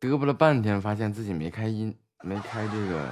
嘚啵了半天，发现自己没开音，没开这个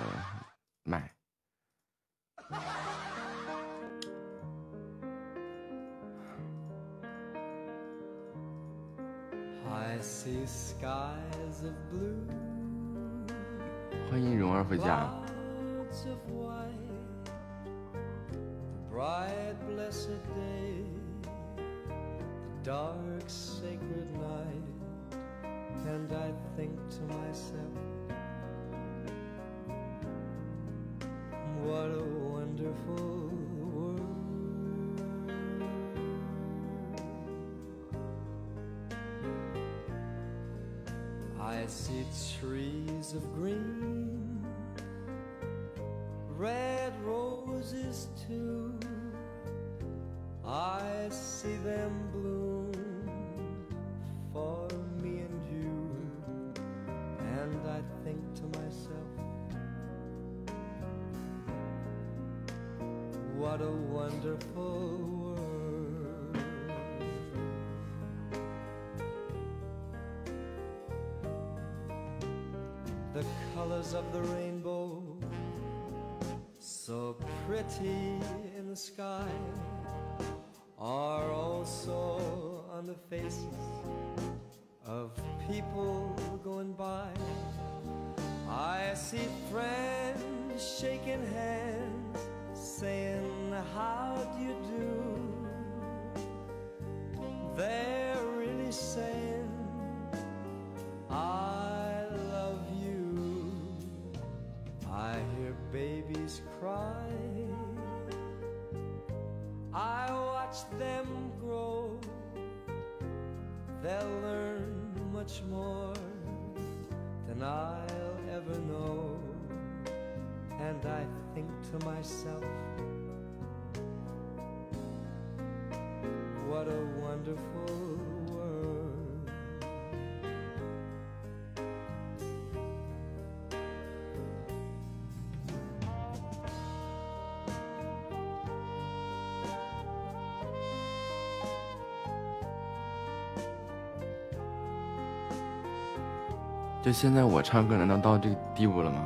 就现在，我唱歌难道到这个地步了吗？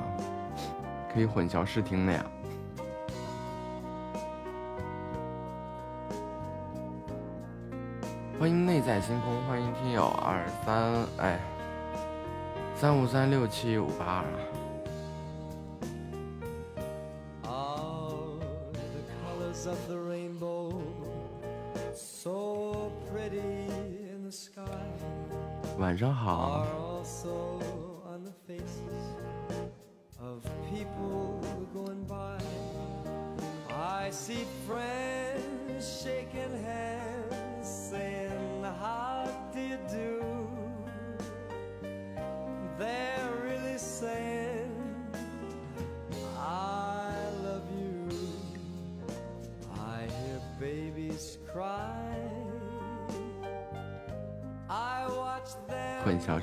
可以混淆视听的呀！欢迎内在星空，欢迎听友二三哎，三五三六七五八二。晚上好。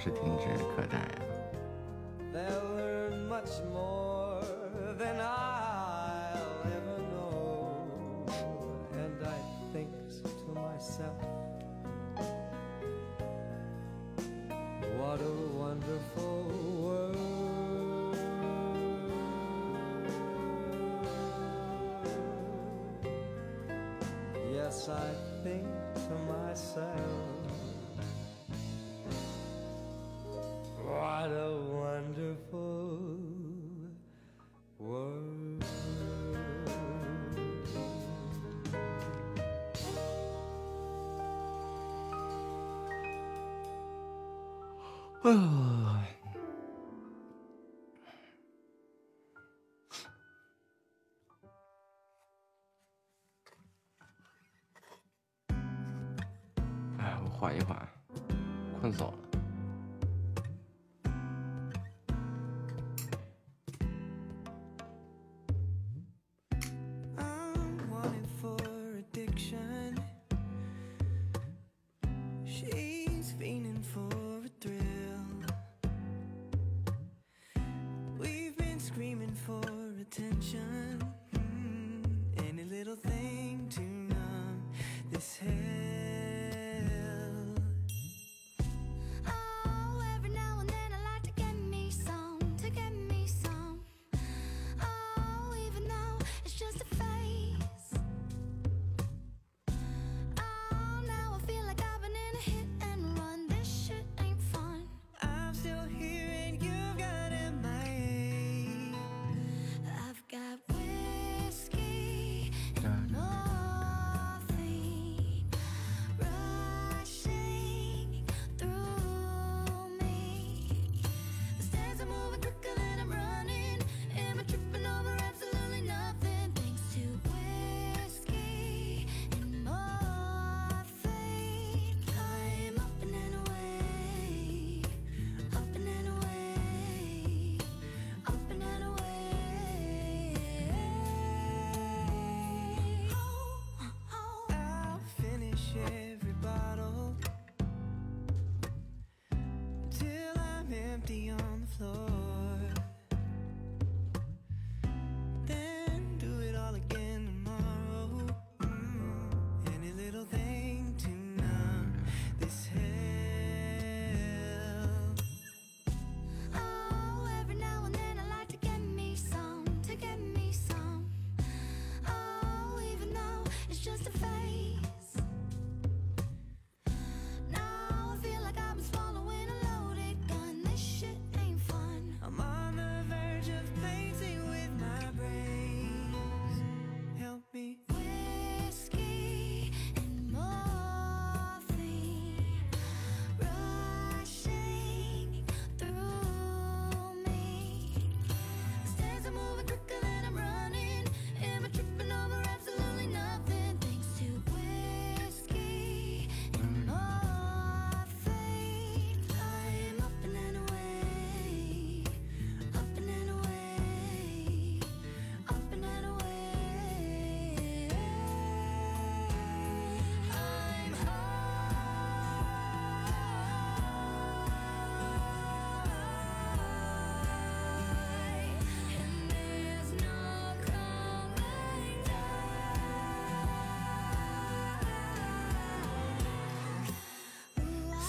消失停止可 Oh.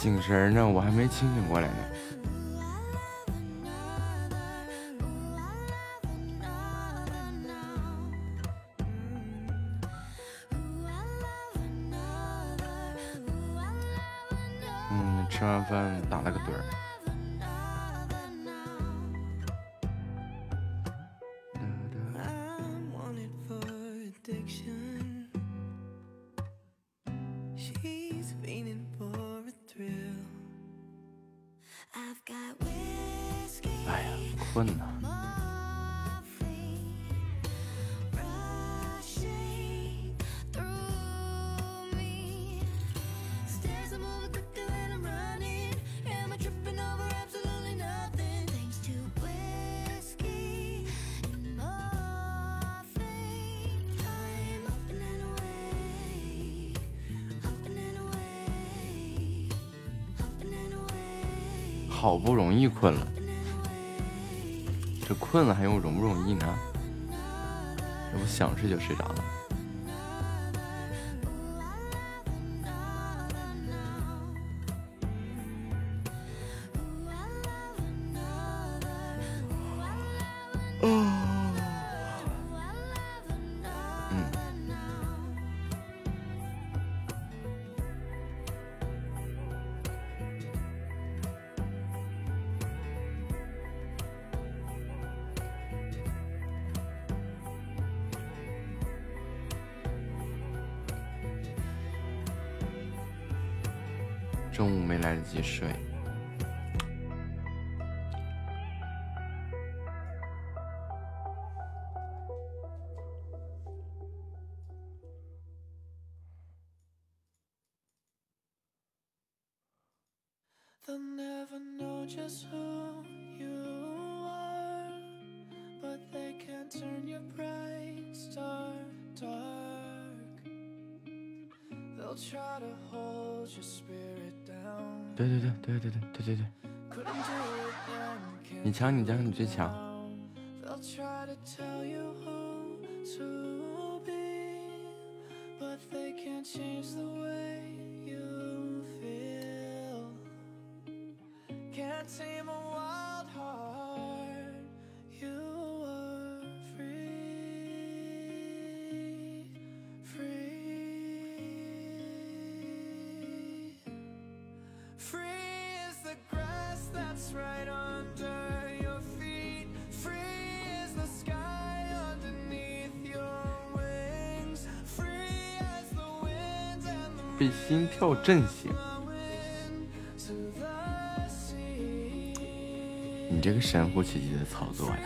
醒神呢，我还没清醒过来呢。好不容易困了，这困了还用容不容易呢？这不想睡就睡着了。中午没来得及睡。强，你强，你最强。跳阵型，你这个神乎其技的操作呀！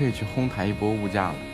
可以去哄抬一波物价了。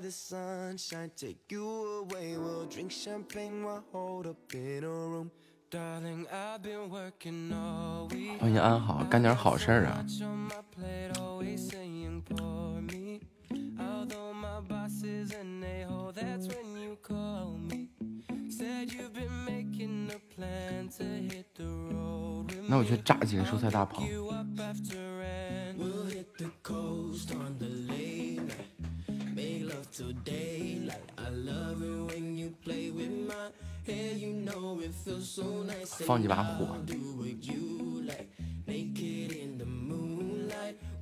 Can buy the sunshine, take you away, we'll drink champagne while hold up in a room. Darling, I've been working all week. 欢迎安好，干点好事儿啊！那我去炸几个蔬菜大棚。放几把火。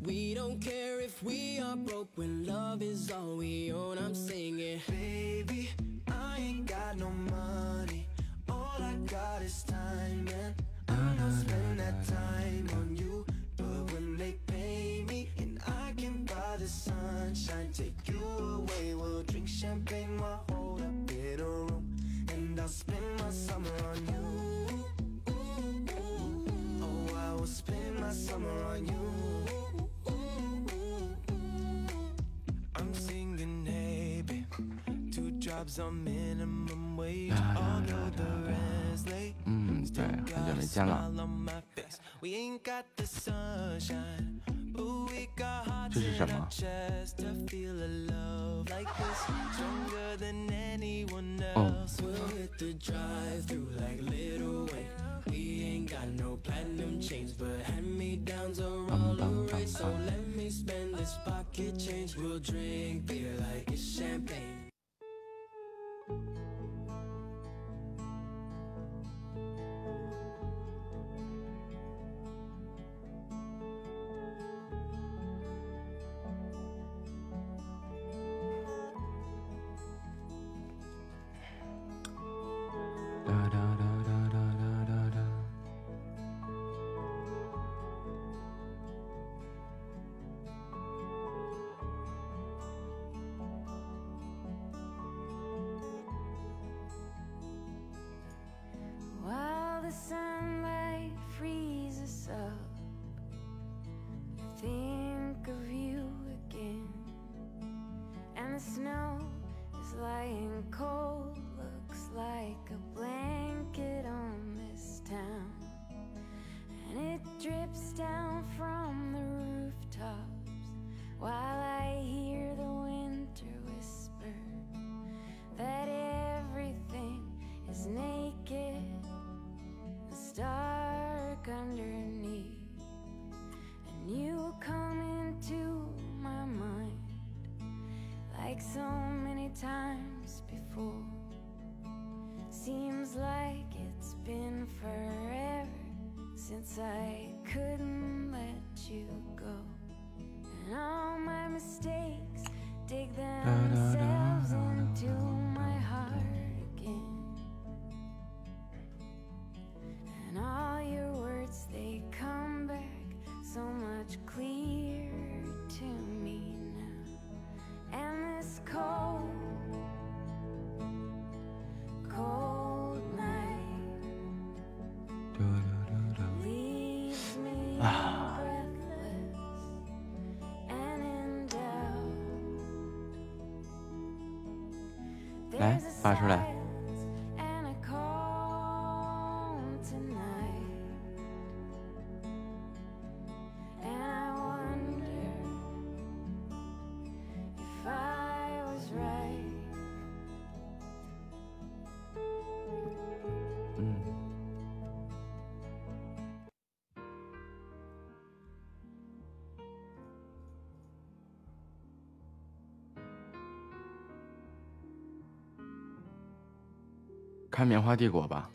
We don't care if we are broke when love is all we own. I'm singing, baby, I ain't got no money. All I got is time, and I'm gonna spend that time on you. and I can buy the sunshine, take you away. We'll drink champagne while hold up in a room, and I'll spend my summer on you. Oh, I will spend my summer on you. I'm singing, hey, babe. Two jobs on minimum wage. Although the rent's late. 嗯，对，很久没见了。这是什么？哦。We ain't got no platinum 这是什么？哦。当当当当。拿出来。看《棉花帝国》吧。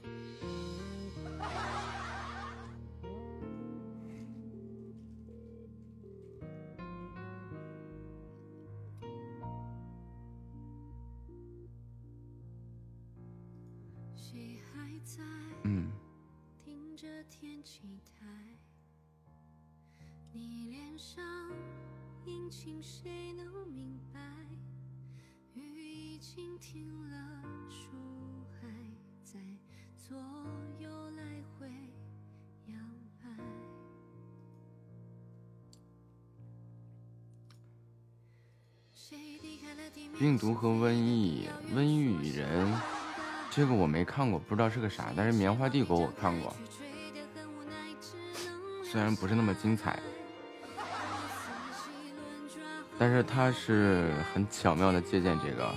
病毒和瘟疫，瘟疫与人，这个我没看过，不知道是个啥。但是棉花帝国我看过，虽然不是那么精彩，但是它是很巧妙的借鉴这个，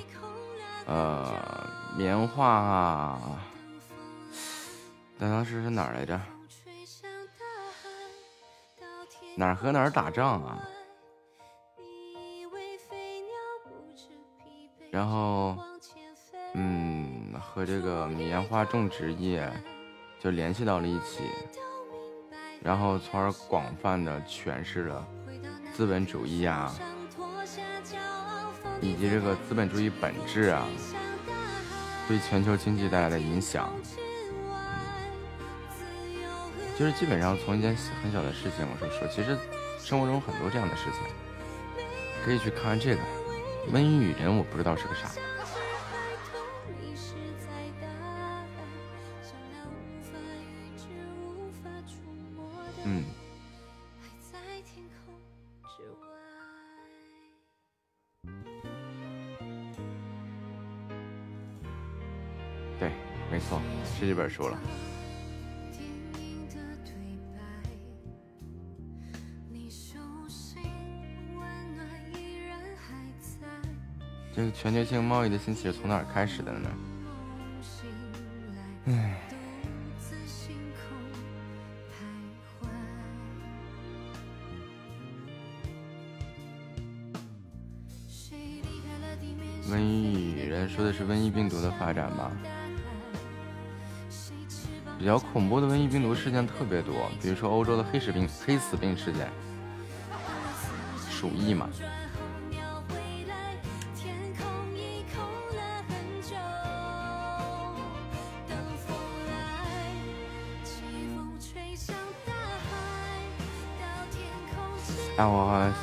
呃，棉花啊，当时是哪来着？哪儿和哪儿打仗啊？然后，嗯，和这个棉花种植业就联系到了一起，然后从而广泛的诠释了资本主义啊，以及这个资本主义本质啊，对全球经济带来的影响。就是基本上从一件很小的事情，我说说，其实生活中很多这样的事情，可以去看看这个。瘟疫与人，我不知道是个啥。嗯。对，没错，是这本书了。全球性贸易的兴起是从哪儿开始的呢？唉，瘟疫人说的是瘟疫病毒的发展吧？比较恐怖的瘟疫病毒事件特别多，比如说欧洲的黑死病、黑死病事件，鼠疫嘛。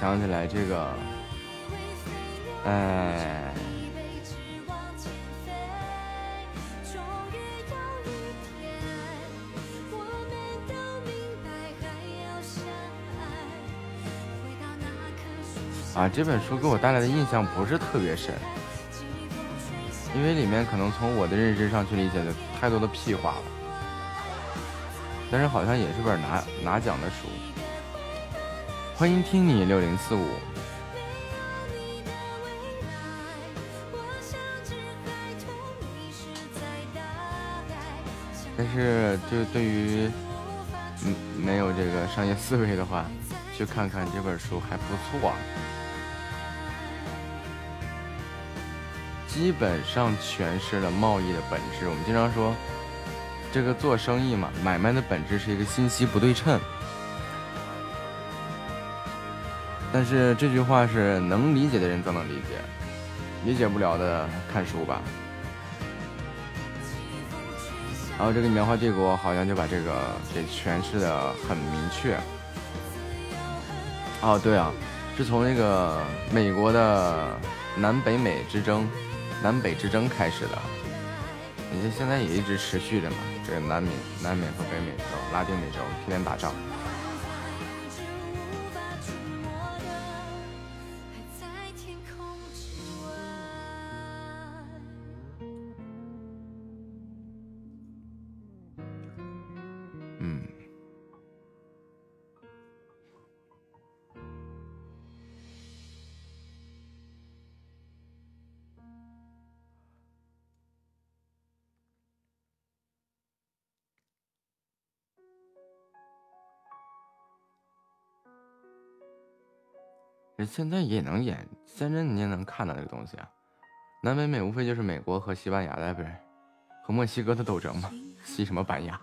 想起来这个，哎，啊，这本书给我带来的印象不是特别深，因为里面可能从我的认知上去理解的太多的屁话了，但是好像也是本拿拿奖的书。欢迎听你六零四五，但是就对于嗯没有这个商业思维的话，去看看这本书还不错，基本上诠释了贸易的本质。我们经常说，这个做生意嘛，买卖的本质是一个信息不对称。但是这句话是能理解的人才能理解，理解不了的看书吧。然后这个棉花帝国好像就把这个给诠释的很明确。哦，对啊，是从那个美国的南北美之争、南北之争开始的，你看现在也一直持续着嘛。这个南美、南美和北美洲、拉丁美洲天天打仗。现在也能演，现在你也能看到这个东西啊。南北美无非就是美国和西班牙的不是，和墨西哥的斗争嘛，西什么板牙？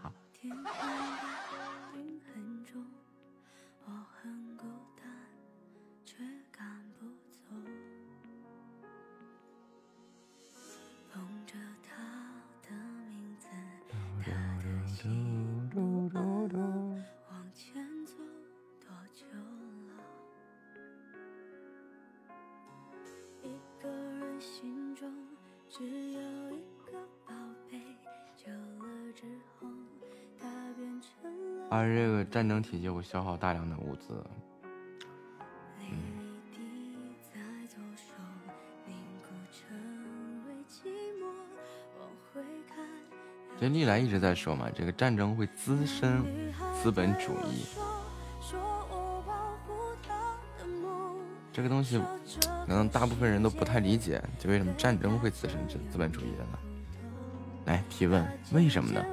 战争体系会消耗大量的物资。这历来一直在说嘛，这个战争会滋生资本主义。这个东西，可能大部分人都不太理解，就为什么战争会滋生资资本主义的呢？来提问，为什么呢？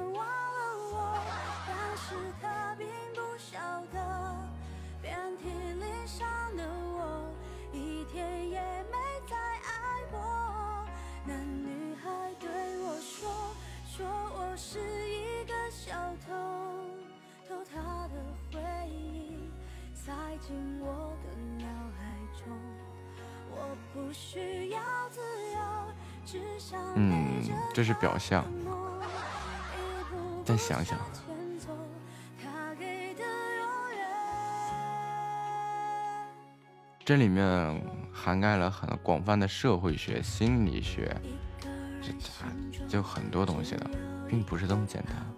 是表象，再想想，这里面涵盖了很广泛的社会学、心理学，就很多东西了，并不是这么简单。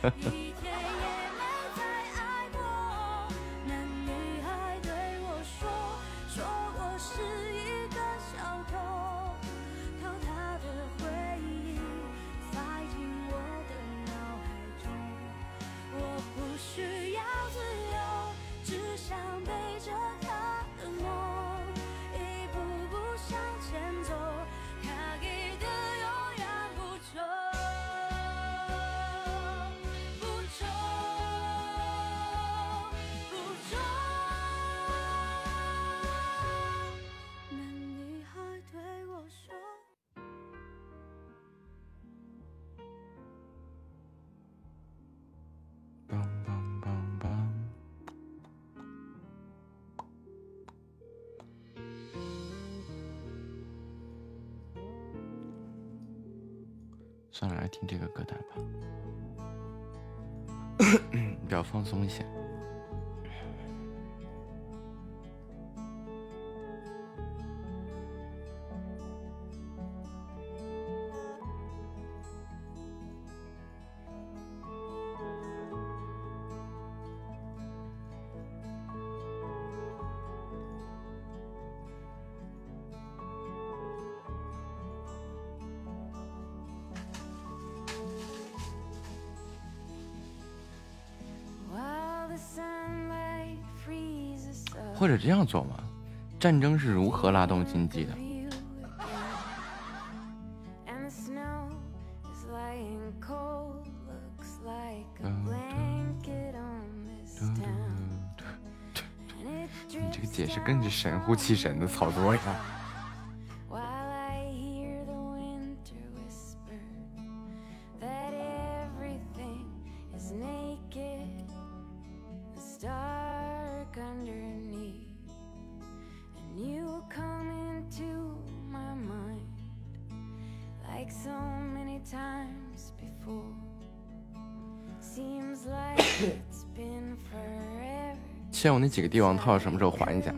这样做吗？战争是如何拉动经济的？你这个解释更是神乎其神的操作呀！欠我那几个帝王套什么时候还一下？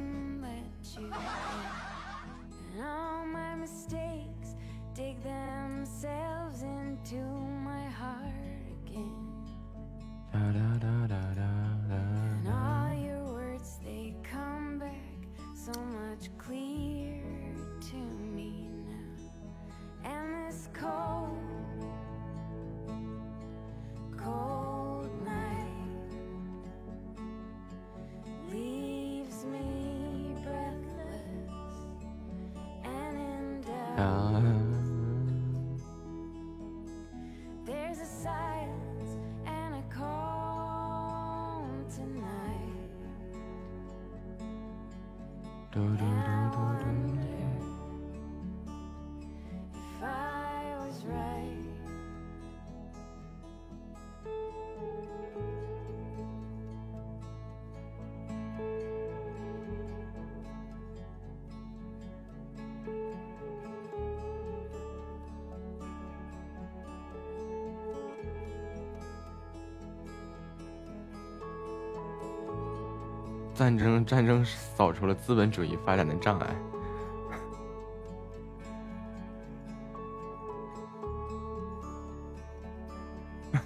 除了资本主义发展的障碍。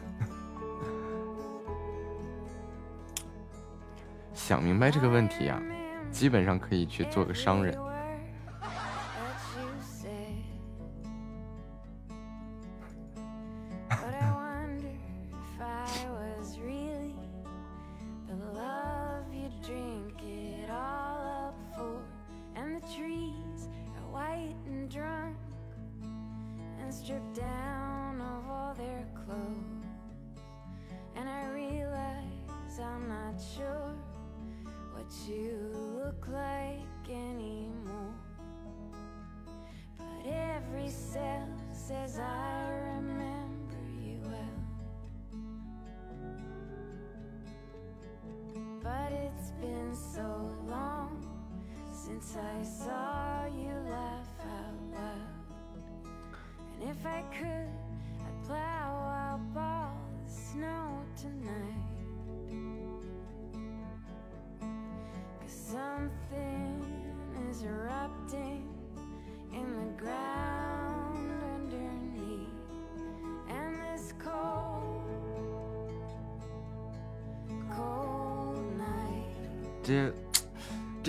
想明白这个问题啊，基本上可以去做个商人。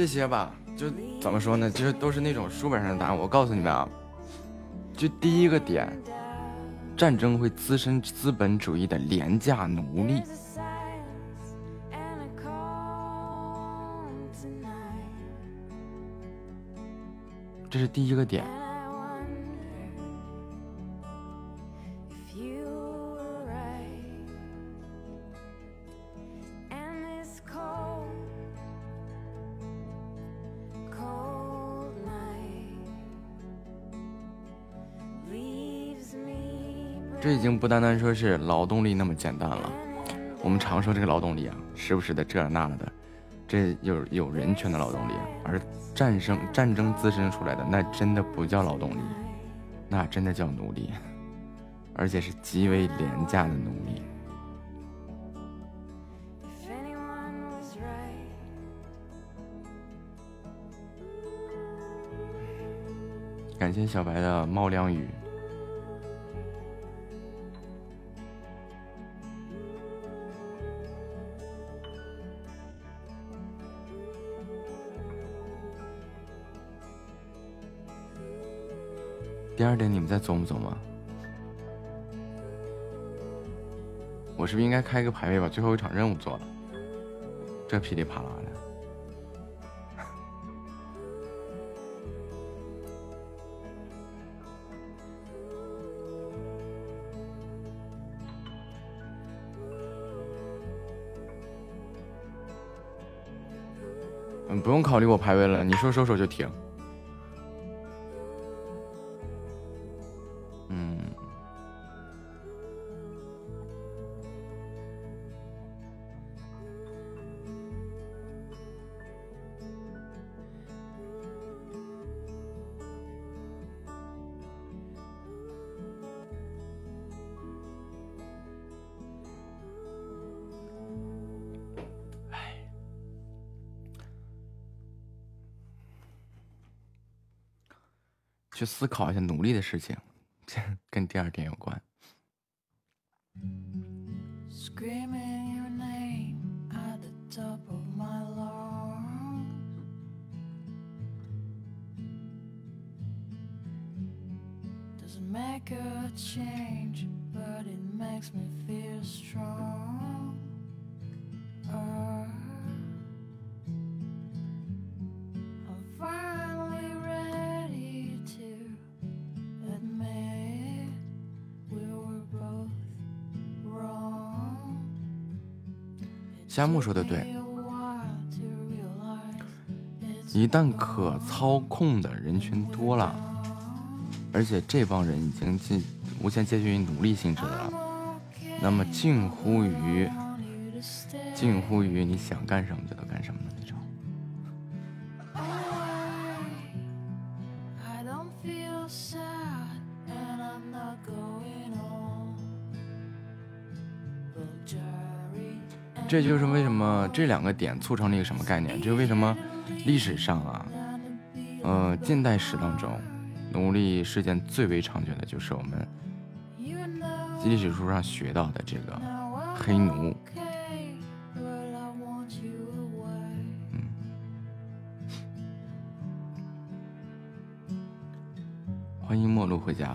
这些吧，就怎么说呢？其实都是那种书本上的答案。我告诉你们啊，就第一个点，战争会滋生资本主义的廉价奴隶，这是第一个点。不单单说是劳动力那么简单了，我们常说这个劳动力啊，时不时的这那的，这有有人权的劳动力，而战胜战争滋生出来的那真的不叫劳动力，那真的叫奴隶，而且是极为廉价的奴隶。感谢小白的猫粮雨。二点，你们在琢磨琢磨，我是不是应该开个排位，把最后一场任务做了？这噼里啪啦的，嗯，不用考虑我排位了，你说收手就停。思考一下努力的事情，这跟第二点有关。佳木说的对，一旦可操控的人群多了，而且这帮人已经近无限接近于奴隶性质的了，那么近乎于近乎于你想干什么就能干什么的那种。这就是为什么这两个点促成了一个什么概念？这是为什么历史上啊，呃，近代史当中，奴隶事件最为猖獗的就是我们历史书上学到的这个黑奴。嗯，欢迎陌路回家。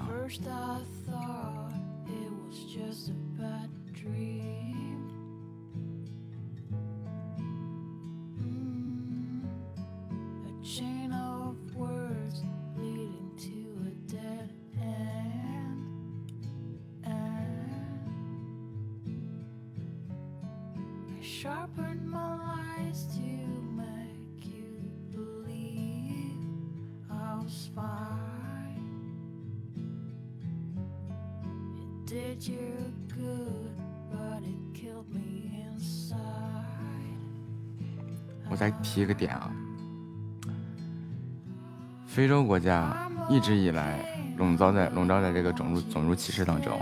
国家一直以来笼罩在笼罩在这个种族种族歧视当中，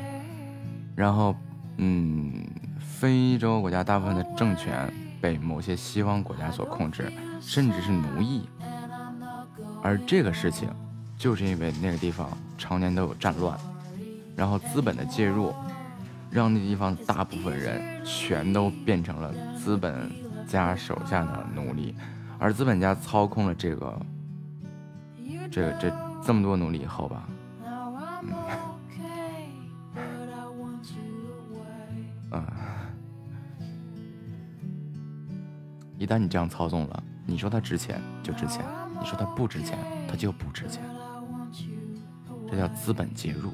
然后，嗯，非洲国家大部分的政权被某些西方国家所控制，甚至是奴役，而这个事情就是因为那个地方常年都有战乱，然后资本的介入，让那地方大部分人全都变成了资本。家手下的奴隶，而资本家操控了这个，这这这么多努力以后吧，嗯，一旦你这样操纵了，你说它值钱就值钱，你说它不值钱，它就不值钱，这叫资本介入。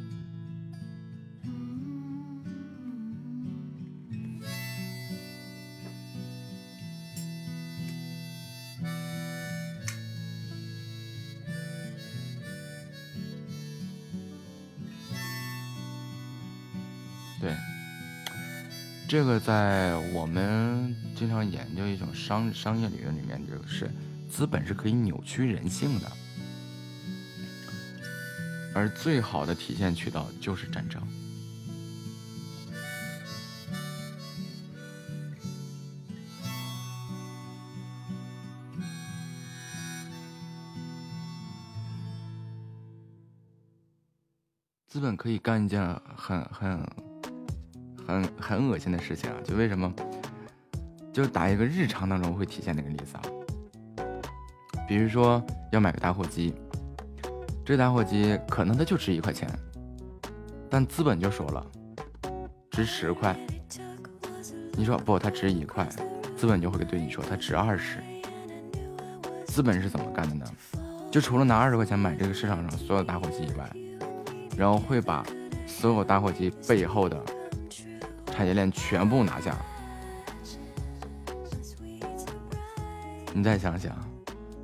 这个在我们经常研究一种商商业理论里面，就是资本是可以扭曲人性的，而最好的体现渠道就是战争。资本可以干一件很很。很很恶心的事情啊！就为什么？就打一个日常当中会体现那个例子啊。比如说要买个打火机，这打火机可能它就值一块钱，但资本就说了值十块。你说不，它值一块，资本就会对你说它值二十。资本是怎么干的呢？就除了拿二十块钱买这个市场上所有打火机以外，然后会把所有打火机背后的。产业链全部拿下，你再想想，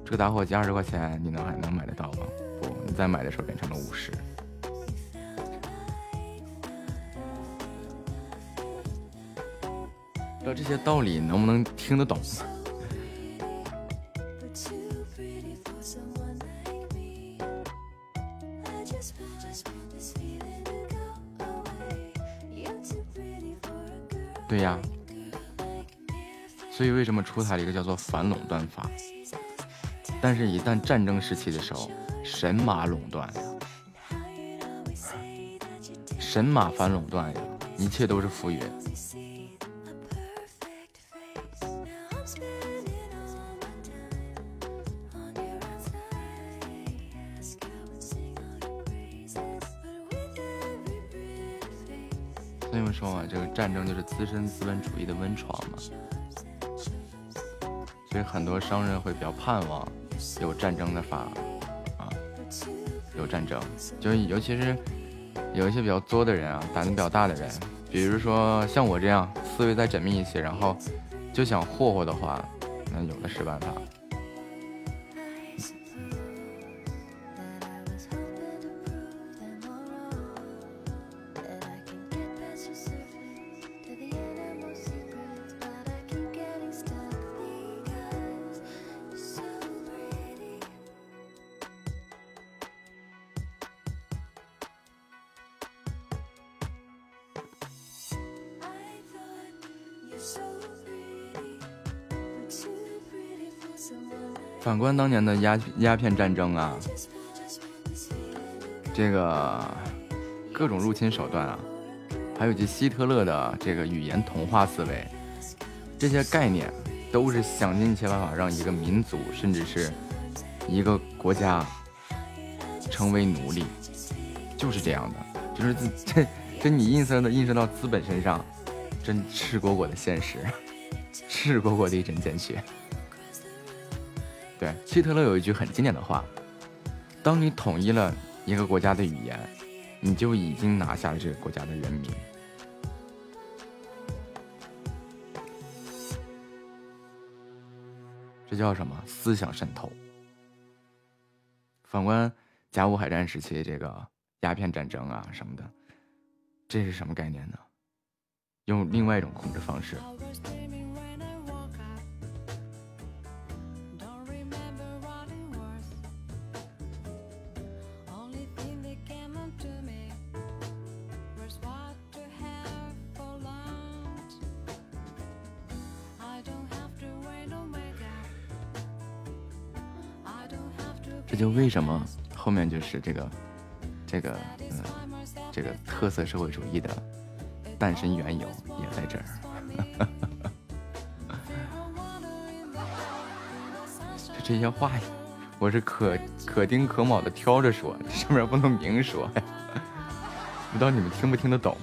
这个打火机二十块钱，你能还能买得到吗？不，你再买的时候变成了五十。知道这些道理能不能听得懂？出台了一个叫做反垄断法？但是，一旦战争时期的时候，神马垄断呀，神马反垄断呀，一切都是浮云。战争就是滋生资本主义的温床嘛，很多商人会比较盼望有战争的法啊，有战争，就是尤其是有一些比较作的人啊，胆子比较大的人，比如说像我这样思维再缜密一些，然后就想霍霍的话，那有的是办法。反观当年的鸦鸦片战争啊，这个各种入侵手段啊，还有这希特勒的这个语言同化思维，这些概念都是想尽一切办法让一个民族甚至是一个国家成为奴隶，就是这样的，就是这这你映射的映射到资本身上，真赤果果的现实，赤果果的一针见血。对，希特勒有一句很经典的话：“当你统一了一个国家的语言，你就已经拿下了这个国家的人民。”这叫什么？思想渗透。反观甲午海战时期这个鸦片战争啊什么的，这是什么概念呢？用另外一种控制方式。这就为什么后面就是这个，这个，嗯，这个特色社会主义的诞生缘由也在这儿。就 这些话，我是可可丁可卯的挑着说，上面不能明说，不知道你们听不听得懂。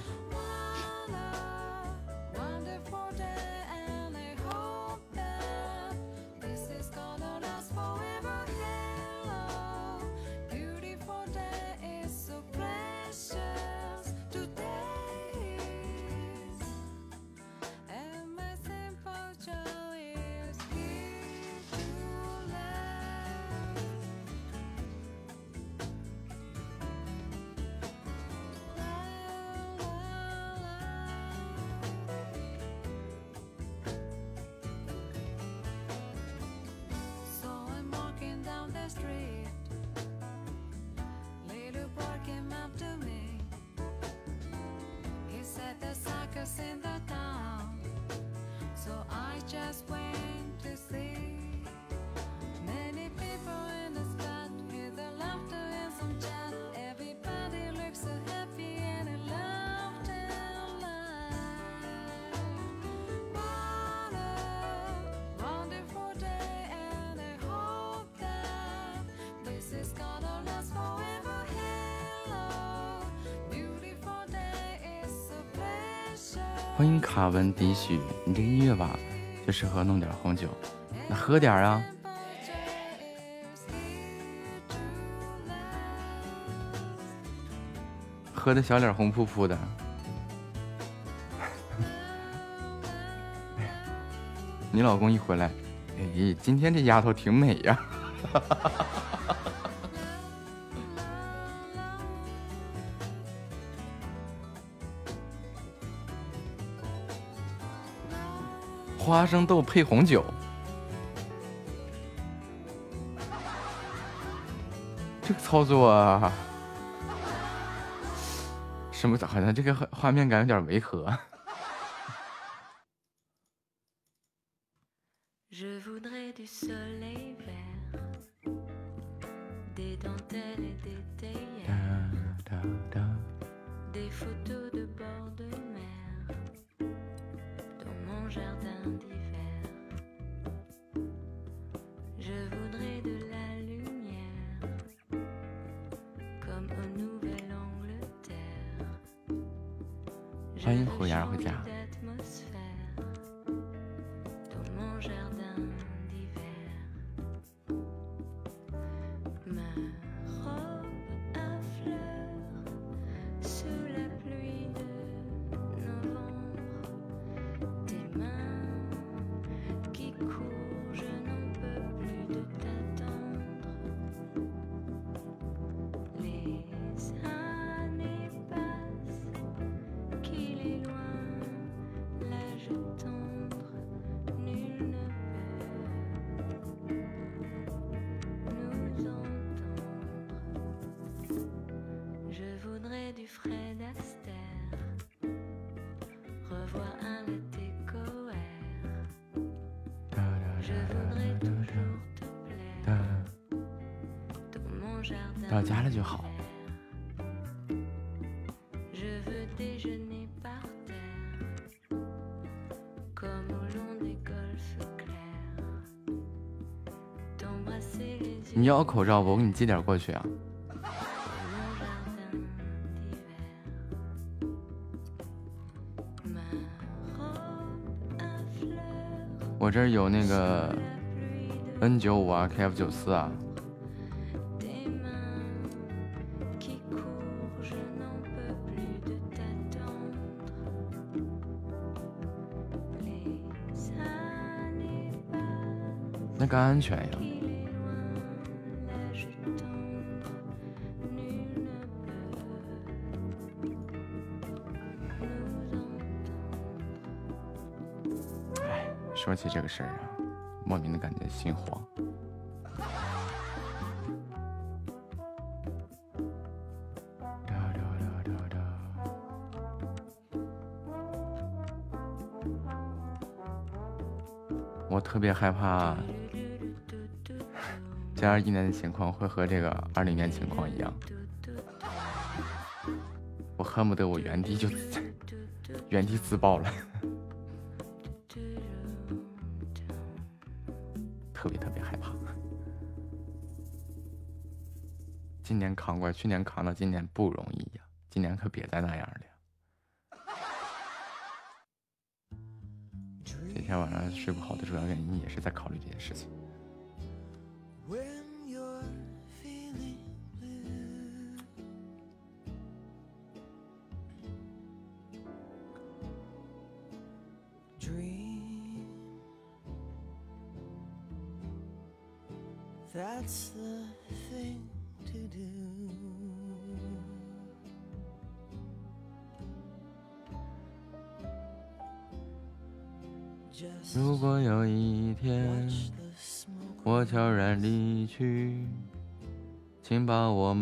也许，你这音乐吧，就适合弄点红酒，那喝点啊，喝的小脸红扑扑的。你老公一回来，哎，今天这丫头挺美呀。花生豆配红酒，这个操作啊，什么？好像这个画面感有点违和。要口罩不？我给你寄点过去啊。我这有那个 N 九五啊，KF 九四啊。那个安全呀。说起这个事儿啊，莫名的感觉心慌。我特别害怕，这二一年的情况会和这个二零年情况一样，我恨不得我原地就 原地自爆了。年扛过来，去年扛到今年不容易呀，今年可别再那样了。今天晚上睡不好的主要原因也是在考虑这件事情。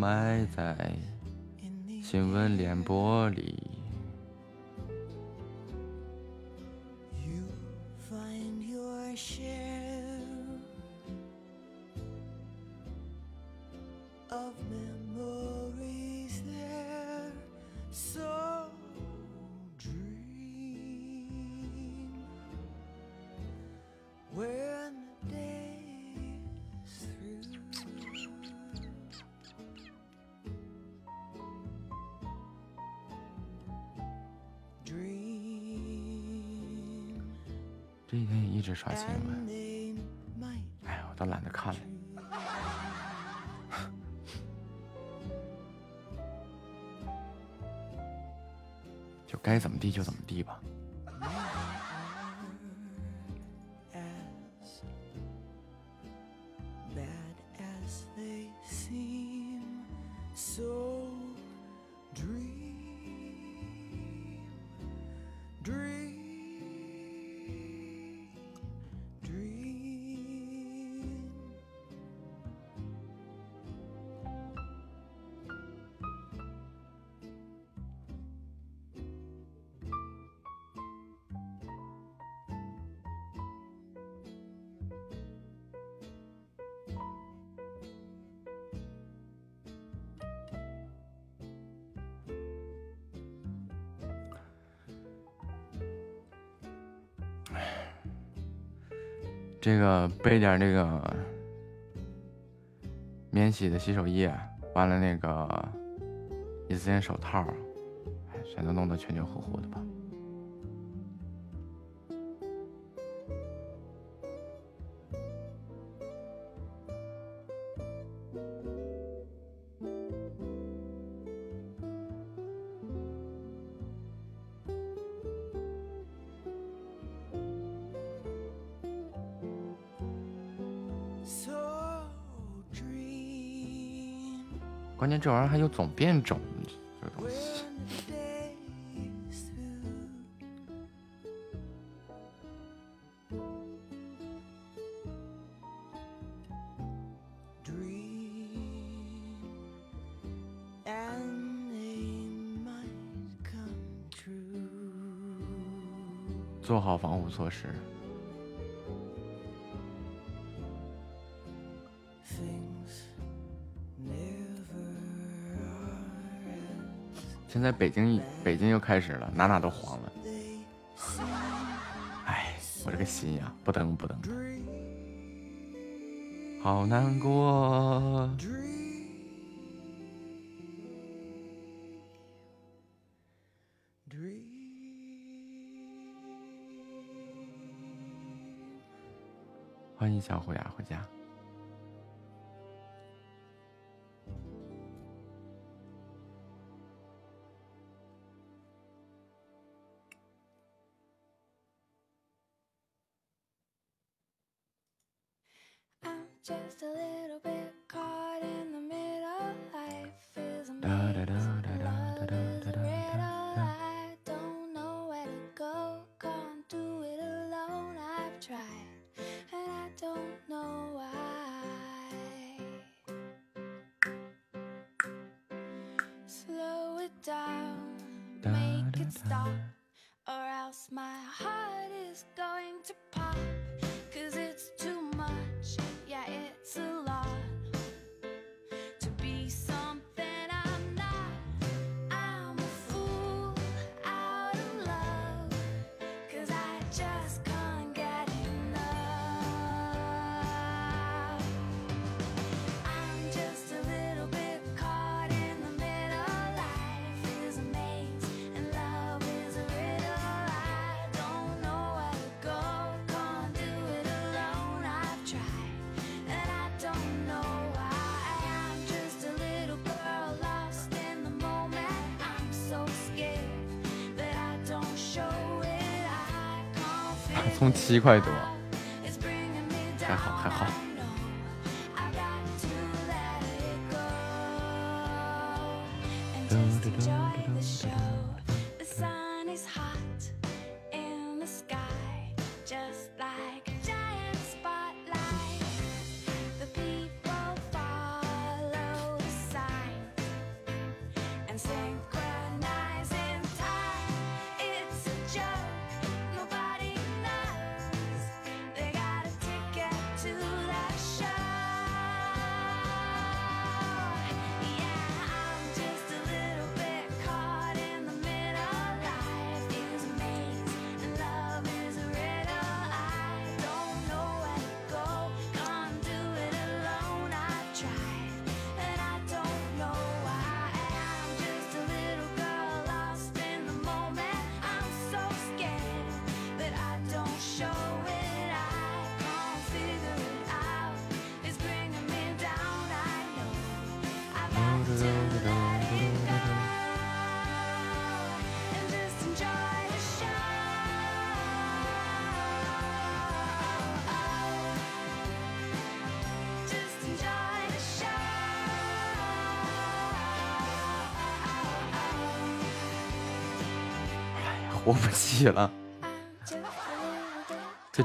埋在新闻联播里。刷新闻，哎呀，我都懒得看了，就该怎么地就怎么地吧。这个备点那个免洗的洗手液，完了那个一次性手套，全都弄得全全乎乎的吧。这玩意儿还有总变种，这东西。做好防护措施。在北京，北京又开始了，哪哪都黄了。哎，我这个心呀，不疼不疼，好难过。欢迎小虎牙回家。七块多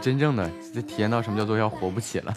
真正的就体验到什么叫做要活不起了。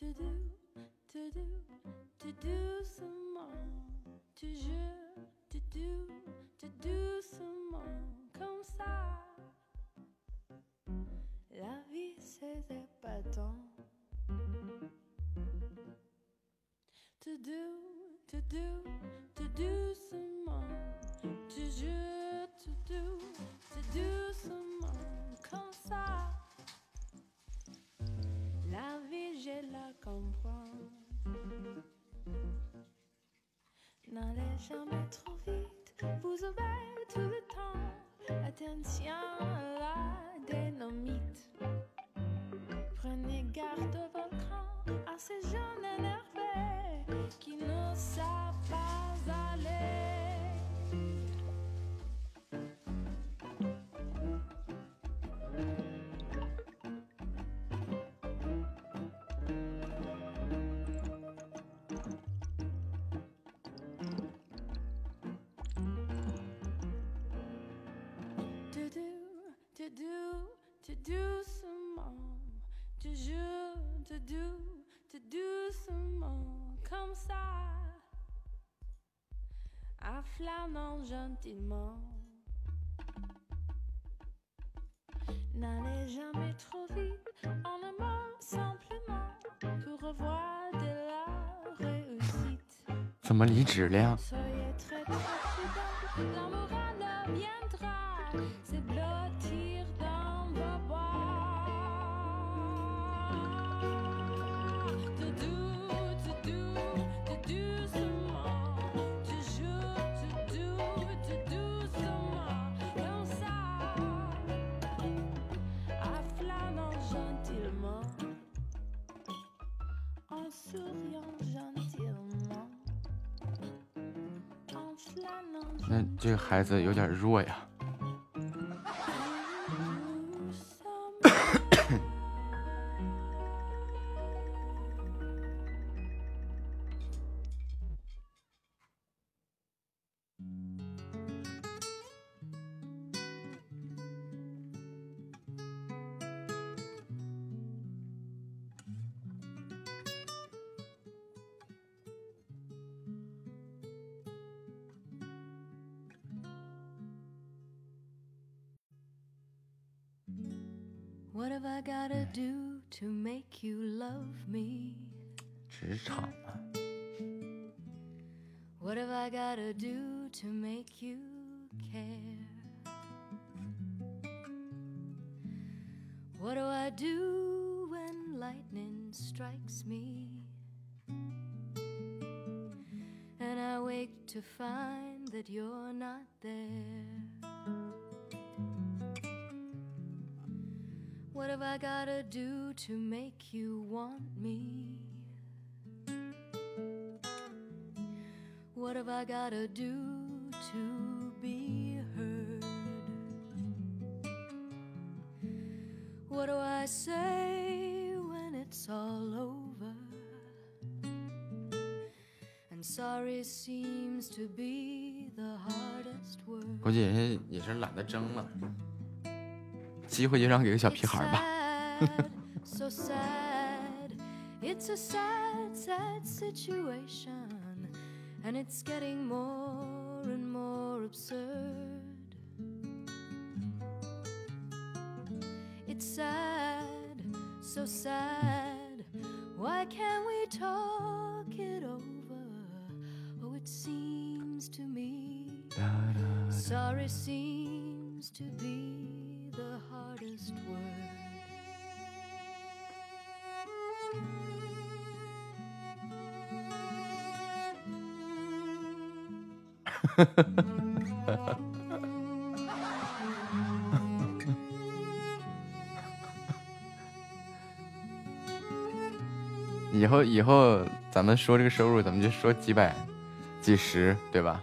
to do, to do, to do doucement. Tu jures, tu do, doucement, comme ça. La vie, c'est épatant. To do, to do, to doucement. intención. gentiment. N'allez jamais trop vite en aimant simplement pour revoir de la réussite. 怎么离职了呀？ 子有点弱呀。to make you want me? What have I gotta do to be heard? What do I say when it's all over? And sorry seems to be the hardest word. 估计人家也是懒得争了。机会就让给个小屁孩吧。 It's a sad, sad situation, and it's getting more and more absurd. It's sad, so sad. Why can't we talk it over? Oh, it seems to me, sorry seems to be the hardest word. 以后以后咱们说这个收入，咱们就说几百、几十，对吧？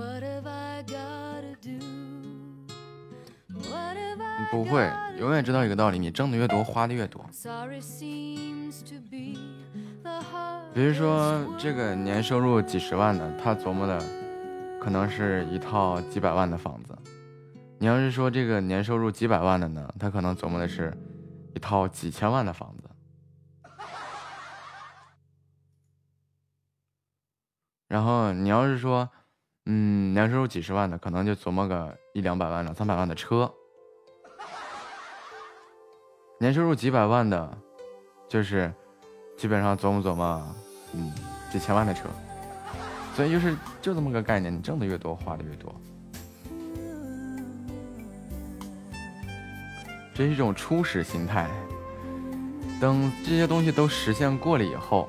What have I do? What have I 不会，永远知道一个道理，你挣的越多，花的越多。Sorry seems to be the 比如说这个年收入几十万的，他琢磨的可能是一套几百万的房子；你要是说这个年收入几百万的呢，他可能琢磨的是一套几千万的房子。然后你要是说，嗯，年收入几十万的，可能就琢磨个一两百万、两三百万的车；年收入几百万的，就是基本上琢磨琢磨，嗯，几千万的车。所以就是就这么个概念，你挣的越多，花的越多。这是一种初始心态。等这些东西都实现过了以后，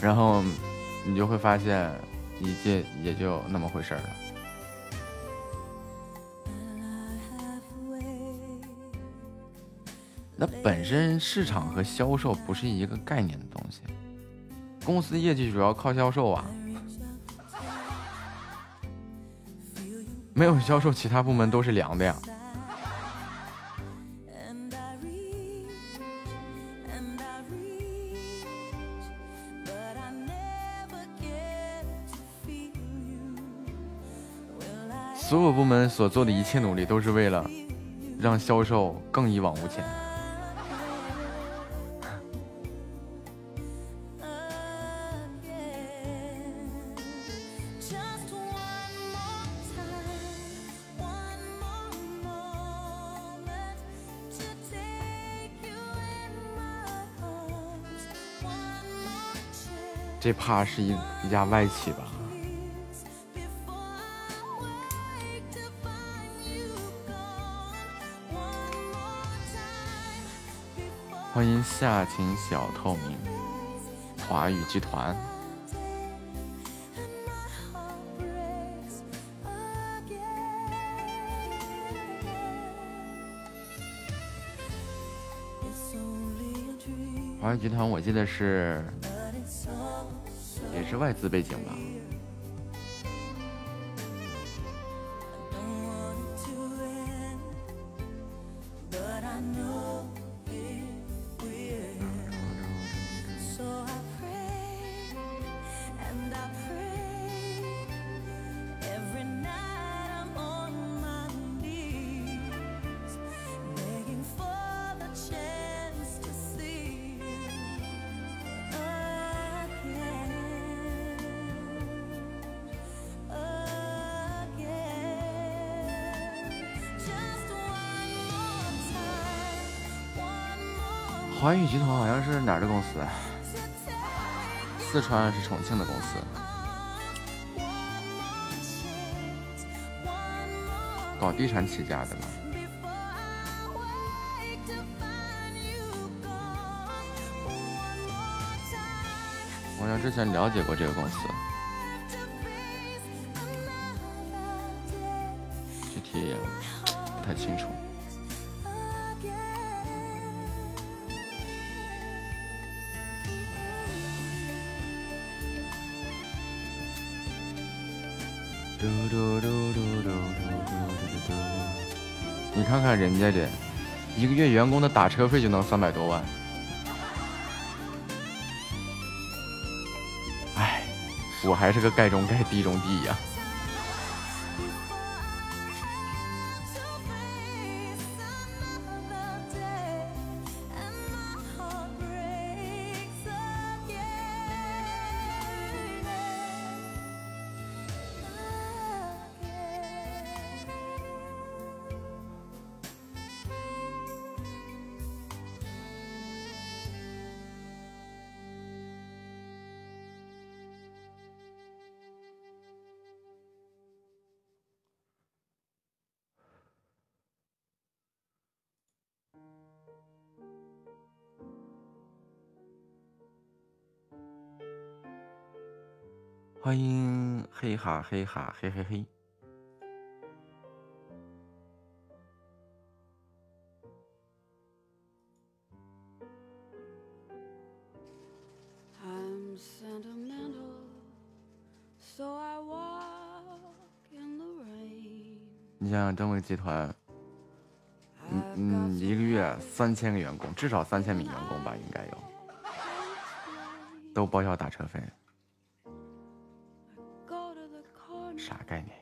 然后你就会发现，一切也就那么回事了。那本身市场和销售不是一个概念的东西，公司业绩主要靠销售啊，没有销售，其他部门都是凉的呀。所有部门所做的一切努力，都是为了让销售更一往无前。这怕是一一家外企吧？欢迎夏晴小透明，华宇集团。华宇集团我记得是也是外资背景吧？集团好像是哪儿的公司？四川还是重庆的公司？搞地产起家的吗？我像之前了解过这个公司，具体也不太清楚。看人家这，一个月员工的打车费就能三百多万。哎，我还是个盖中盖地中地呀、嘿哈嘿嘿嘿。你想想，正伟集团，嗯嗯，一个月三千个员工，至少三千名员工吧，应该有，都报销打车费。啥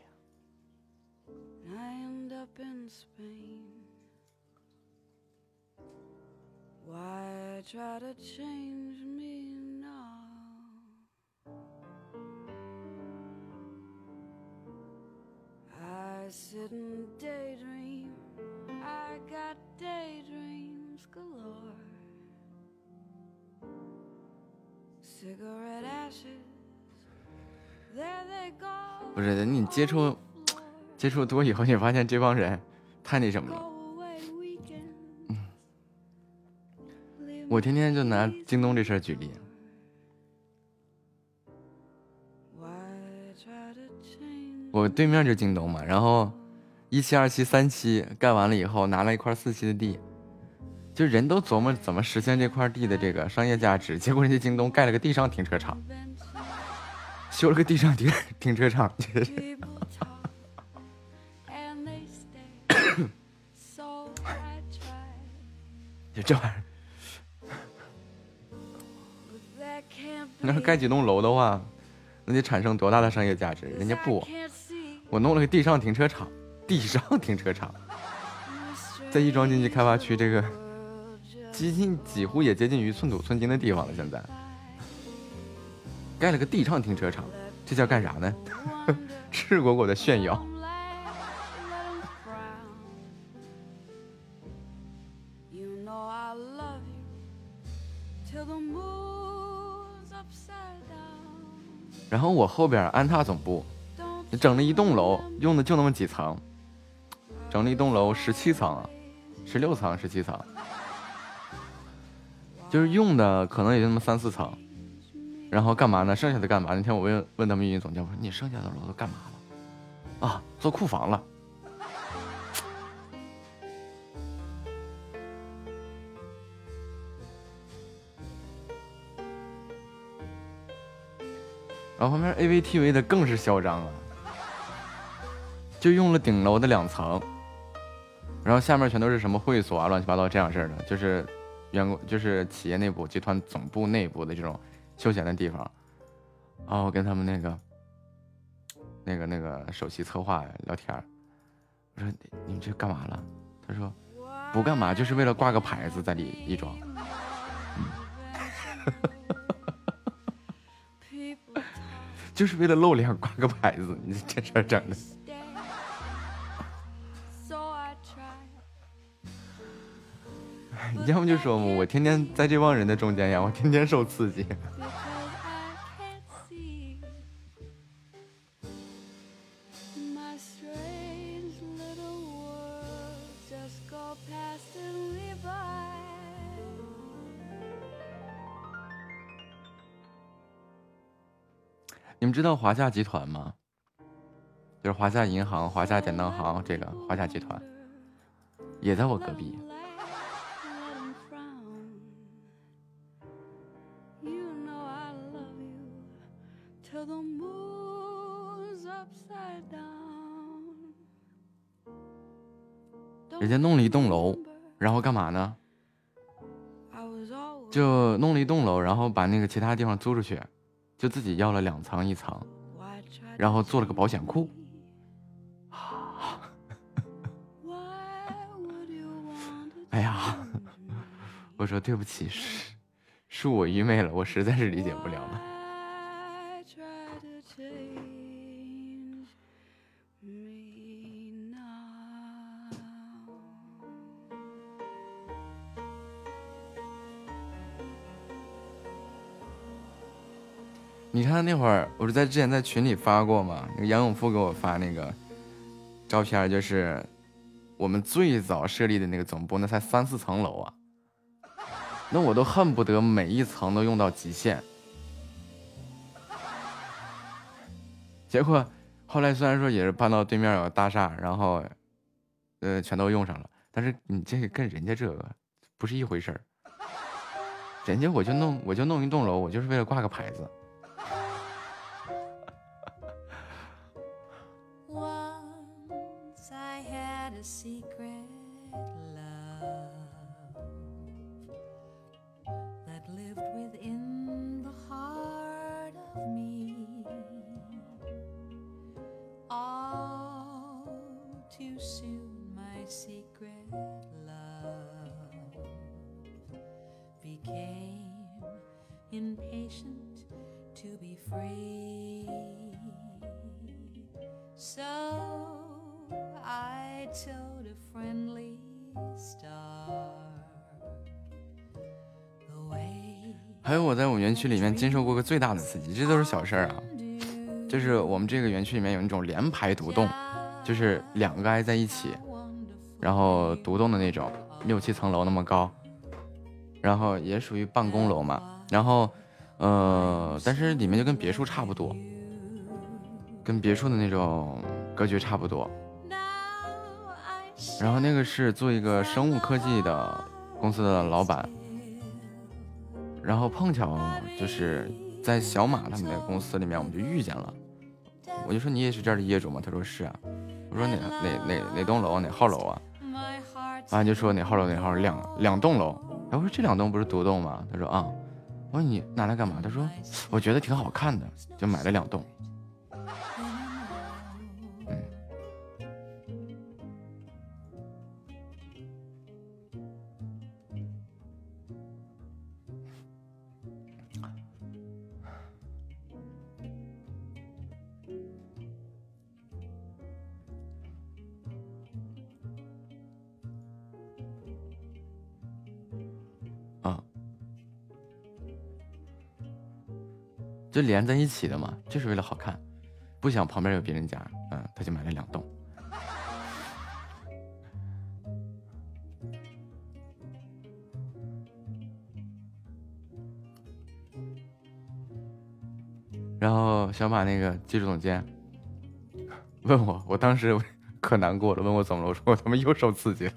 不是，你接触接触多以后，你发现这帮人太那什么了。我天天就拿京东这事儿举例。我对面就京东嘛，然后一期、二期、三期盖完了以后，拿了一块四期的地，就人都琢磨怎么实现这块地的这个商业价值，结果人家京东盖了个地上停车场，修了个地上停停车场，就 这玩意儿。你要盖几栋楼的话，那得产生多大的商业价值？人家不。我弄了个地上停车场，地上停车场，在亦庄经济开发区这个几近几乎也接近于寸土寸金的地方了。现在盖了个地上停车场，这叫干啥呢？赤果果的炫耀。然后我后边安踏总部。你整了一栋楼，用的就那么几层，整了一栋楼十七层，十六层、十七层，就是用的可能也就那么三四层，然后干嘛呢？剩下的干嘛？那天我问问他们运营总监，我说你剩下的楼都干嘛了？啊，做库房了。然后旁边 AVTV 的更是嚣张啊！就用了顶楼的两层，然后下面全都是什么会所啊、乱七八糟这样式的，就是员工就是企业内部、集团总部内部的这种休闲的地方。啊，我跟他们那个、那个、那个首席策划聊天我说你们这干嘛了？他说不干嘛，就是为了挂个牌子在里一装。就是为了露脸挂个牌子，你这事儿整的。你要么就说嘛，我天天在这帮人的中间呀，我天天受刺激。你们知道华夏集团吗？就是华夏银行、华夏典当行这个华夏集团，也在我隔壁。人家弄了一栋楼，然后干嘛呢？就弄了一栋楼，然后把那个其他地方租出去，就自己要了两层一层，然后做了个保险库。哎呀，我说对不起，是是我愚昧了，我实在是理解不了了。你看那会儿，我是在之前在群里发过嘛？那个杨永富给我发那个照片，就是我们最早设立的那个总部，那才三四层楼啊，那我都恨不得每一层都用到极限。结果后来虽然说也是搬到对面有个大厦，然后呃全都用上了，但是你这个跟人家这个不是一回事儿。人家我就弄我就弄一栋楼，我就是为了挂个牌子。Free so i told a friendly star 还有我在我们园区里面经受过个最大的刺激，这都是小事儿啊。就是我们这个园区里面有那种连排独栋，就是两个挨在一起，然后独栋的那种，六七层楼那么高，然后也属于办公楼嘛。然后，呃，但是里面就跟别墅差不多，跟别墅的那种格局差不多。然后那个是做一个生物科技的公司的老板。然后碰巧就是在小马他们的公司里面，我们就遇见了。我就说你也是这儿的业主吗？他说是啊。我说哪哪哪哪栋楼哪号楼啊？完就说哪号楼哪号两两栋楼。哎，我说这两栋不是独栋吗？他说啊。我说你拿来干嘛？他说我觉得挺好看的，就买了两栋。就连在一起的嘛，就是为了好看，不想旁边有别人家，嗯，他就买了两栋。然后小马那个技术总监问我，我当时 可难过了，问我怎么了，我说我他妈又受刺激了。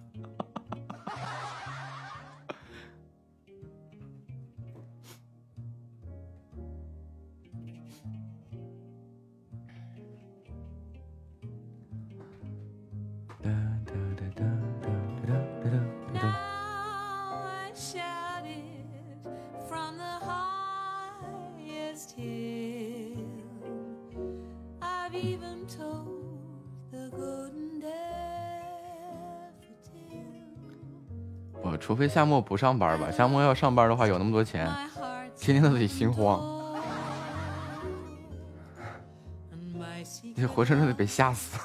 夏末不上班吧，夏末要上班的话，有那么多钱，天天都得心慌，你活生生的被吓死。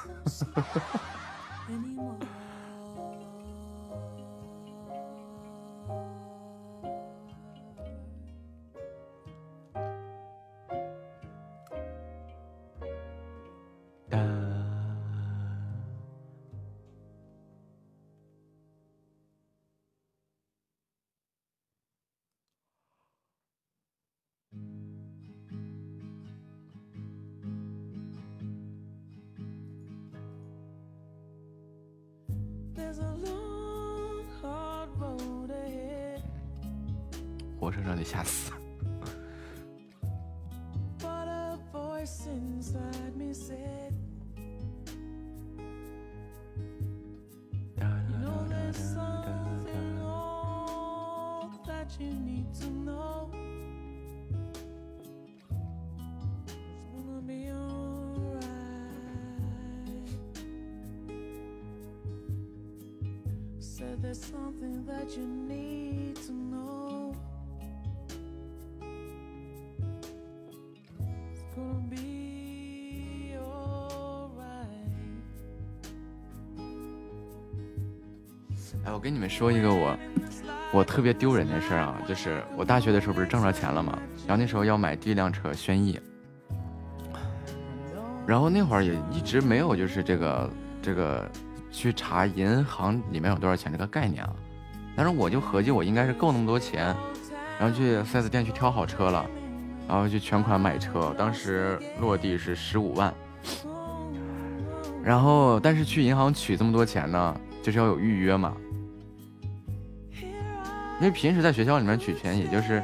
别丢人的事儿啊，就是我大学的时候不是挣着钱了嘛，然后那时候要买第一辆车轩逸，然后那会儿也一直没有就是这个这个去查银行里面有多少钱这个概念啊，但是我就合计我应该是够那么多钱，然后去四 S 店去挑好车了，然后就全款买车，当时落地是十五万，然后但是去银行取这么多钱呢，就是要有预约嘛。因为平时在学校里面取钱，也就是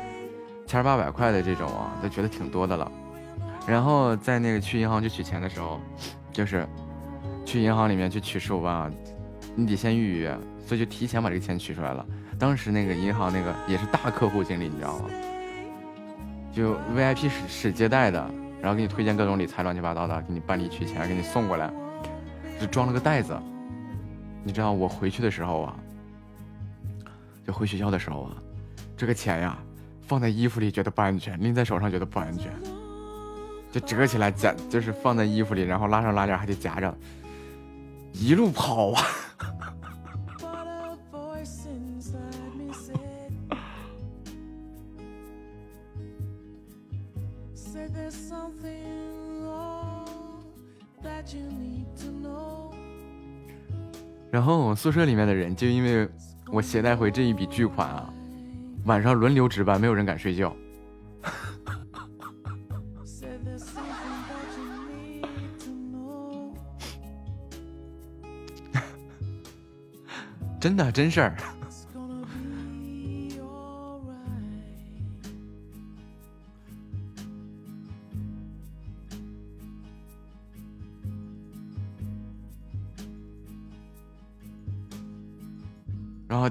千八百块的这种啊，都觉得挺多的了。然后在那个去银行去取钱的时候，就是去银行里面去取十五万，你得先预约，所以就提前把这个钱取出来了。当时那个银行那个也是大客户经理，你知道吗？就 VIP 使使接待的，然后给你推荐各种理财乱七八糟的，给你办理取钱，给你送过来，就装了个袋子。你知道我回去的时候啊。回学校的时候啊，这个钱呀，放在衣服里觉得不安全，拎在手上觉得不安全，就折起来夹，就是放在衣服里，然后拉上拉链还得夹着，一路跑啊。然后我宿舍里面的人就因为我携带回这一笔巨款啊，晚上轮流值班，没有人敢睡觉。真的真事儿。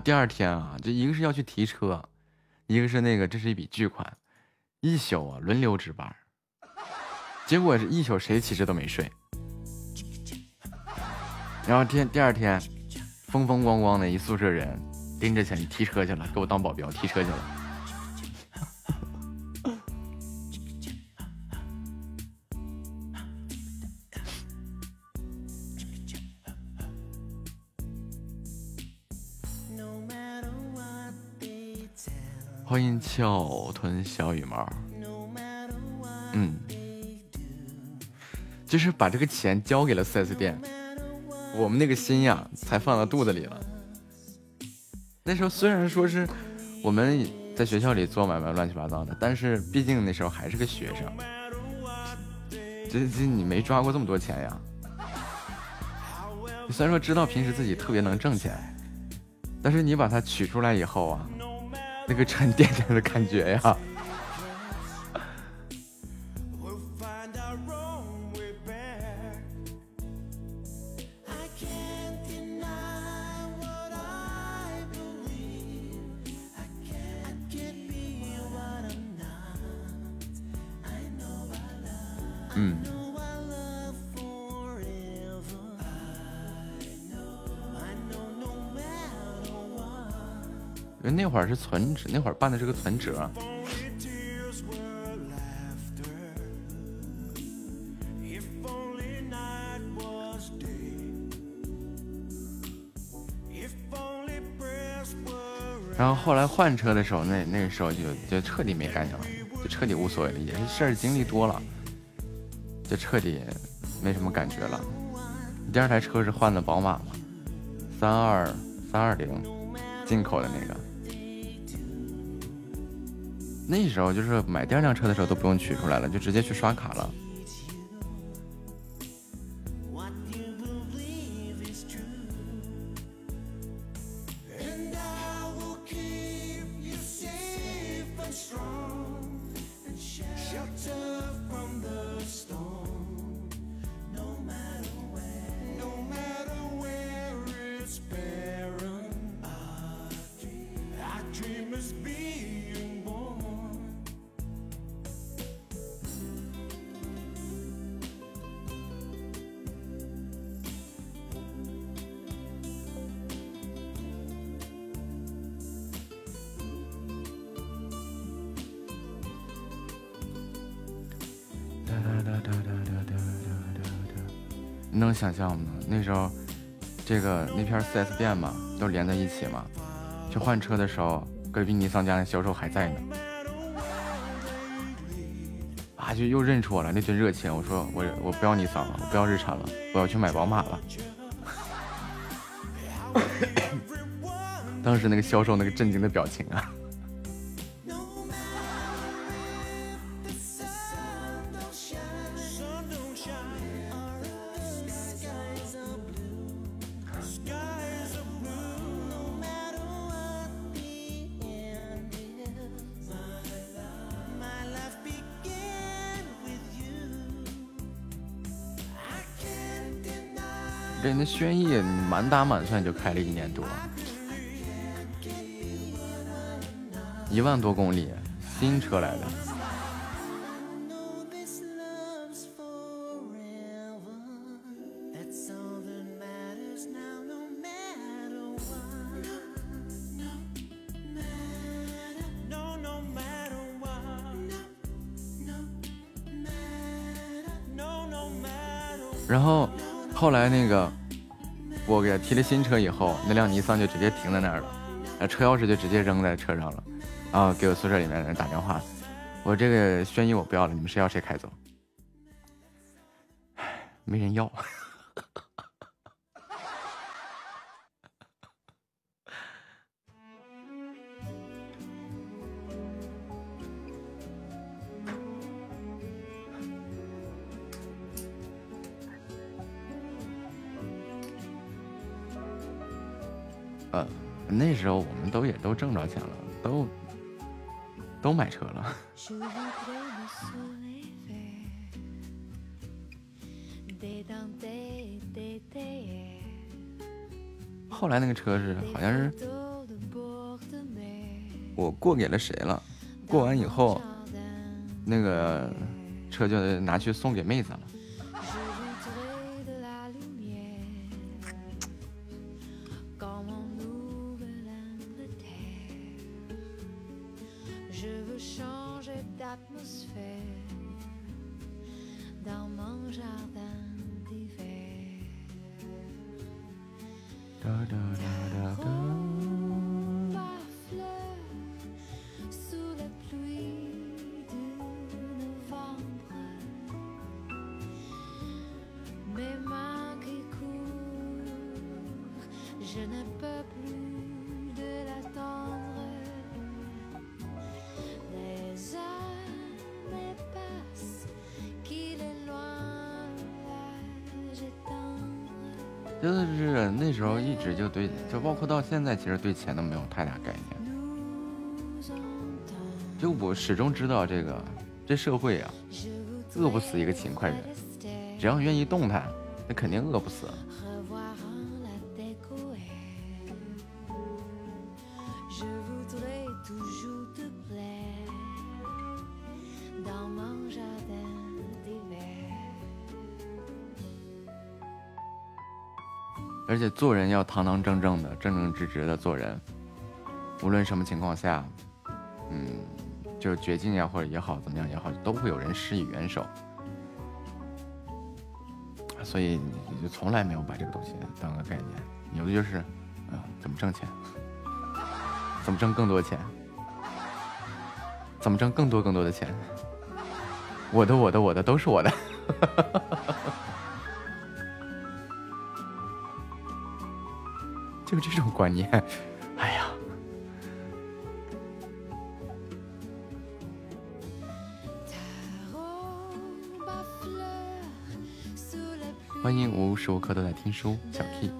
第二天啊，这一个是要去提车，一个是那个，这是一笔巨款，一宿啊轮流值班，结果是一宿谁其实都没睡，然后天第二天，风风光光的一宿舍人拎着钱提车去了，给我当保镖提车去了。欢迎翘臀小羽毛，嗯，就是把这个钱交给了 4S 店，我们那个心呀才放到肚子里了。那时候虽然说是我们在学校里做买卖乱七八糟的，但是毕竟那时候还是个学生，这这你没抓过这么多钱呀？虽然说知道平时自己特别能挣钱，但是你把它取出来以后啊。那个沉甸甸的感觉呀。儿是存折，那会儿办的是个存折。然后后来换车的时候，那那个时候就就彻底没干劲了，就彻底无所谓了，也是事儿经历多了，就彻底没什么感觉了。第二台车是换的宝马嘛，三二三二零，进口的那个。那时候就是买第二辆车的时候都不用取出来了，就直接去刷卡了。4S 店嘛，都连在一起嘛。去换车的时候，隔壁尼桑家的销售还在呢。啊，就又认出我了，那群热情。我说我我不要尼桑了，我不要日产了，我要去买宝马了。当时那个销售那个震惊的表情啊！满打满算就开了一年多，一万多公里，新车来的。然后，后来那个提了新车以后，那辆尼桑就直接停在那儿了，车钥匙就直接扔在车上了，然后给我宿舍里面人打电话，我这个轩逸我不要了，你们谁要谁开走。唉，没人要。那时候我们都也都挣着钱了，都都买车了。后来那个车是好像是我过给了谁了，过完以后，那个车就拿去送给妹子了。到现在，其实对钱都没有太大概念。就我始终知道这个，这社会啊，饿不死一个勤快人，只要愿意动弹，那肯定饿不死。且做人要堂堂正正的、正正直直的做人，无论什么情况下，嗯，就是绝境呀或者也好，怎么样也好，都会有人施以援手。所以你就从来没有把这个东西当个概念，有的就是，啊，怎么挣钱，怎么挣更多钱，怎么挣更多更多的钱，我的我的我的都是我的。就这种观念，哎呀！欢迎无时无刻都在听书，小 K。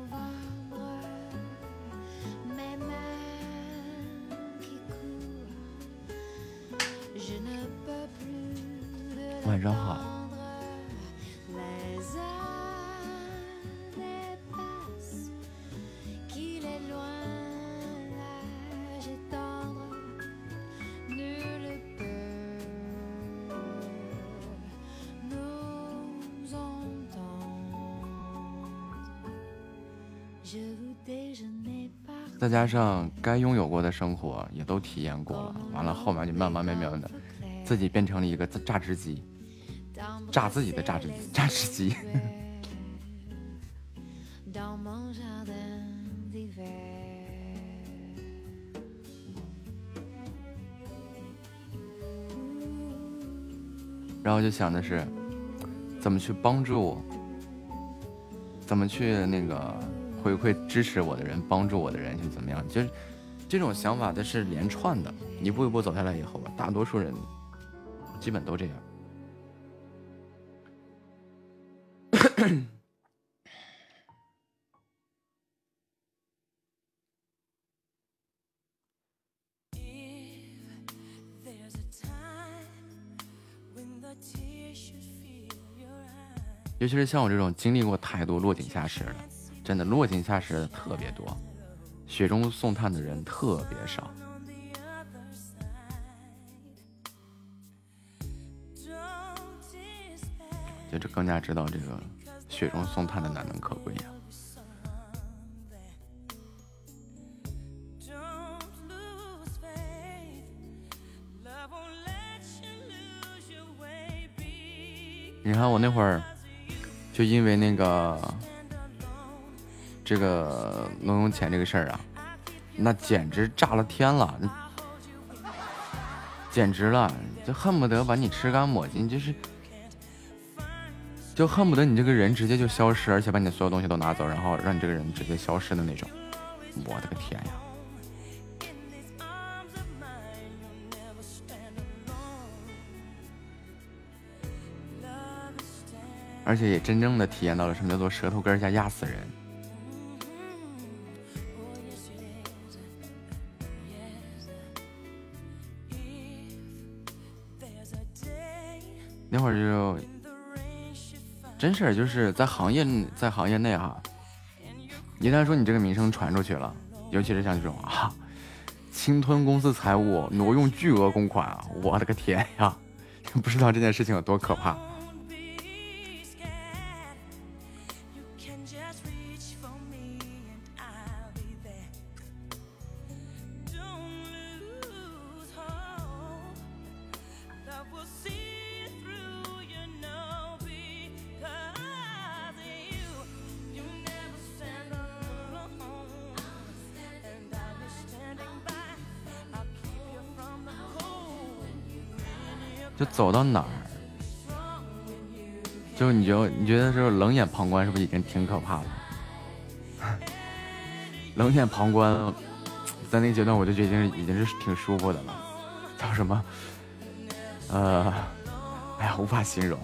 加上该拥有过的生活也都体验过了，完了后面就慢慢慢慢的，自己变成了一个榨汁机，榨自己的榨汁榨汁机。然后就想的是，怎么去帮助，怎么去那个。回馈支持我的人，帮助我的人，就怎么样？就是这种想法，它是连串的，一步一步走下来以后，大多数人基本都这样。尤其是像我这种经历过太多落井下石的。真的落井下石的特别多，雪中送炭的人特别少，就这更加知道这个雪中送炭的难能可贵呀。你看我那会儿就因为那个这个挪用钱这个事儿啊，那简直炸了天了，简直了，就恨不得把你吃干抹净，就是就恨不得你这个人直接就消失，而且把你的所有东西都拿走，然后让你这个人直接消失的那种。我的个天呀！而且也真正的体验到了什么叫做舌头根下压死人。会儿就真事儿，就是在行业在行业内哈，一旦说你这个名声传出去了，尤其是像这种啊，侵吞公司财物、挪用巨额公款啊，我的个天呀！不知道这件事情有多可怕。到哪儿，就你觉得你觉得是冷眼旁观，是不是已经挺可怕了？冷眼旁观，在那个阶段我就觉得已经是挺舒服的了。叫什么？呃，哎呀，无法形容。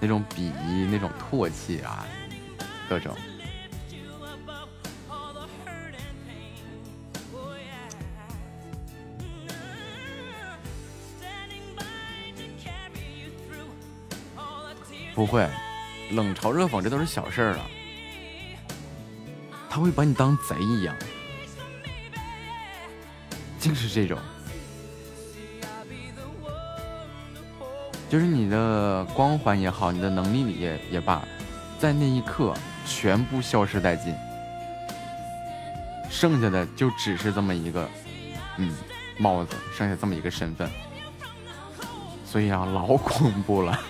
那种鄙夷，那种唾弃啊，各种。不会，冷嘲热讽这都是小事儿了。他会把你当贼一样，就是这种，就是你的光环也好，你的能力也也罢，在那一刻全部消失殆尽，剩下的就只是这么一个，嗯，帽子，剩下这么一个身份，所以啊，老恐怖了。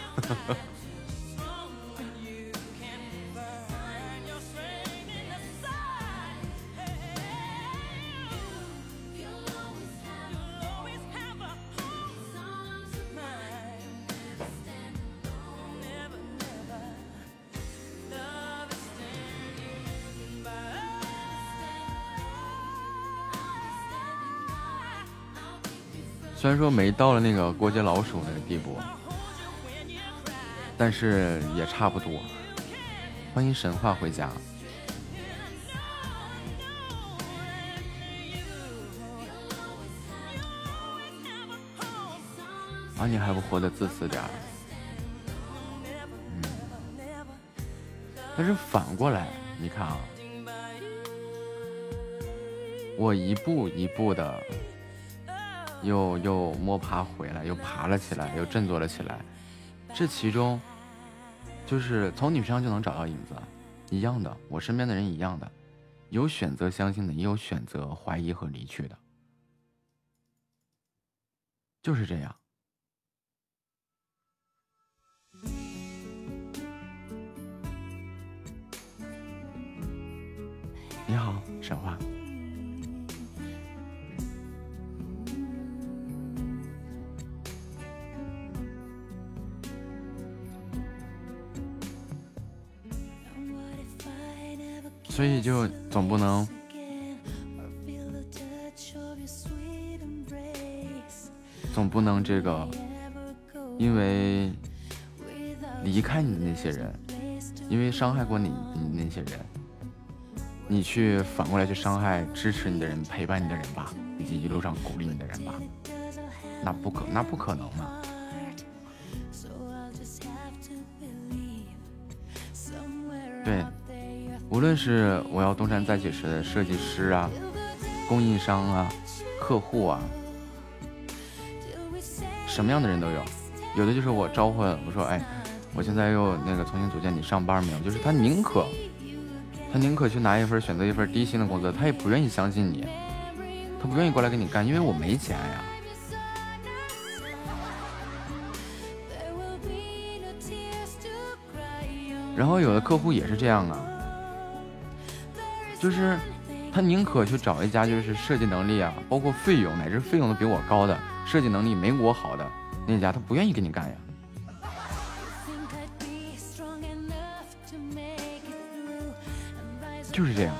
然说没到了那个过街老鼠那个地步，但是也差不多。欢迎神话回家。啊，你还不活得自私点儿？嗯。但是反过来，你看啊，我一步一步的。又又摸爬回来，又爬了起来，又振作了起来。这其中，就是从你身上就能找到影子，一样的，我身边的人一样的，有选择相信的，也有选择怀疑和离去的，就是这样。你好，神话。所以就总不能，总不能这个，因为离开你的那些人，因为伤害过你你那些人，你去反过来去伤害支持你的人、陪伴你的人吧，以及一路上鼓励你的人吧，那不可那不可能嘛。对。无论是我要东山再起时的设计师啊、供应商啊、客户啊，什么样的人都有，有的就是我招呼，我说，哎，我现在又那个重新组建，你上班没有，就是他宁可他宁可去拿一份选择一份低薪的工作，他也不愿意相信你，他不愿意过来跟你干，因为我没钱呀。然后有的客户也是这样啊。就是他宁可去找一家就是设计能力啊，包括费用乃至费用都比我高的，设计能力没我好的那家，他不愿意跟你干呀。就是这样，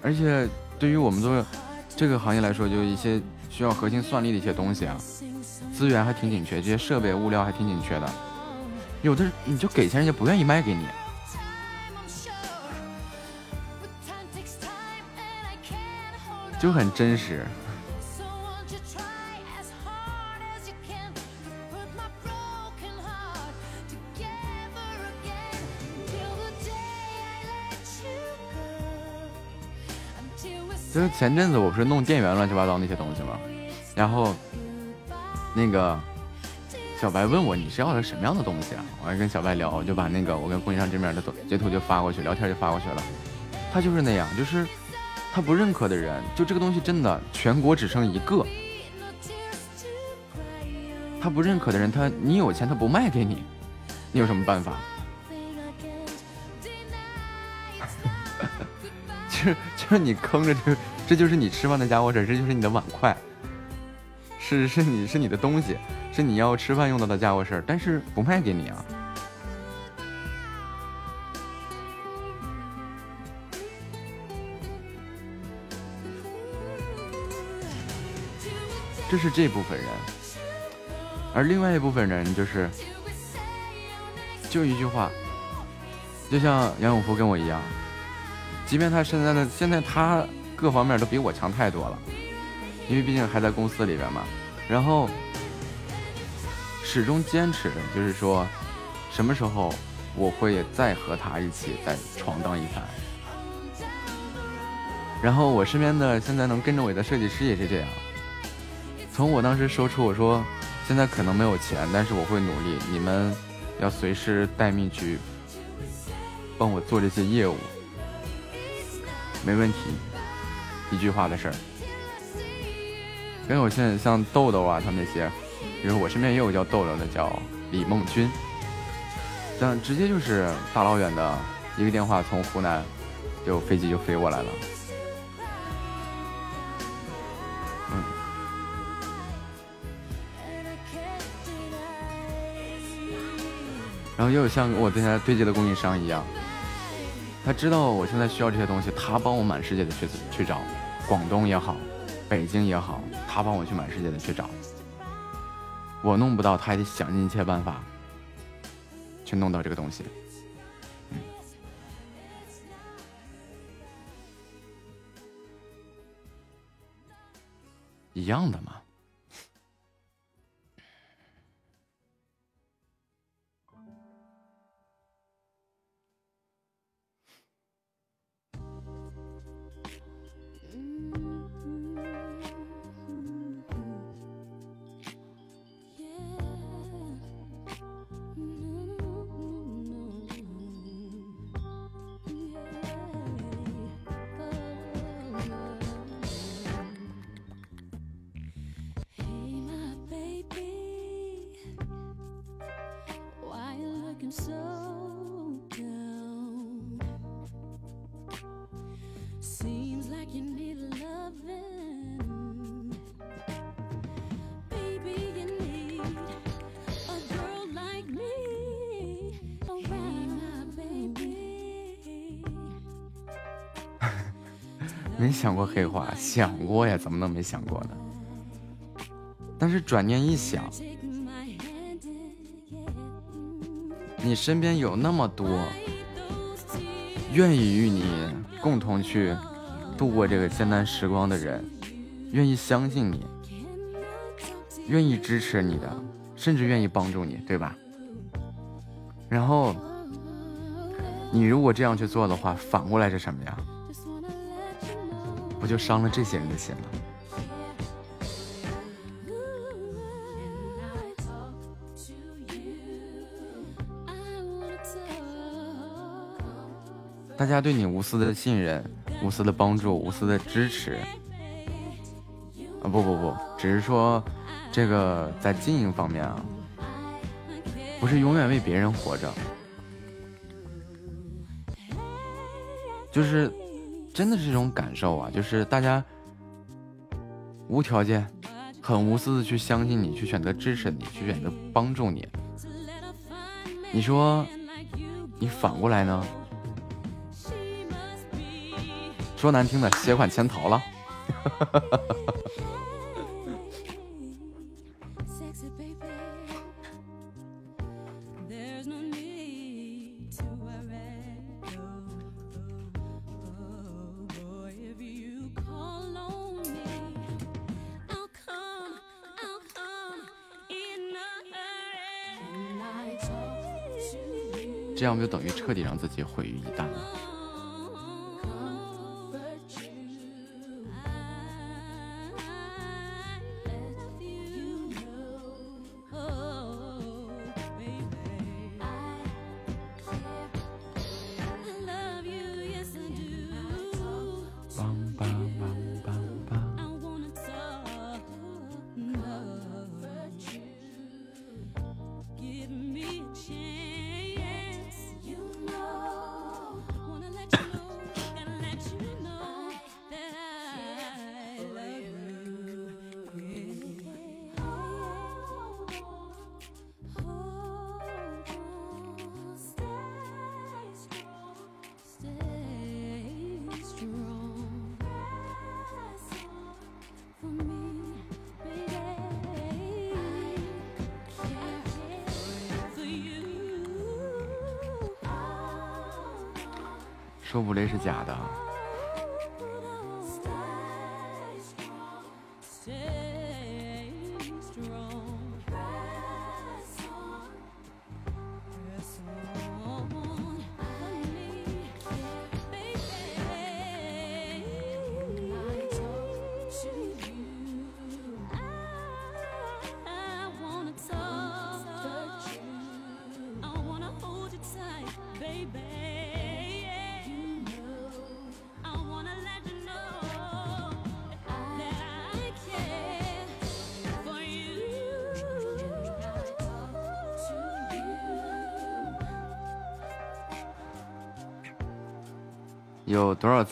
而且对于我们做这个行业来说，就一些需要核心算力的一些东西啊，资源还挺紧缺，这些设备物料还挺紧缺的。有的你就给钱，人家不愿意卖给你，就很真实。就是前阵子我不是弄电源乱七八糟那些东西吗？然后那个小白问我你是要的什么样的东西啊？我还跟小白聊，我就把那个我跟供应商这边的截图就发过去，聊天就发过去了。他就是那样，就是他不认可的人，就这个东西真的全国只剩一个。他不认可的人，他你有钱他不卖给你，你有什么办法？就是你坑着这，这就是你吃饭的家伙事，这就是你的碗筷，是是你是你的东西，是你要吃饭用到的家伙事但是不卖给你啊。这是这部分人，而另外一部分人就是，就一句话，就像杨永福跟我一样。即便他现在的现在他各方面都比我强太多了，因为毕竟还在公司里边嘛。然后始终坚持，就是说什么时候我会再和他一起再闯荡一番。然后我身边的现在能跟着我的设计师也是这样。从我当时说出我说现在可能没有钱，但是我会努力，你们要随时待命去帮我做这些业务。没问题，一句话的事儿。跟我现在像豆豆啊，他们那些，比如我身边也有叫豆豆的，叫李梦君，像直接就是大老远的一个电话从湖南，就飞机就飞过来了。然后又有像我之前对接的供应商一样。他知道我现在需要这些东西，他帮我满世界的去去找，广东也好，北京也好，他帮我去满世界的去找。我弄不到，他还得想尽一切办法去弄到这个东西。一样的嘛。没想过黑化，想过呀，怎么能没想过呢？但是转念一想，你身边有那么多愿意与你共同去度过这个艰难时光的人，愿意相信你，愿意支持你的，甚至愿意帮助你，对吧？然后你如果这样去做的话，反过来是什么呀？不就伤了这些人的心吗？大家对你无私的信任、无私的帮助、无私的支持，啊不不不，只是说这个在经营方面啊，不是永远为别人活着，就是真的是这种感受啊！就是大家无条件、很无私的去相信你，去选择支持你，去选择帮助你。你说，你反过来呢？说难听的，携款潜逃了。这样不就等于彻底让自己毁于一旦了？说五雷是假的。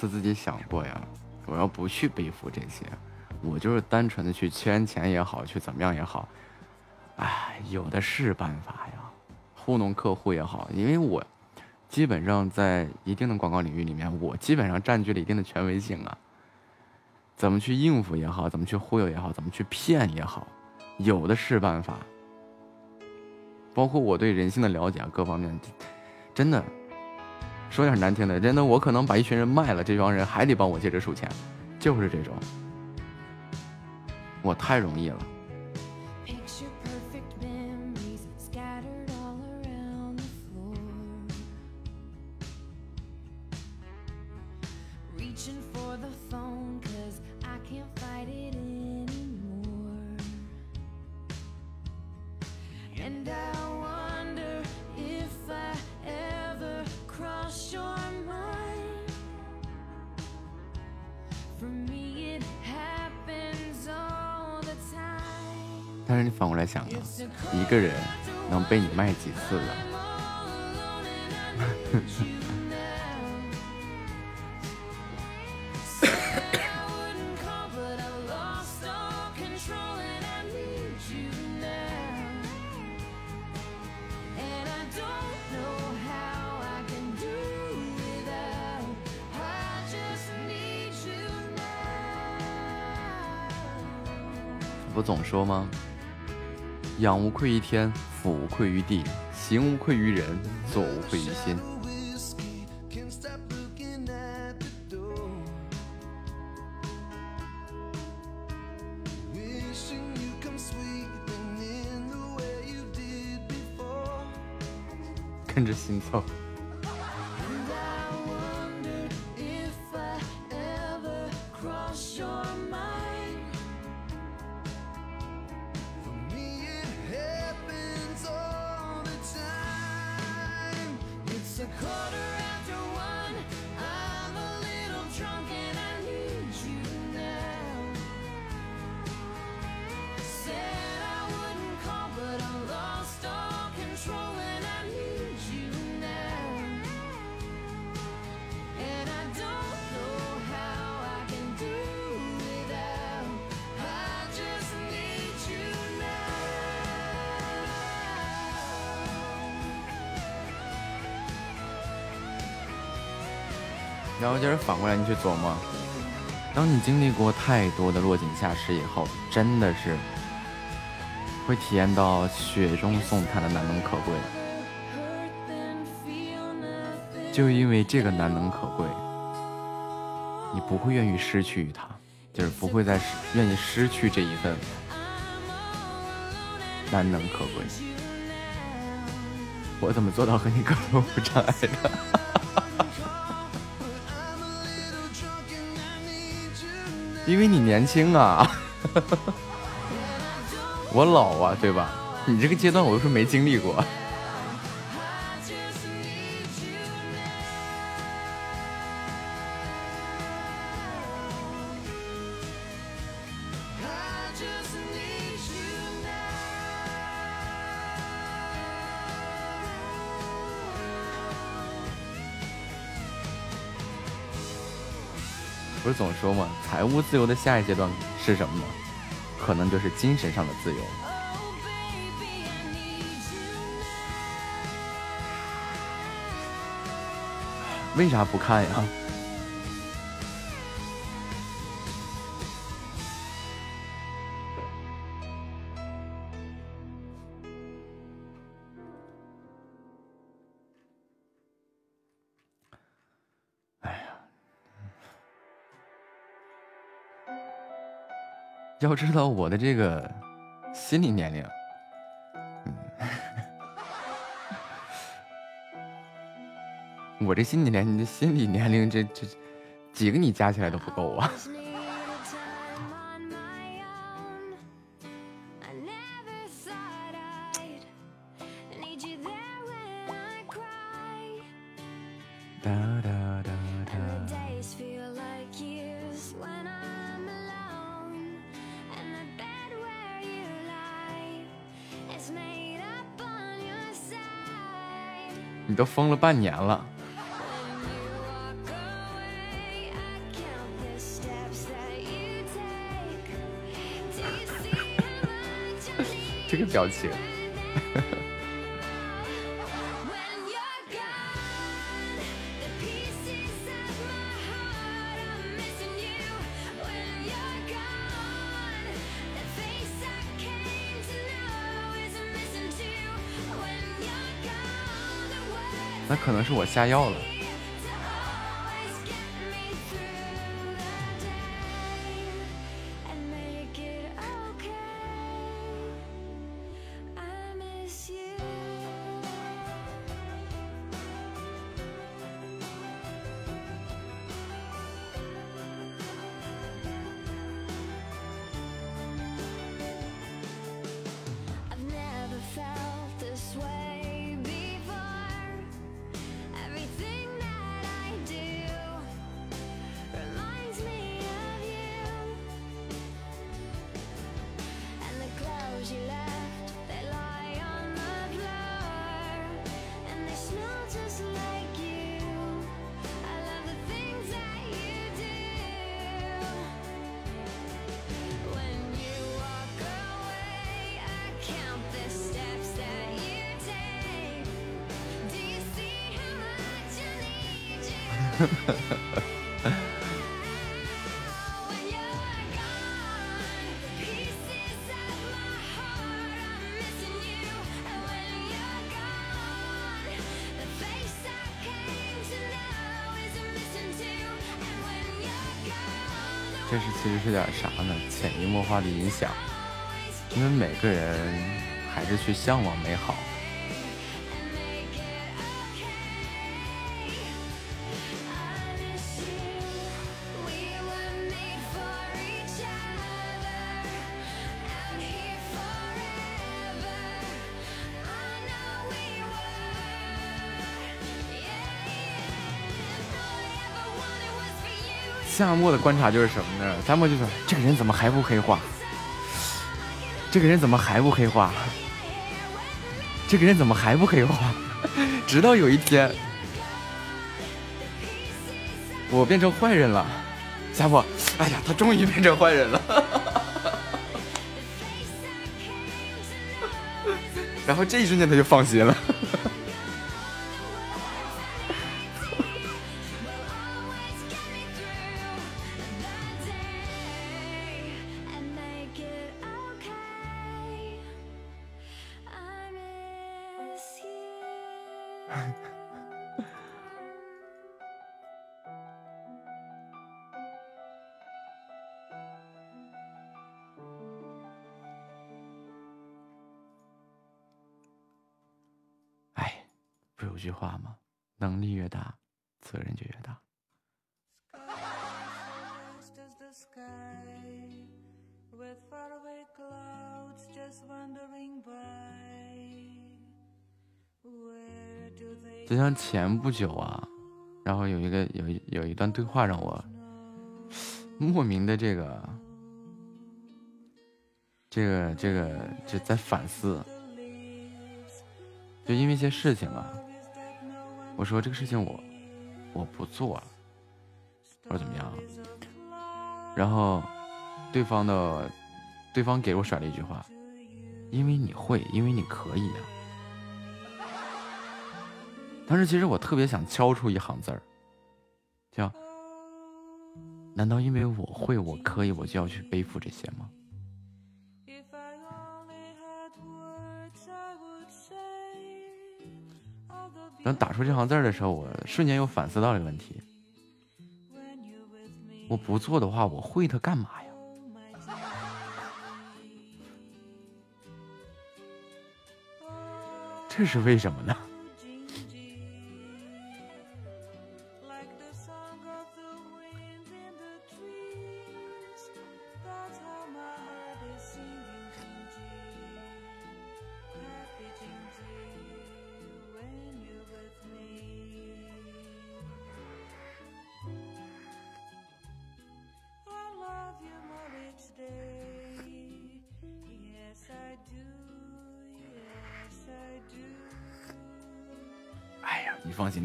次自己想过呀？我要不去背负这些，我就是单纯的去圈钱也好，去怎么样也好，哎，有的是办法呀，糊弄客户也好。因为我基本上在一定的广告领域里面，我基本上占据了一定的权威性啊。怎么去应付也好，怎么去忽悠也好，怎么去骗也好，有的是办法。包括我对人性的了解啊，各方面，真的。说点难听的，真的，我可能把一群人卖了，这帮人还得帮我接着数钱，就是这种，我太容易了。被你卖几次了？仰无愧于天，俯无愧于地，行无愧于人，坐无愧于心。反过来，你去琢磨，当你经历过太多的落井下石以后，真的是会体验到雪中送炭的难能可贵。就因为这个难能可贵，你不会愿意失去它，就是不会再愿意失去这一份难能可贵。我怎么做到和你沟通无障碍的？因为你年轻啊，我老啊，对吧？你这个阶段我又是没经历过。不是总说嘛，财务自由的下一阶段是什么吗？可能就是精神上的自由。为啥不看呀？要知道我的这个心理年龄，我这心理年龄，心理年龄，这这几个你加起来都不够啊！都封了半年了，这个表情。是我下药了。是点啥呢？潜移默化的影响，因为每个人还是去向往美好。我的观察就是什么呢？夏末就说：“这个人怎么还不黑化？这个人怎么还不黑化？这个人怎么还不黑化？” 直到有一天，我变成坏人了。夏末，哎呀，他终于变成坏人了。然后这一瞬间他就放心了。前不久啊，然后有一个有有一段对话让我莫名的这个这个这个就在反思，就因为一些事情啊，我说这个事情我我不做了，或者怎么样，然后对方的对方给我甩了一句话，因为你会，因为你可以啊。当时其实我特别想敲出一行字儿，叫“难道因为我会，我可以，我就要去背负这些吗？”当打出这行字的时候，我瞬间又反思到这个问题：我不做的话，我会它干嘛呀？这是为什么呢？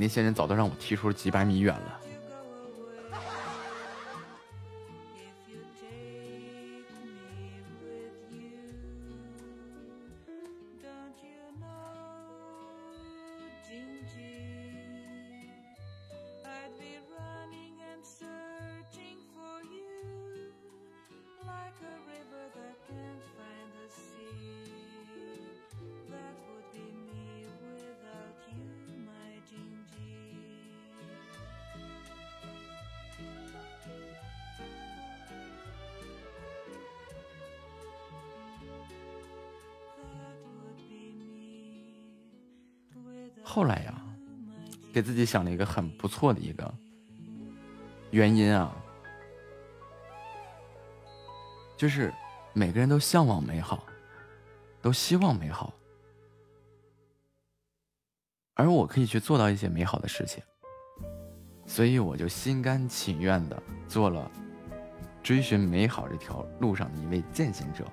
那些人早都让我踢出了几百米远了。自己想了一个很不错的一个原因啊，就是每个人都向往美好，都希望美好，而我可以去做到一些美好的事情，所以我就心甘情愿的做了追寻美好这条路上的一位践行者，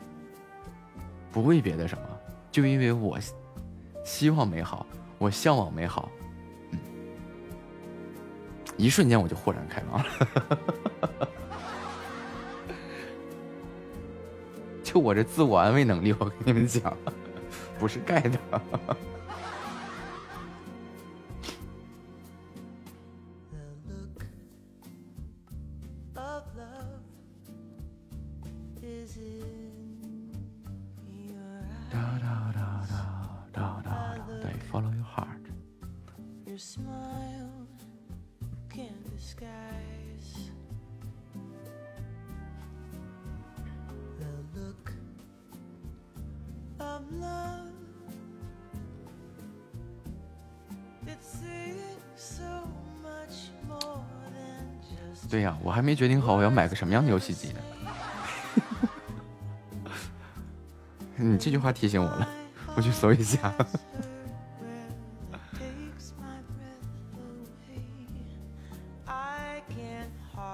不为别的什么，就因为我希望美好，我向往美好。一瞬间我就豁然开朗了，就我这自我安慰能力，我跟你们讲，不是盖的。还没决定好我要买个什么样的游戏机呢？你这句话提醒我了，我去搜一下。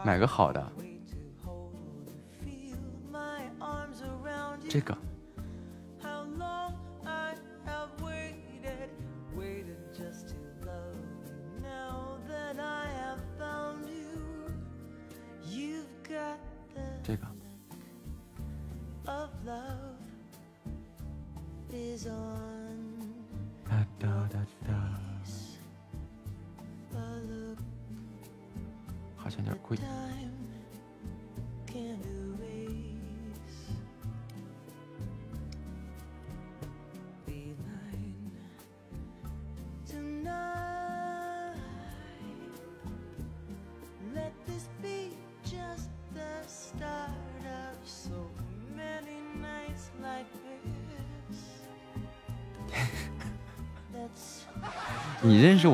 买个好的，这个。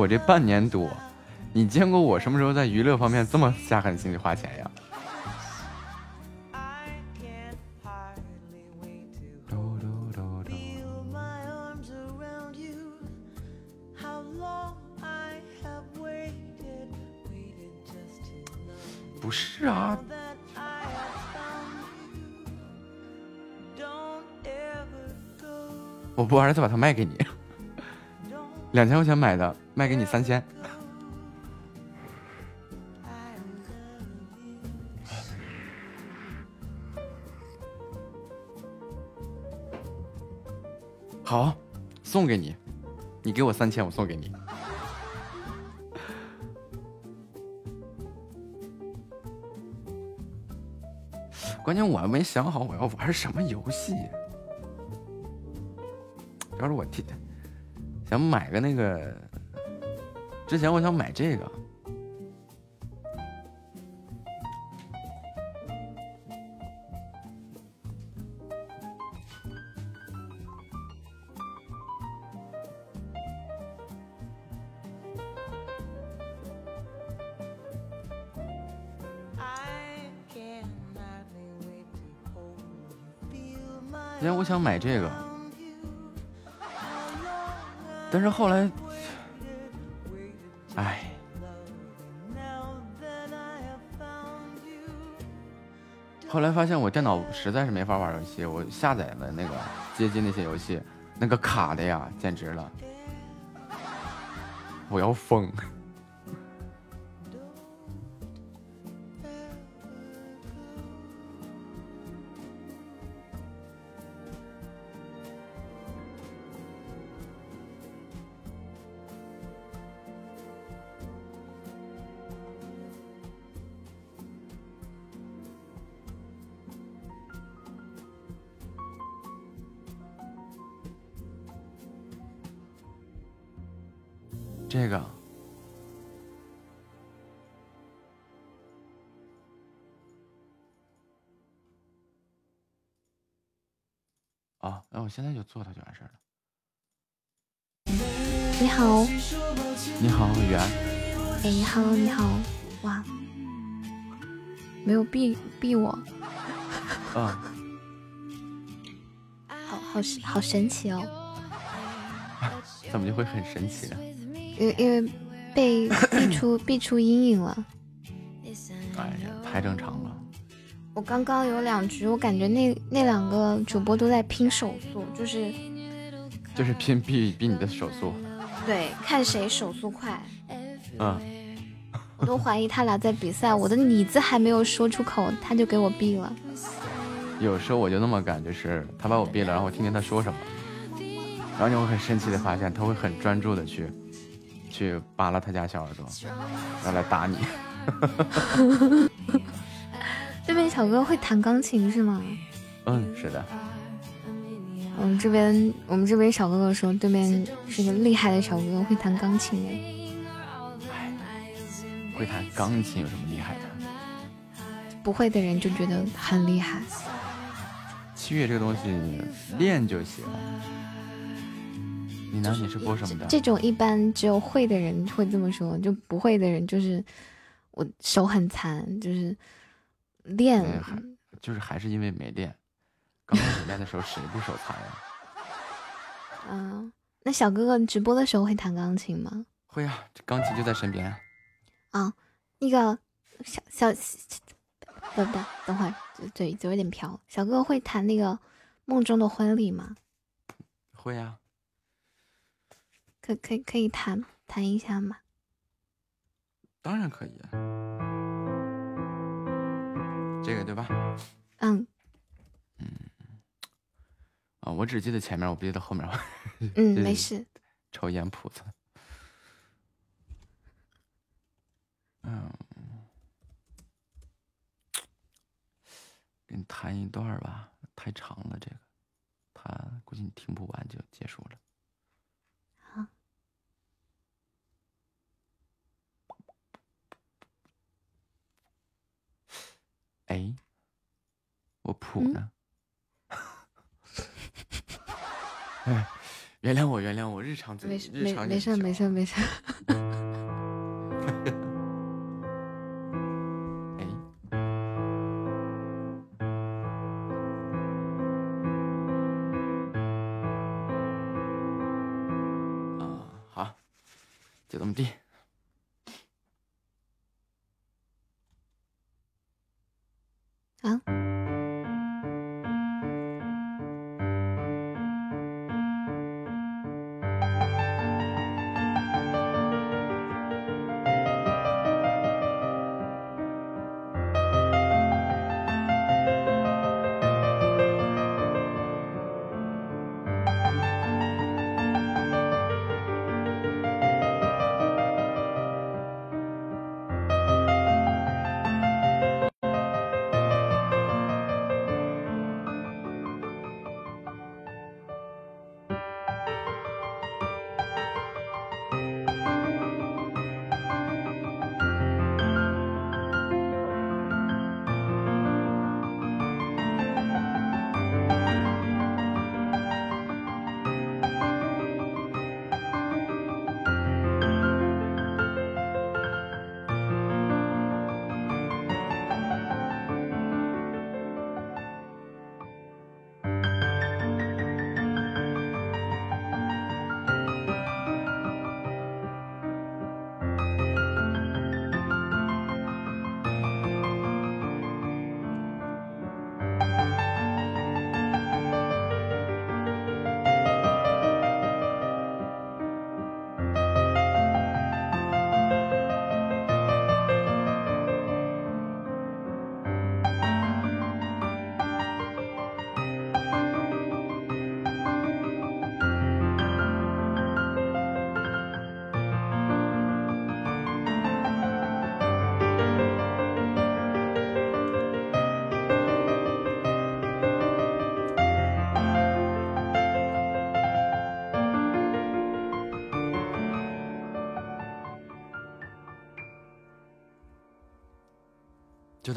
我这半年多，你见过我什么时候在娱乐方面这么下狠心去花钱呀？不是啊。我不玩了，再把它卖给你，两千块钱买的，卖给你三千。好，送给你，你给我三千，我送给你。关键我还没想好我要玩什么游戏。要是我提想买个那个，之前我想买这个。后来，哎，后来发现我电脑实在是没法玩游戏，我下载了那个街机那些游戏，那个卡的呀，简直了，我要疯。做它就完事儿了。你好，你好，圆。哎，Hello，你好，哇，没有避避我。啊，好好好神奇哦。怎么就会很神奇呢？因因为被 避出避出阴影了，哎呀，太正常刚刚有两局，我感觉那那两个主播都在拼手速，就是就是拼比比你的手速。对，看谁手速快。嗯，我都怀疑他俩在比赛，我的你字还没有说出口，他就给我毙了。有时候我就那么干，就是他把我毙了，然后我听听他说什么，然后你会很生气的发现，他会很专注的去。去扒拉他家小耳朵，然后来打你。这边小哥会弹钢琴是吗？嗯，是的。我们这边我们这边小哥哥说，对面是个厉害的小哥哥，会弹钢琴哎。会弹钢琴有什么厉害的？不会的人就觉得很厉害。七月这个东西练就行。你呢？你是播什么的？这种一般只有会的人会这么说，就不会的人就是我手很残，就是练，就是还是因为没练。刚开始练的时候谁不手残呀？嗯，那小哥哥你直播的时候会弹钢琴吗？会啊，钢琴就在身边。啊，那个小小不不，等会儿嘴嘴有点瓢。小哥哥会弹那个《梦中的婚礼》吗？会啊。可可以可以弹弹一下吗？当然可以，这个对吧？嗯嗯啊，我只记得前面，我不记得后面。嗯，没事。抽烟谱子。嗯，给你弹一段吧，太长了，这个，他估计你听不完就结束了。哎，我谱呢？哎，原谅我，原谅我，日常没，日常没没事，没事，没事。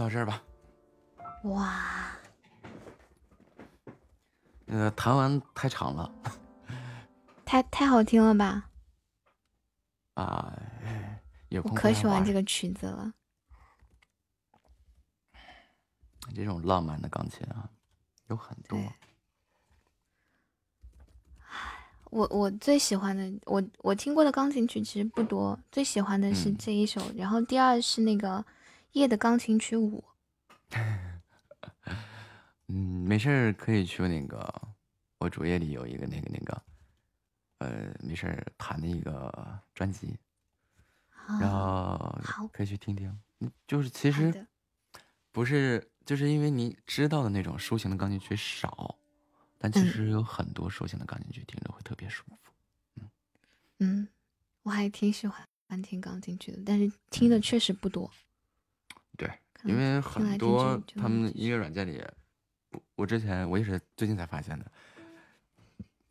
到这儿吧。哇，呃，弹完太长了，太太好听了吧？啊，有空我可喜欢这个曲子了。这种浪漫的钢琴啊，有很多。我我最喜欢的，我我听过的钢琴曲其实不多，最喜欢的是这一首，然后第二是那个。夜的钢琴曲五，嗯，没事儿可以去那个，我主页里有一个那个那个，呃，没事儿弹的一个专辑，然后可以去听听。就是其实不是，就是因为你知道的那种抒情的钢琴曲少，但其实有很多抒情的钢琴曲听着会特别舒服。嗯嗯，我还挺喜欢听钢琴曲的，但是听的确实不多。对，因为很多他们音乐软件里，我我之前我也是最近才发现的，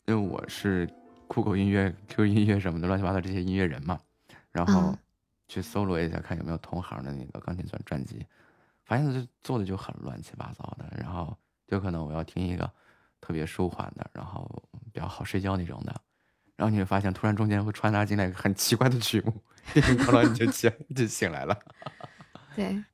因为我是酷狗音乐、QQ 音乐什么的乱七八糟这些音乐人嘛，然后去搜罗一下看有没有同行的那个钢琴专专辑，发现就做的就很乱七八糟的，然后就可能我要听一个特别舒缓的，然后比较好睡觉那种的，然后你会发现突然中间会穿插进来很奇怪的曲目，叮叮当当你就起 就醒来了，对。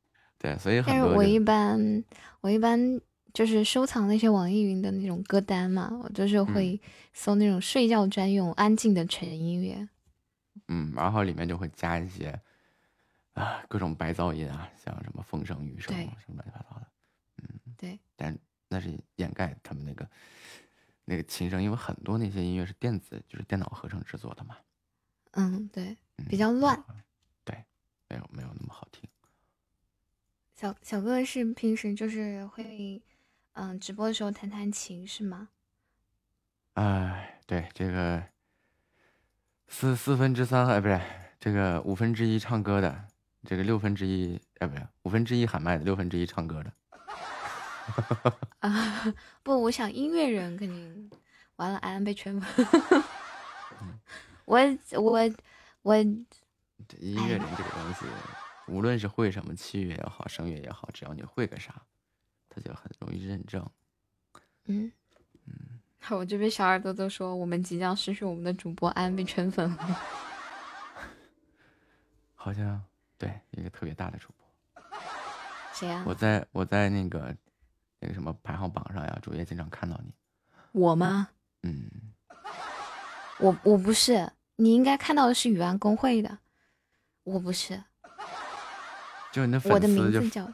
对，所以但是我一般我一般就是收藏那些网易云的那种歌单嘛，我就是会搜那种睡觉专用、安静的纯音乐。嗯，然后里面就会加一些啊各种白噪音啊，像什么风声、雨声什么乱七八糟的。嗯，对。但那是掩盖他们那个那个琴声，因为很多那些音乐是电子，就是电脑合成制作的嘛。嗯，对，比较乱。对，没有没有那么好听。小小哥哥是平时就是会，嗯，直播的时候弹弹琴是吗？哎，对，这个四四分之三，哎，不是这个五分之一唱歌的，这个六分之一，哎，不是五分之一喊麦的，六分之一唱歌的。啊，不，我想音乐人肯定完了，安安被圈粉。我我我，音乐人这个东西。无论是会什么器乐也好，声乐也好，只要你会个啥，他就很容易认证。嗯嗯，我这边小耳朵都说我们即将失去我们的主播安被圈粉了。好像对一个特别大的主播。谁呀？我在我在那个那个什么排行榜上呀，主页经常看到你。我吗？嗯。我我不是，你应该看到的是宇安公会的，我不是。就你的我的名字叫，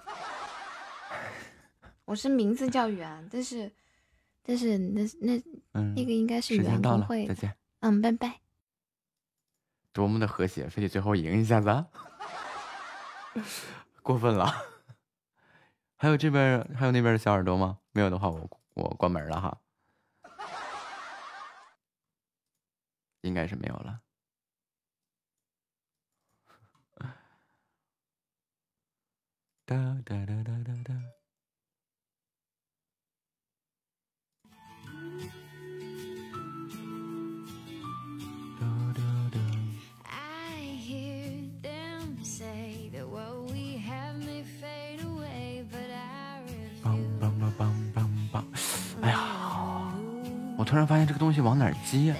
我是名字叫宇安，但是但是那那那个应该是宇安公会。再见。嗯，拜拜。多么的和谐，非得最后赢一下子，过分了。还有这边还有那边的小耳朵吗？没有的话，我我关门了哈。应该是没有了。哒哒哒哒哒哒。哎呀，我突然发现这个东西往哪儿接？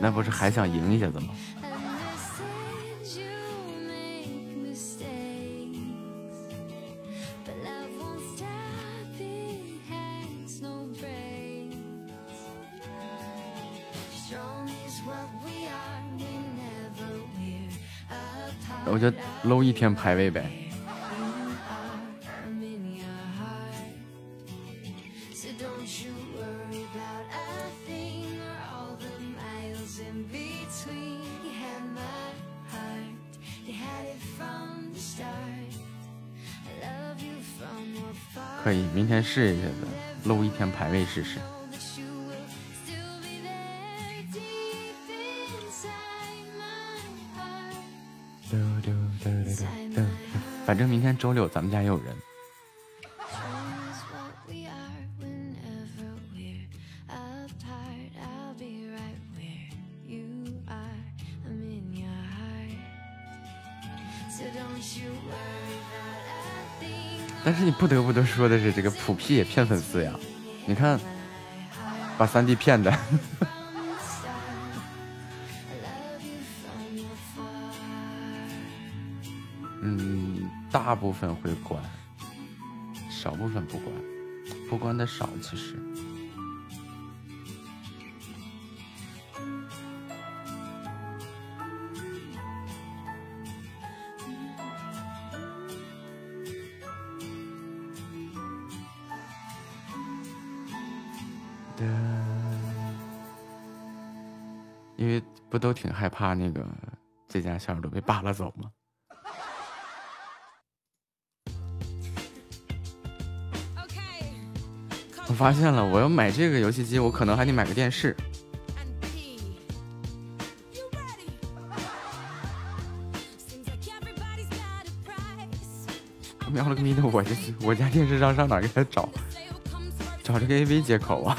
那不是还想赢一下子吗？我就搂一天排位呗。明天试一下子，搂一天排位试试。反正明天周六，咱们家也有人。但是你不得不得说的是，这个普 P 也骗粉丝呀！你看，把三弟骗的。嗯，大部分会关，少部分不关，不关的少其实。害怕那个这家小耳朵被扒拉走吗？我发现了，我要买这个游戏机，我可能还得买个电视。喵了个咪的，我这我家电视上上哪给他找？找这个 AV 接口啊？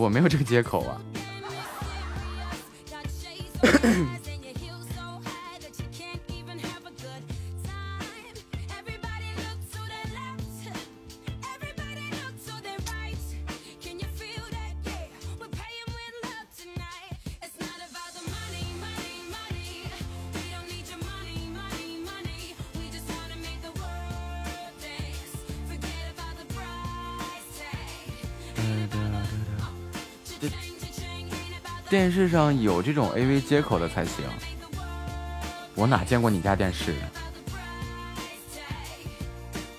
我没有这个接口啊。视上有这种 AV 接口的才行，我哪见过你家电视？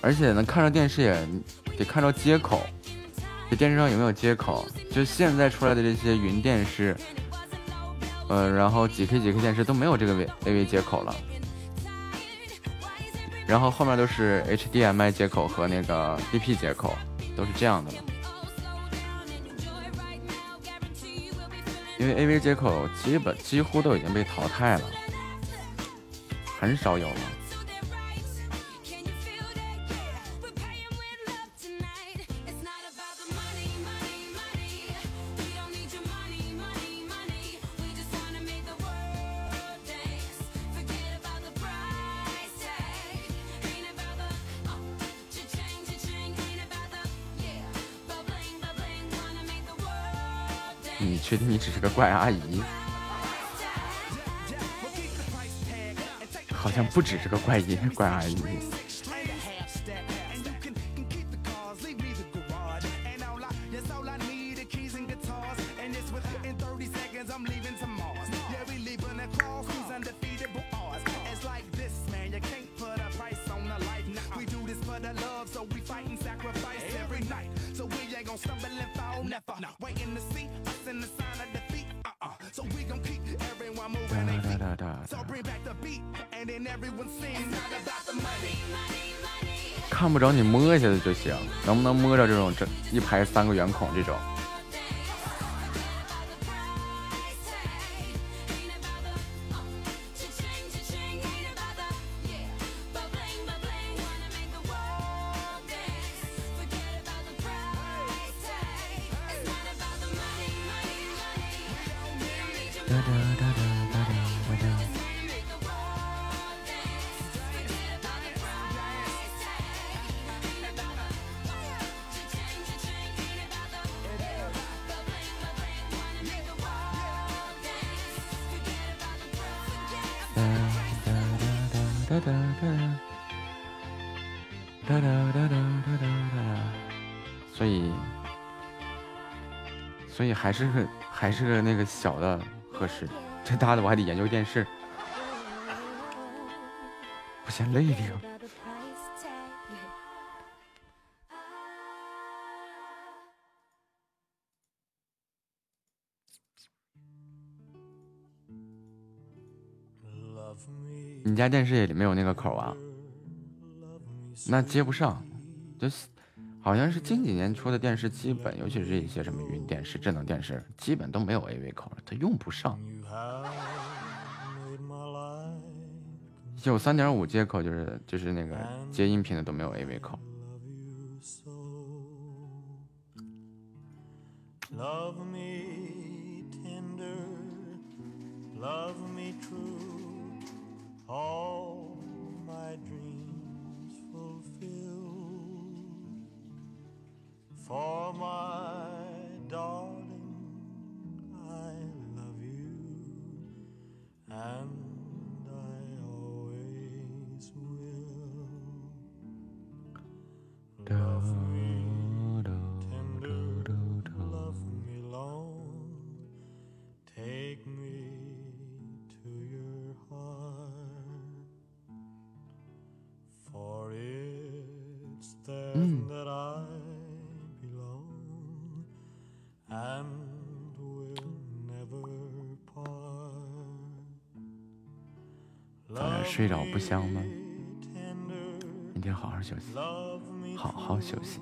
而且呢，看着电视也得看着接口，这电视上有没有接口？就现在出来的这些云电视，呃，然后几 K 几 K 电视都没有这个 AV 接口了，然后后面都是 HDMI 接口和那个 DP 接口，都是这样的了。因为 AV 接口基本几乎都已经被淘汰了，很少有了。怪阿姨？好像不只是个怪姨怪阿姨。剩下的就行，能不能摸着这种这一排三个圆孔这种？还是还是个那个小的合适，这大的我还得研究电视，不嫌累的。你家电视也没有那个口啊？那接不上，就。好像是近几年出的电视，基本尤其是一些什么云电视、智能电视，基本都没有 AV 口，它用不上。有三点五接口，就是就是那个接音频的都没有 AV 口。For my 睡着不香吗？明天好好休息，好好休息。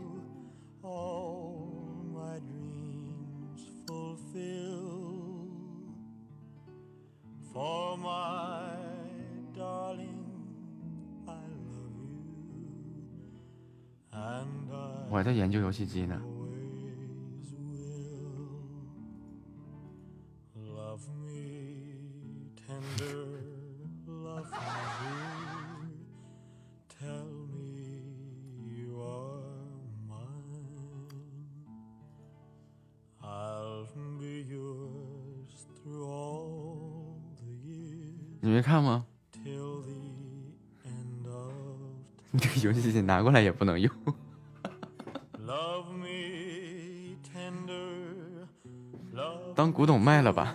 我还在研究游戏机呢。拿过来也不能用，当古董卖了吧。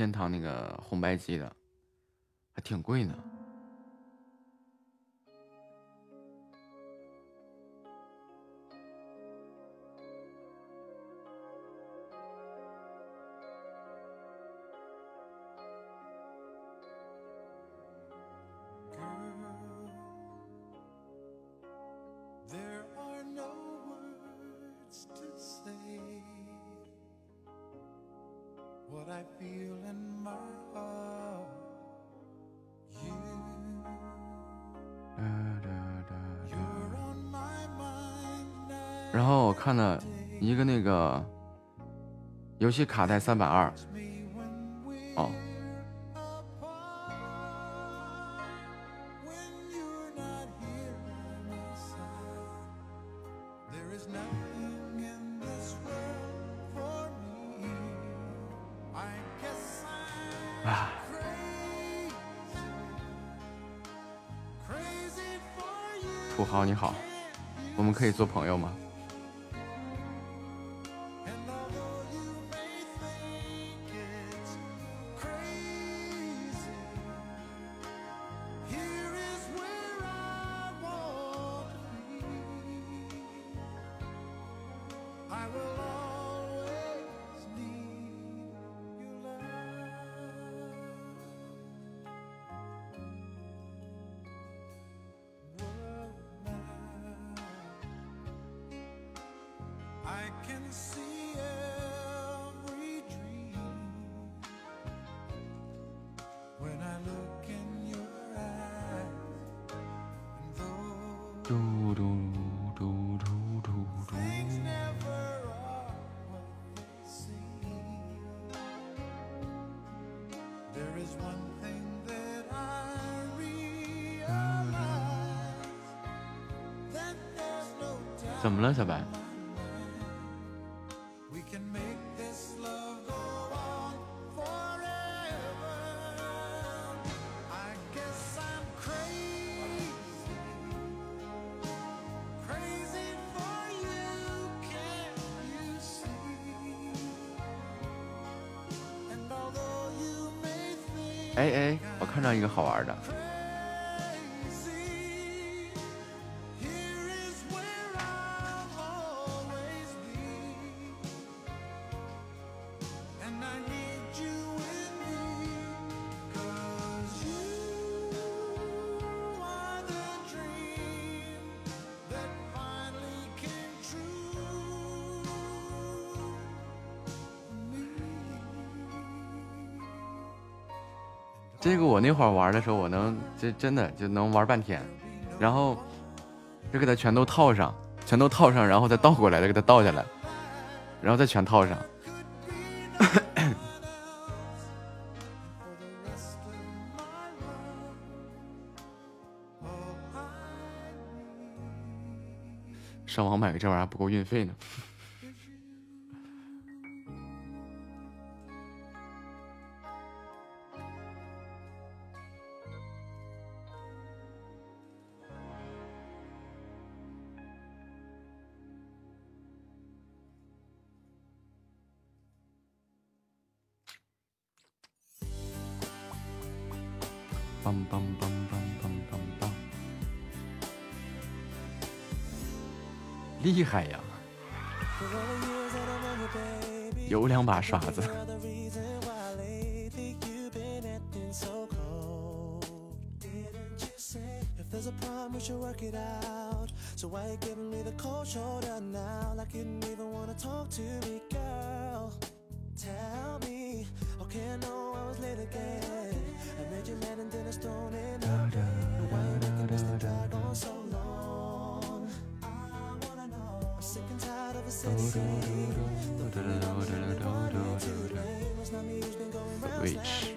天堂那个红白机的，还挺贵呢。游戏卡带三百二。哦。土豪你好，我们可以做朋友吗？我那会儿玩的时候，我能这真的就能玩半天，然后就给它全都套上，全都套上，然后再倒过来，再给它倒下来，然后再全套上。上网买个这玩意儿不够运费呢。棒棒棒棒棒棒棒厉害呀！有两把刷子。Which？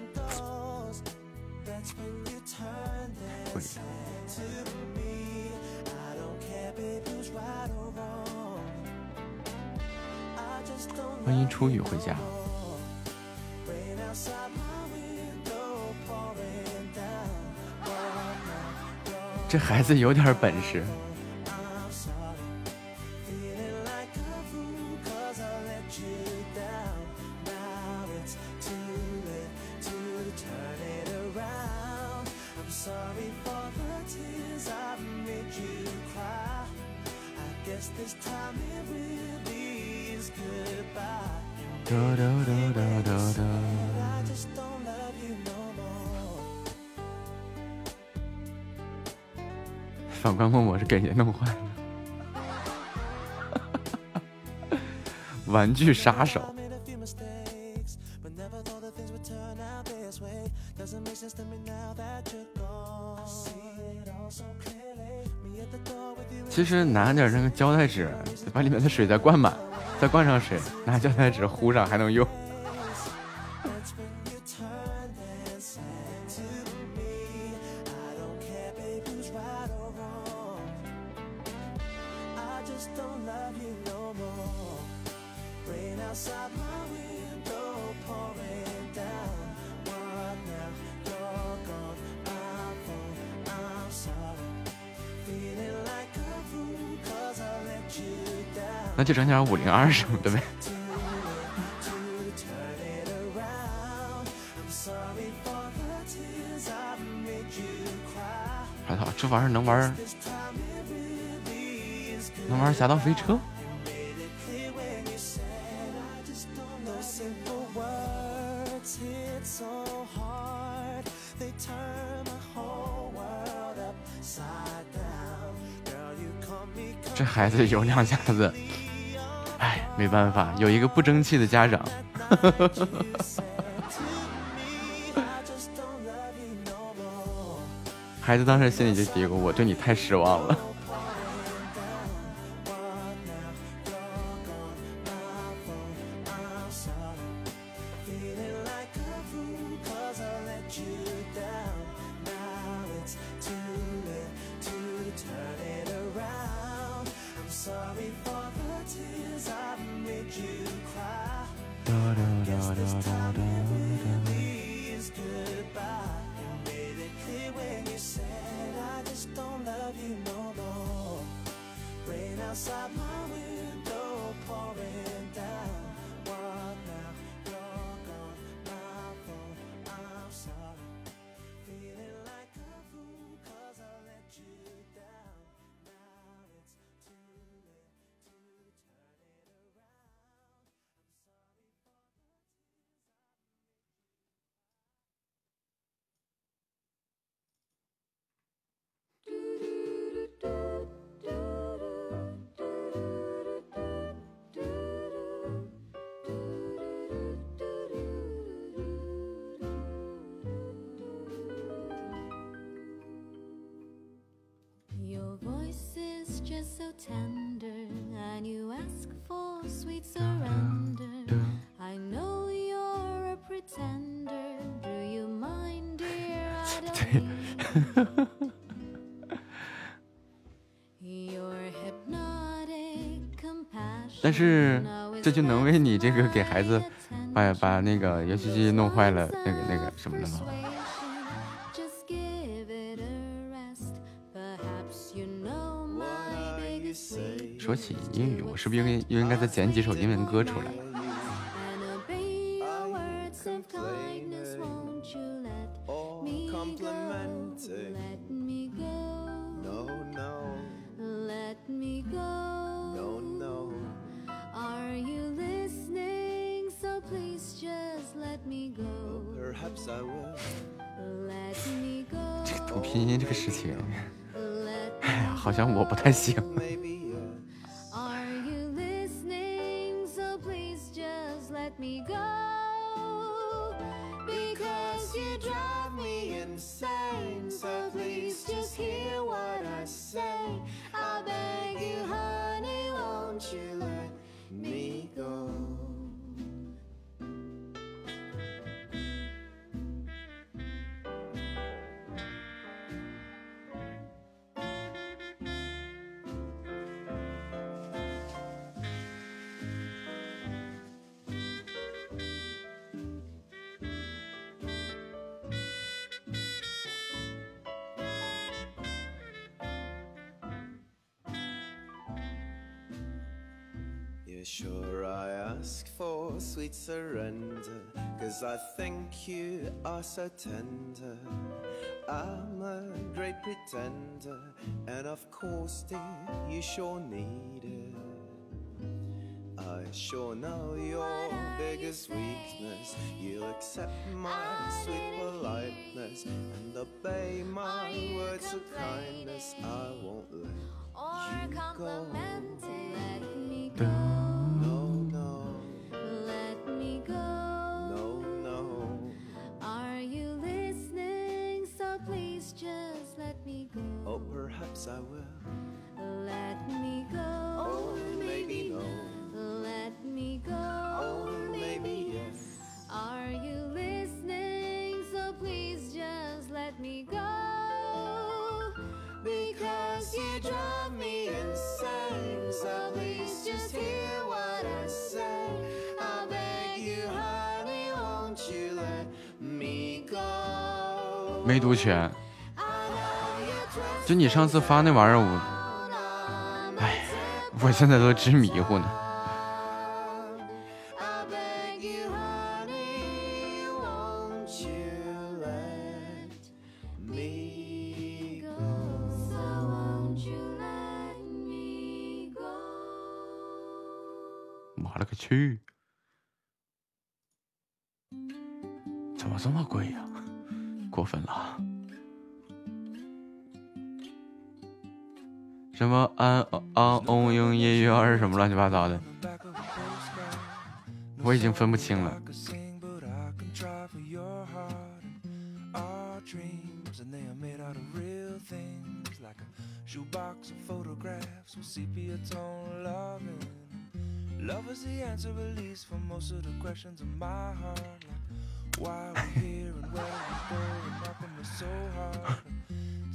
欢迎初雨回家。这孩子有点本事。The door with you. 其实拿点那个胶带纸，把里面的水再灌满，再灌上水，拿胶带纸糊上还能用。就整点五零二什么的呗。我操，这玩意儿能玩？能玩侠盗飞车？这孩子有两下子。没办法，有一个不争气的家长。孩子当时心里就嘀咕：“我对你太失望了。这个给孩子把把那个游戏机弄坏了，那个那个什么了吗？说起英语，我是不是应该应该再剪几首英文歌出来？Sure, I ask for sweet surrender. Cause I think you are so tender. I'm a great pretender. And of course, dear, you sure need it. I sure know your biggest weakness. You'll accept my sweet politeness and obey my words of kindness. I won't let Or You go. Let me go. yes I will. Let me go. Oh, maybe no. Let me go. Oh, maybe yes. Are you listening? So please just let me go. Because you drive me insane. So please just hear what I say. I beg you, honey, won't you let me go? 没读全， 就你上次发那玩意儿，我，哎，我现在都直迷糊呢。妈了个去！怎么这么贵呀？过分了。什么安安翁英耶约二什么乱七八糟的，我已经分不清了。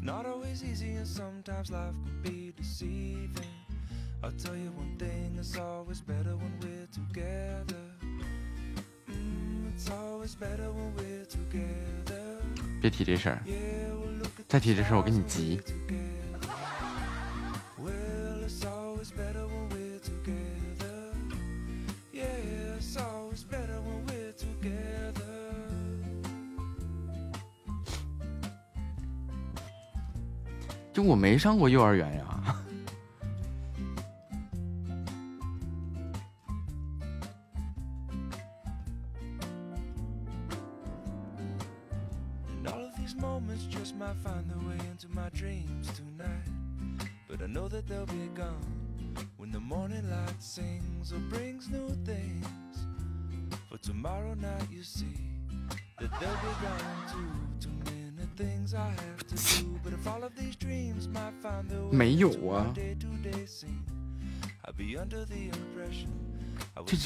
Not always easy, and sometimes life can be deceiving. I'll tell you one thing, it's always better when we're together. Mm, it's always better when we're together. 别提这事儿再提这事儿我跟你急。就我没上过幼儿园呀。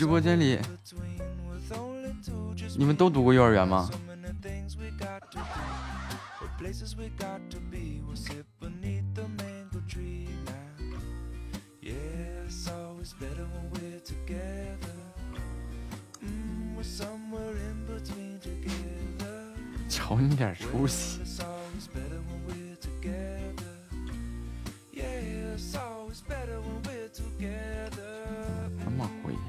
直播间里你们都读过幼儿园吗？瞅你点出息。怎么回呀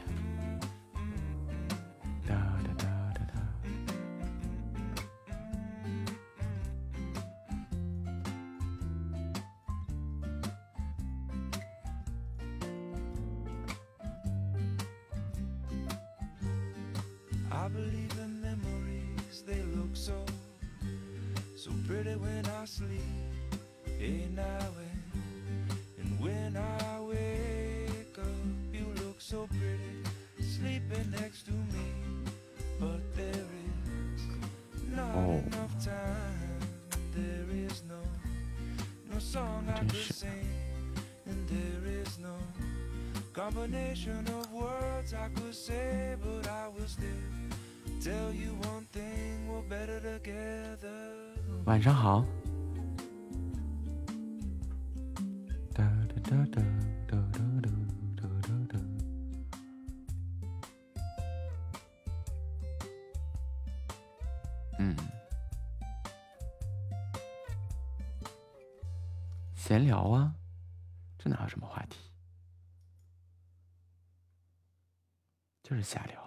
sleep. Hey, now and, and when I wake up, you look so pretty, sleeping next to me. But there is not Oh. enough time, there is no, no song I真could是。 sing, and there is no combination of words I could say, but I will still tell you one thing: we're better together. 晚上好。 嗯，闲聊啊，这哪有什么话题？就是瞎聊。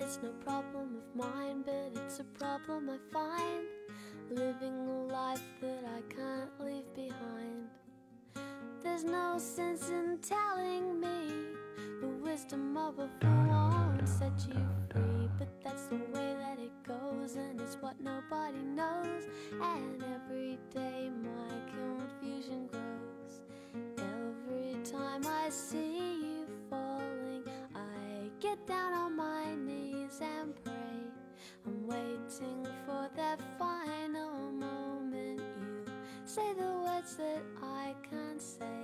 It's no problem of mine, but it's a problem I find. Living a life that I can't leave behind. There's no sense in telling me the wisdom of a fool won't set you free, but that's the way that it goes, and it's what nobody knows. And every day my confusion grows. Every time I see you get down on my knees and pray. I'm waiting for that final moment. You say the words that I can't say.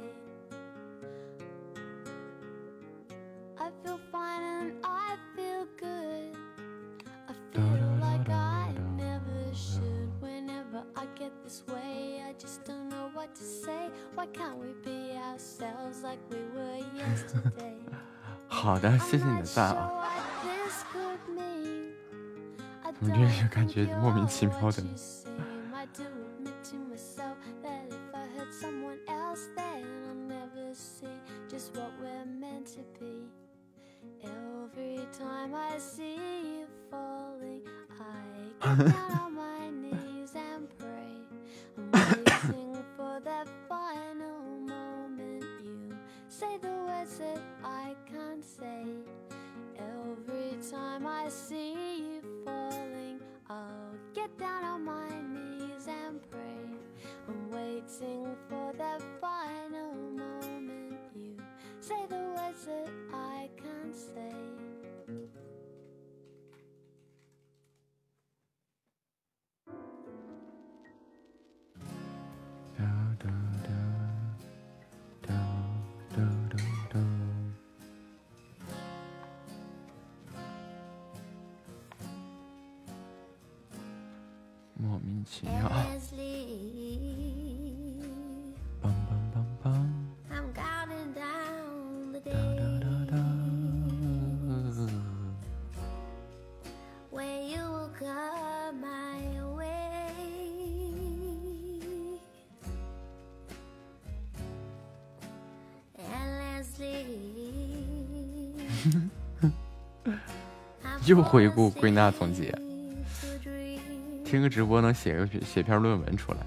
I feel fine and I feel good. I feel like I never should. Whenever I get this way, I just don't know what to say. Why can't we be? 好的，谢谢你的赞啊！怎么这是感觉莫名其妙的又回顾、归纳、总结，听个直播能写个写篇论文出来。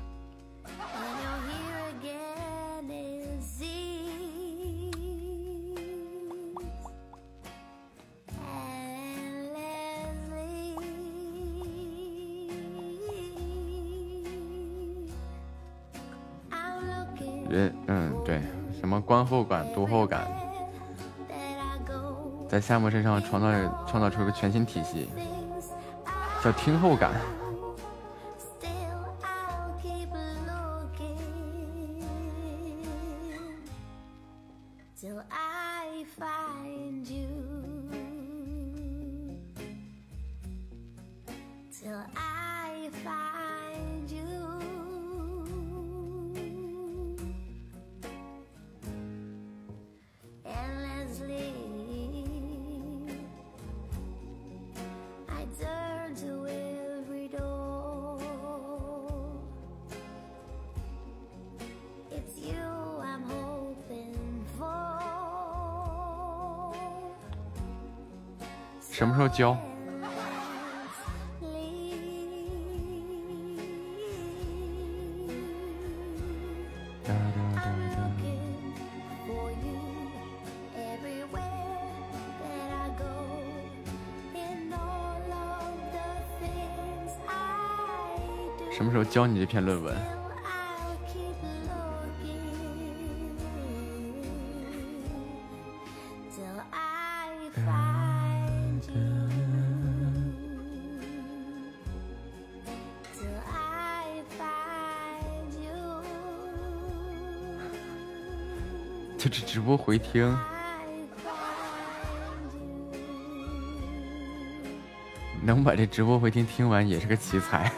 夏沫身上创造创造出一个全新体系，叫听后感。教你这篇论文？就这直播回听，能把这直播回听听完也是个奇才。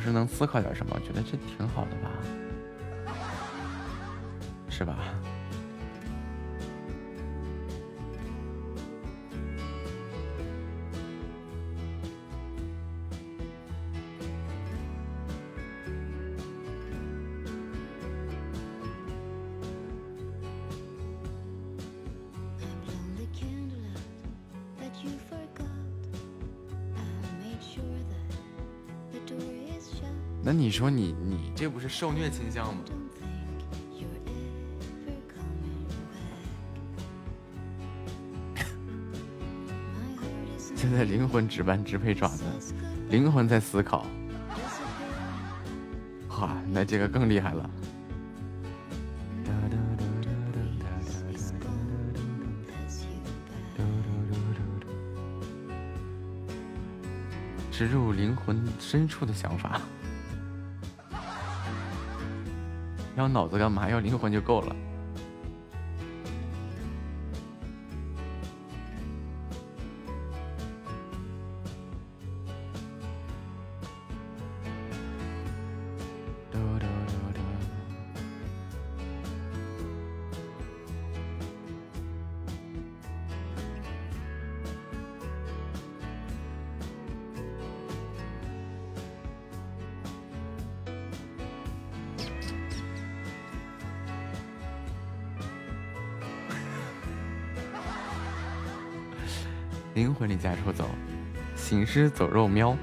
是能思考点什么，觉得这挺好的吧，说你你这不是受虐倾向吗？现在灵魂值班支配爪子，灵魂在思考。哇，那这个更厉害了。植入灵魂深处的想法。要脑子干嘛？要灵魂就够了。灵魂离家出走，行尸走肉喵。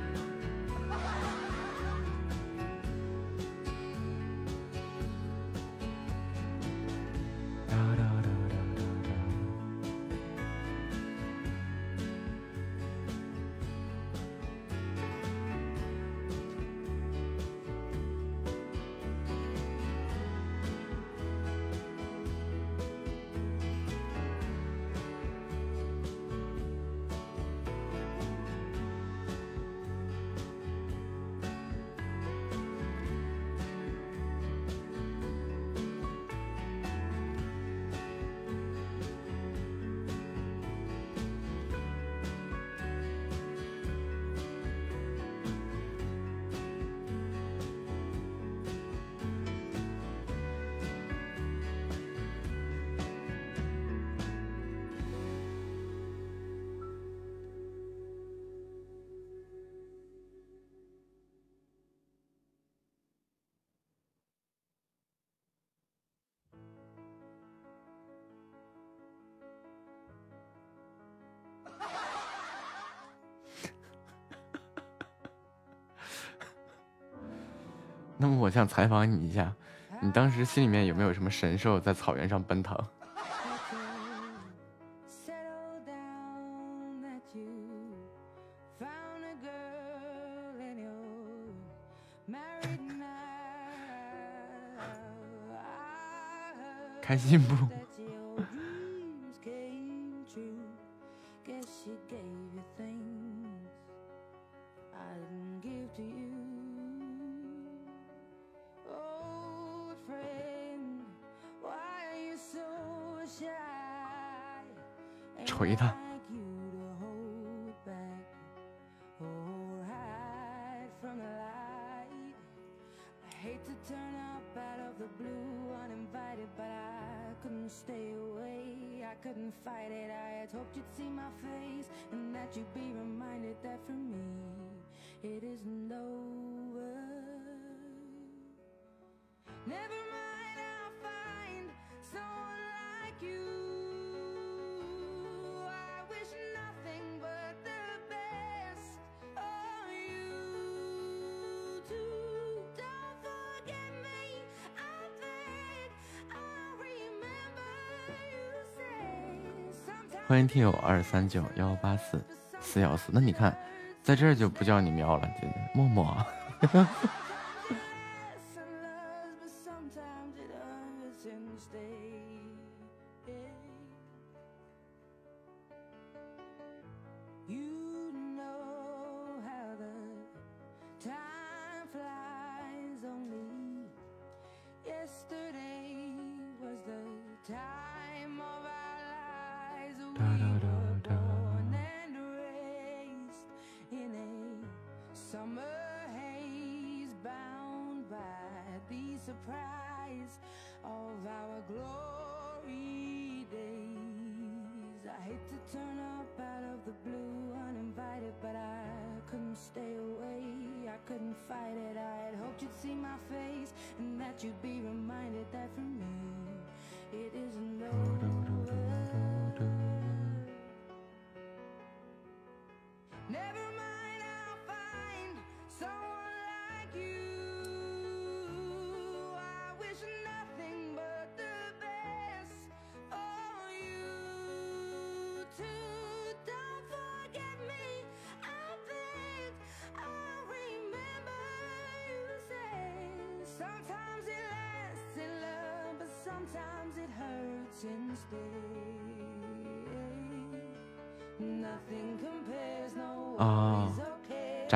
那么我想采访你一下，你当时心里面有没有什么神兽在草原上奔腾？开心不？欢迎听友二三九幺八四四幺四，那你看，在这儿就不叫你喵了，默默。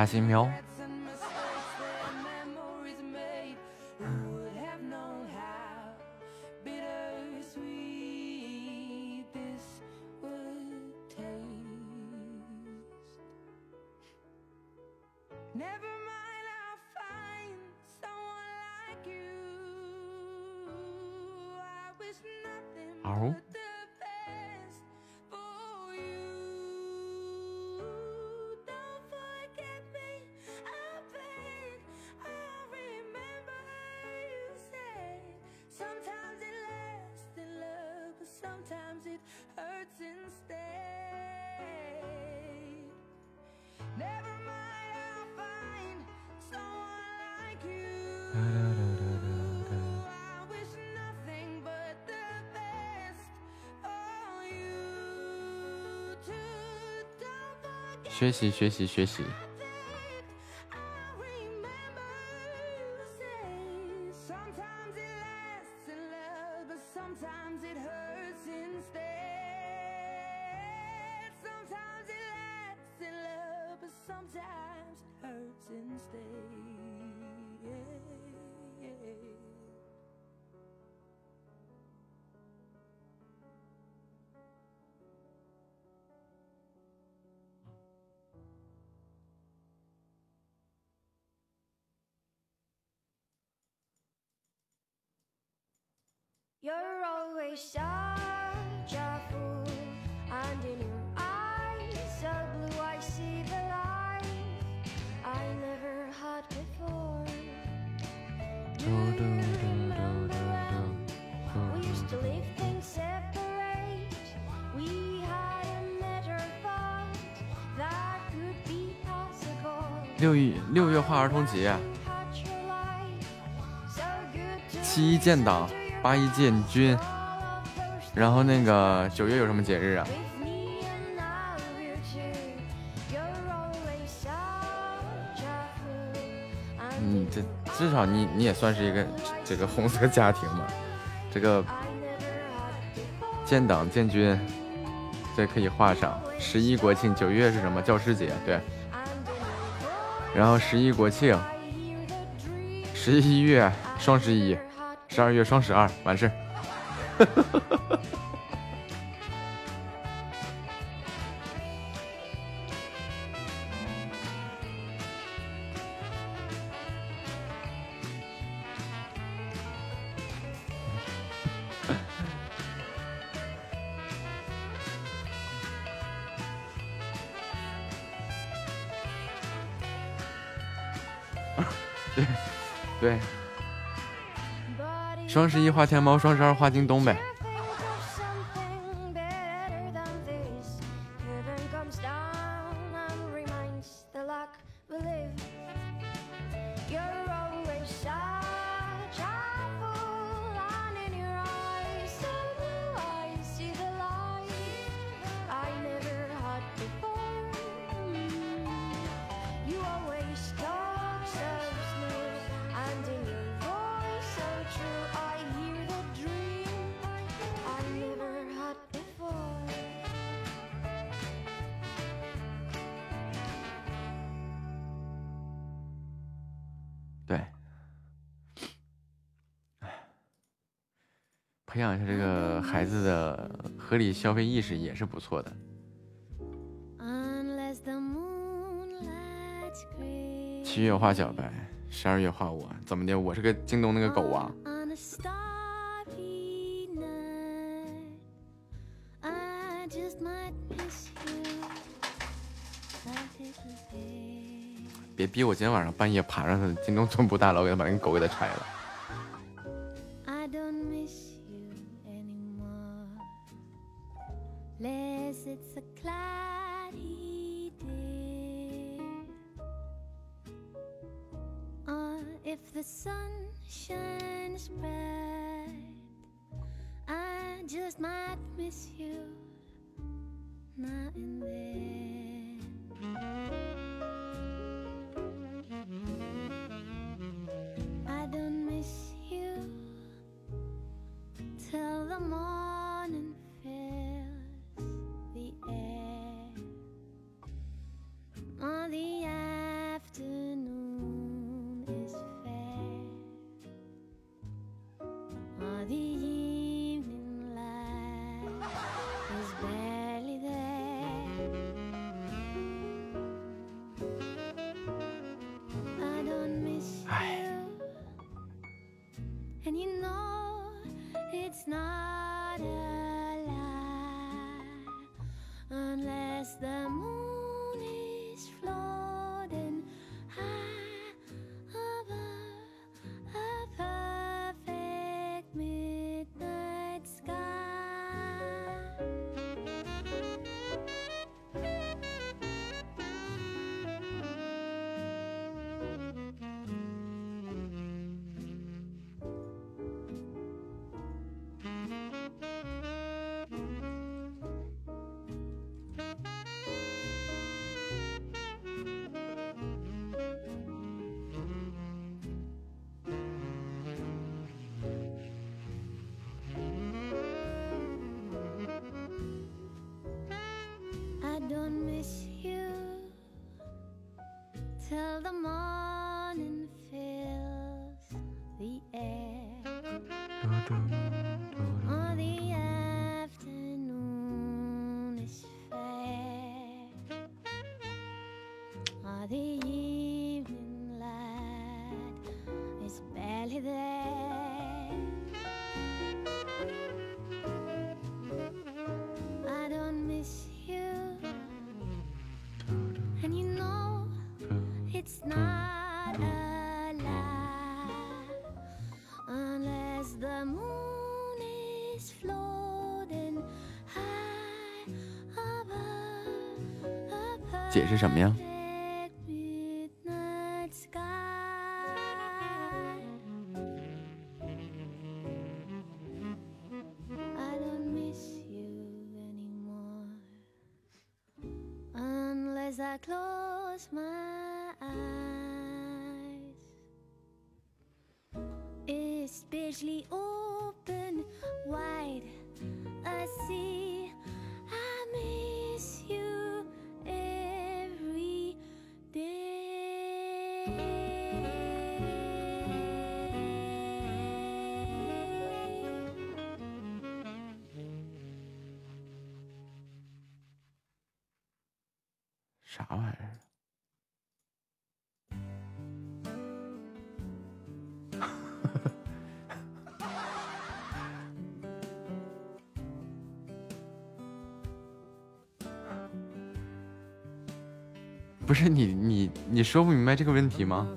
扎心喵。学习学习学习。六一六月画儿童节，七一建党，八一建军，然后那个九月有什么节日啊？你这至少你你也算是一个这个红色家庭嘛，这个建党建军，这可以画上。十一国庆，九月是什么？教师节，对。然后十一国庆，十一月双十一，十二月双十二，完事儿。花天猫，双十二花京东呗。合理消费意识也是不错的。七月画小白，十二月画我，怎么的？我是个京东那个狗啊！别逼我今天晚上半夜爬上他京东总部大楼，给他把那个狗给他拆了。什么呀？啥玩意儿 不是你你你说不明白这个问题吗？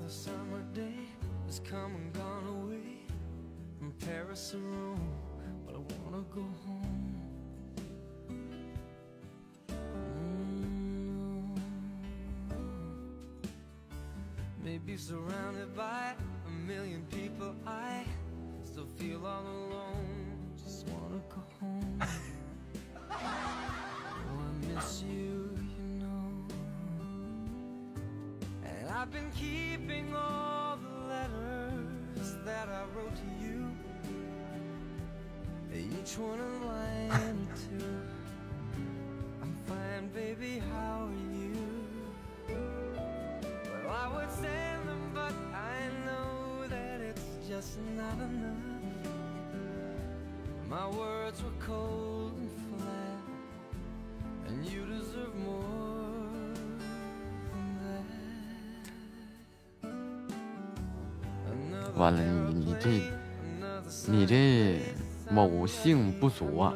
不足啊！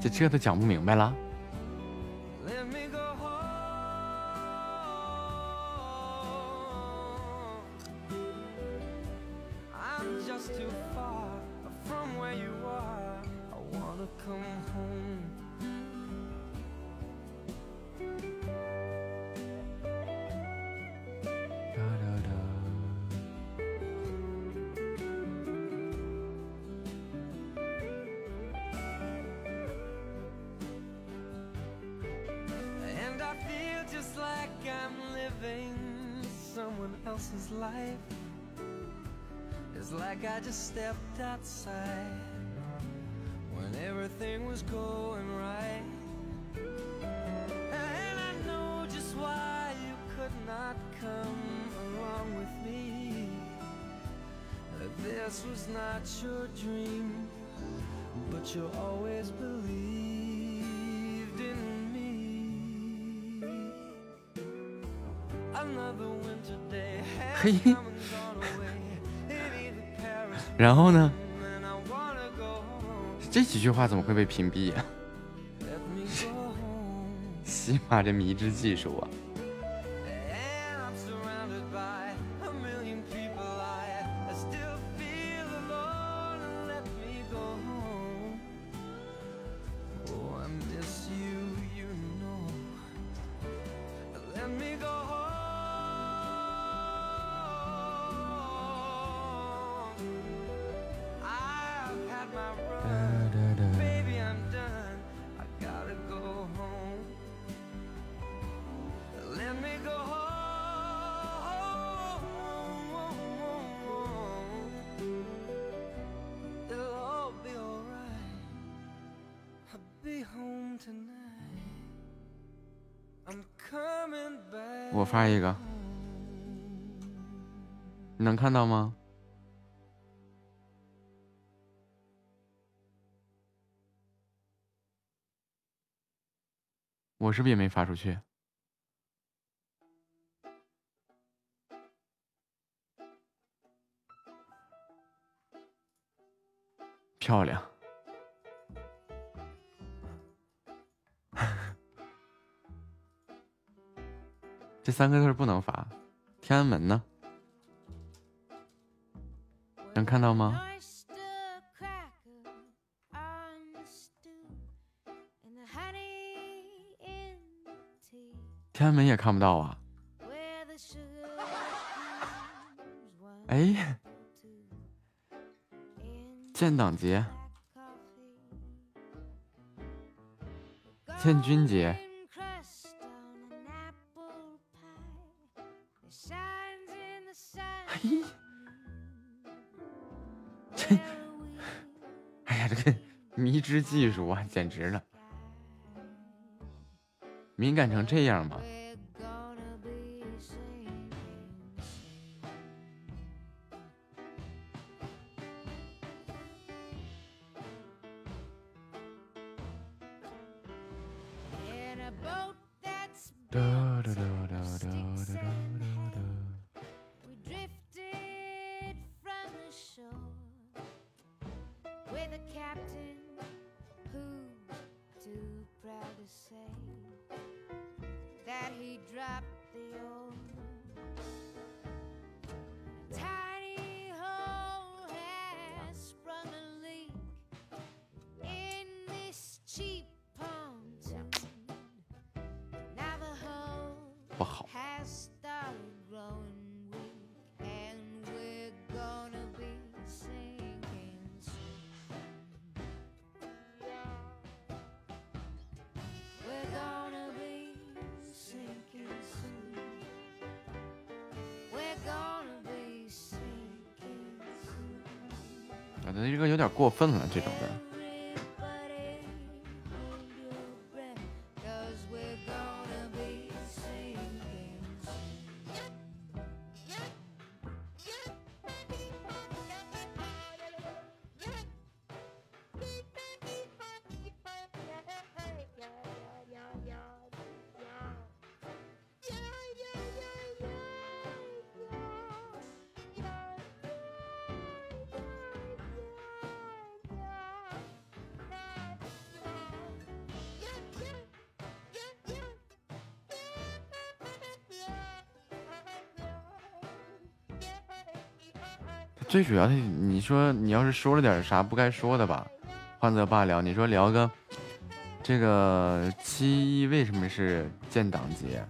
这这都讲不明白了。话怎么会被屏蔽呀？起码这迷之技术啊！发一个，你能看到吗？我是不是也没发出去？漂亮。三个字不能发，天安门呢？能看到吗？天安门也看不到啊！哎，建党节，建军节。这技术啊，简直了！敏感成这样吗？最主要的，你说你要是说了点啥不该说的吧，换则罢了。你说聊个这个七一为什么是建党节，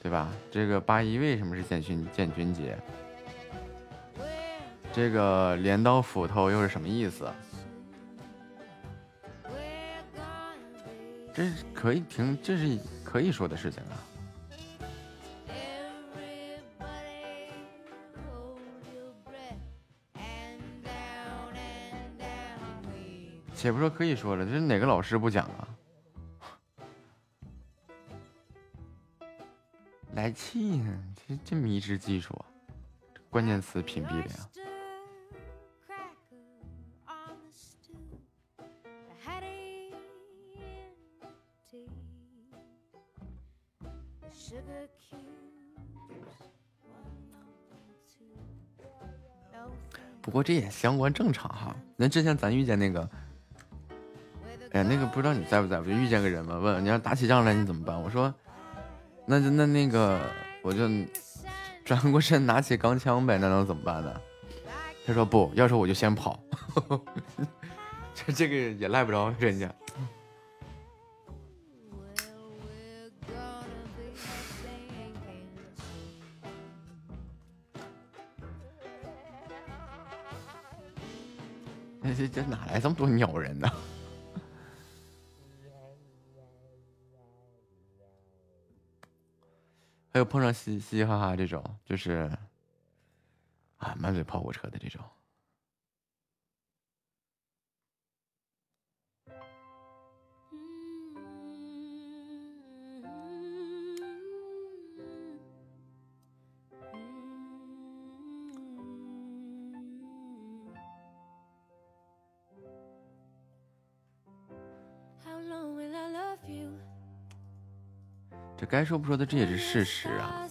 对吧？这个八一为什么是建军建军节？这个镰刀斧头又是什么意思？这可以听，这是可以说的事情啊。且不说可以说了，这是哪个老师不讲啊？来气呢？这这迷之技术，关键词屏蔽了呀。不过这也相关正常哈。那之前咱遇见那个。哎，那个不知道你在不在，我就遇见个人嘛，问你要打起仗来你怎么办？我说，那就那那个我就转过身拿起钢枪呗，那能怎么办呢？他说不要说我就先跑，这这个也赖不着人家。这这哪来这么多鸟人呢？还有碰上嘻嘻哈哈这种，就是啊，满嘴跑火车的这种。这该说不说的，这也是事实啊。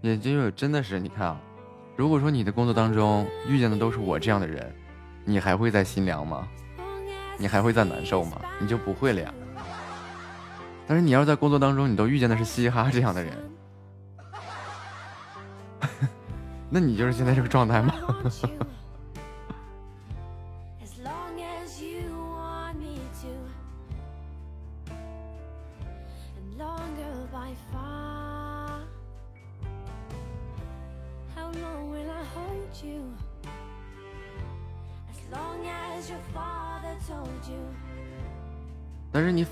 也就真的是你看啊，如果说你的工作当中遇见的都是我这样的人，你还会在心凉吗？你还会再难受吗？你就不会了呀。但是你要是在工作当中，你都遇见的是嘻嘻哈哈这样的人，那你就是现在这个状态吗？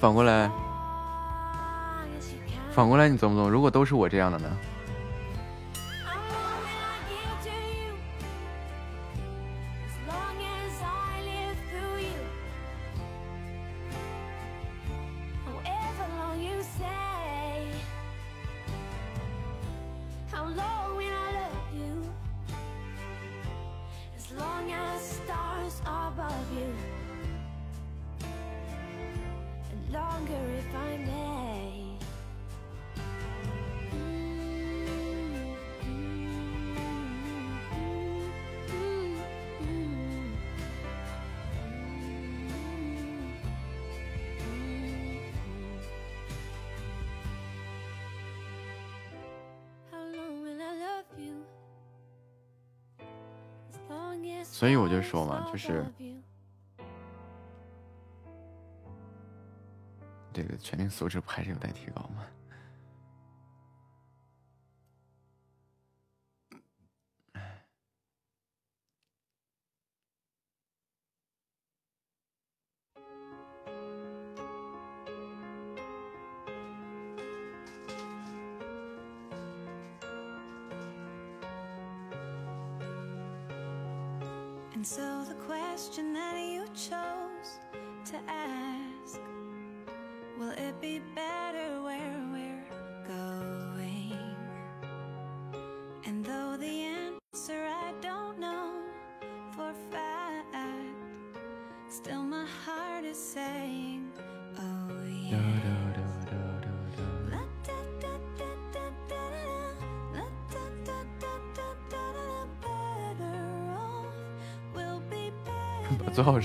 反过来，反过来你懂不懂？如果都是我这样的呢？说嘛，就是这个全民素质不还是有待提高吗？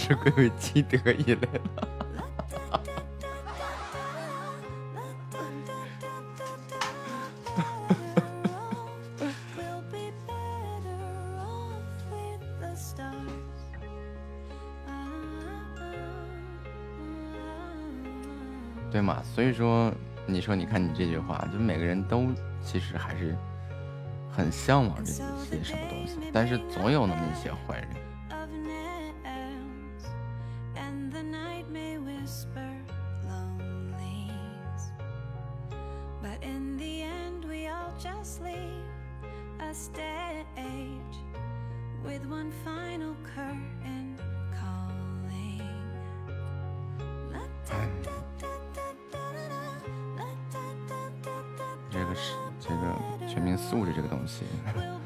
把做好事归为积德一类了。对嘛？所以说，你说，你看你这句话，就每个人都其实还是很向往这些什么东西，但是总有那么一些坏 人。琢磨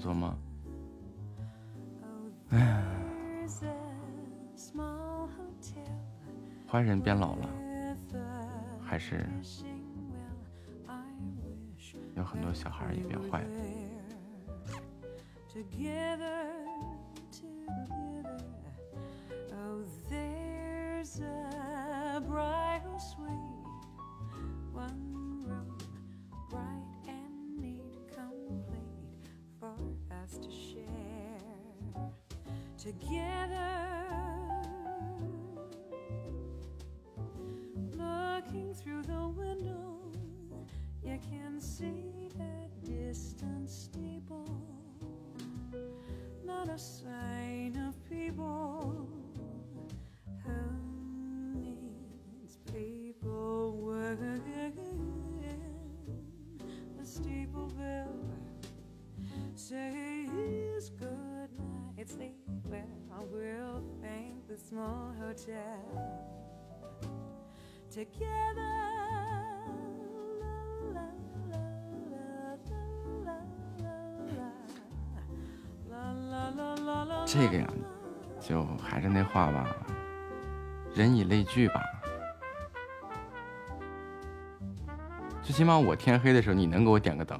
琢磨，哎呀，坏人变老了，还是有很多小孩也变坏了。这个呀，就还是那话吧，人以类聚吧。最起码我天黑的时候，你能给我点个灯；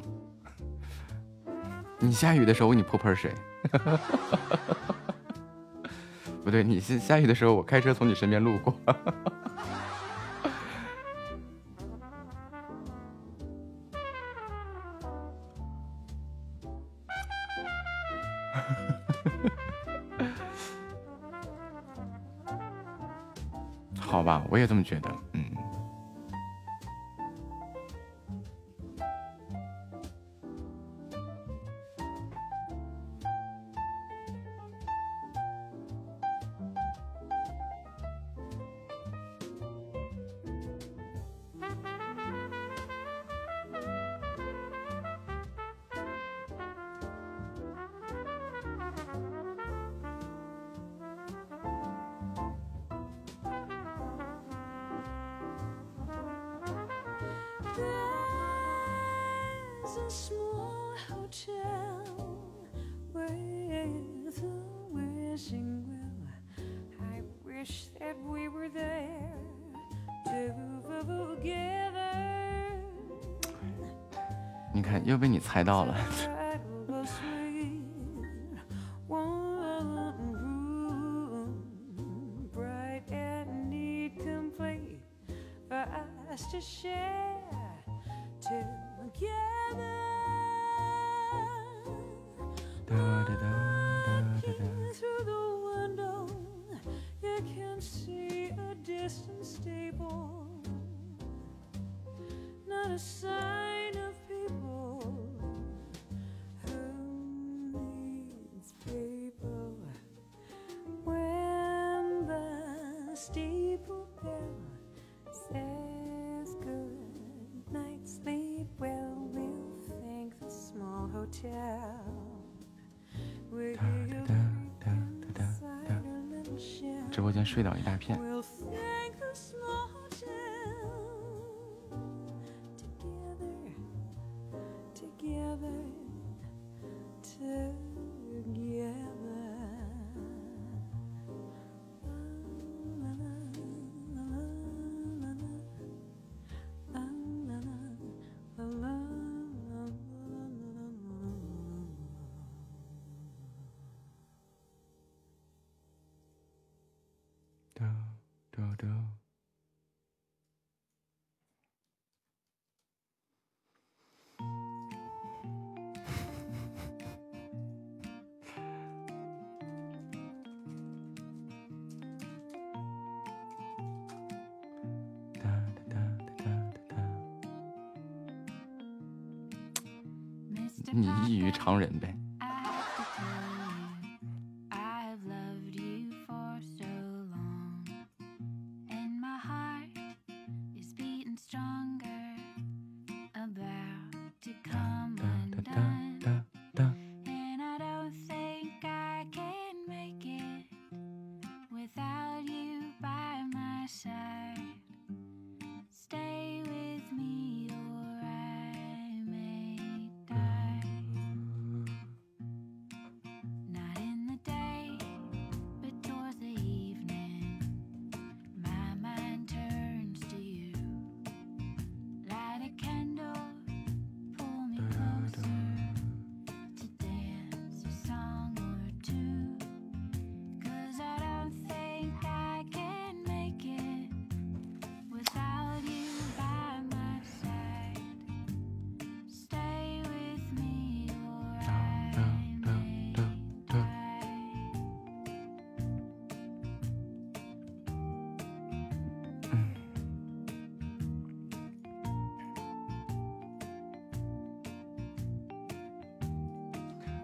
你下雨的时候，我给你泼盆水。对，你下下雨的时候，我开车从你身边路过。好吧，我也这么觉得。睡倒一大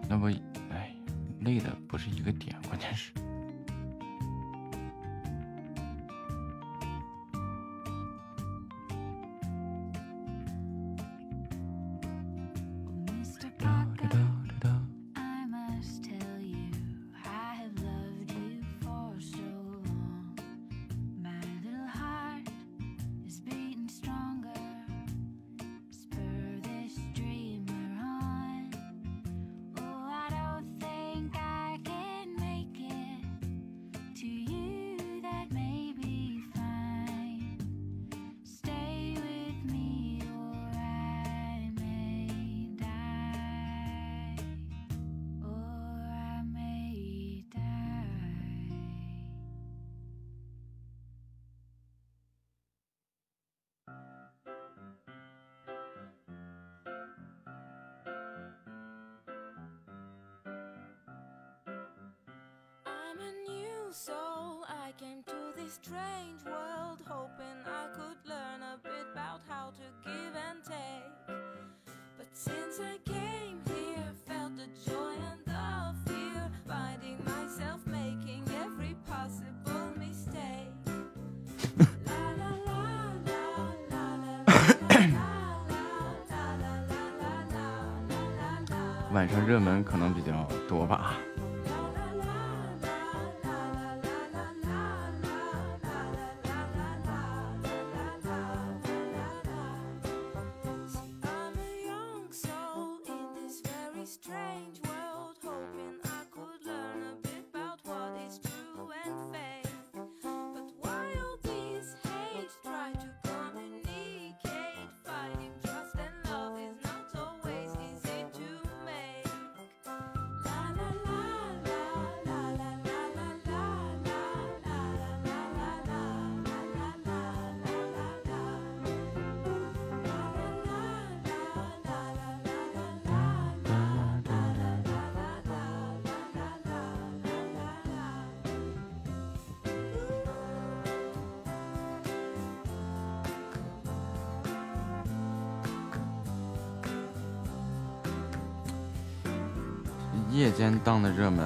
那么，哎，累的不是一个点，关键是。晚上热门可能比较多吧。的热门。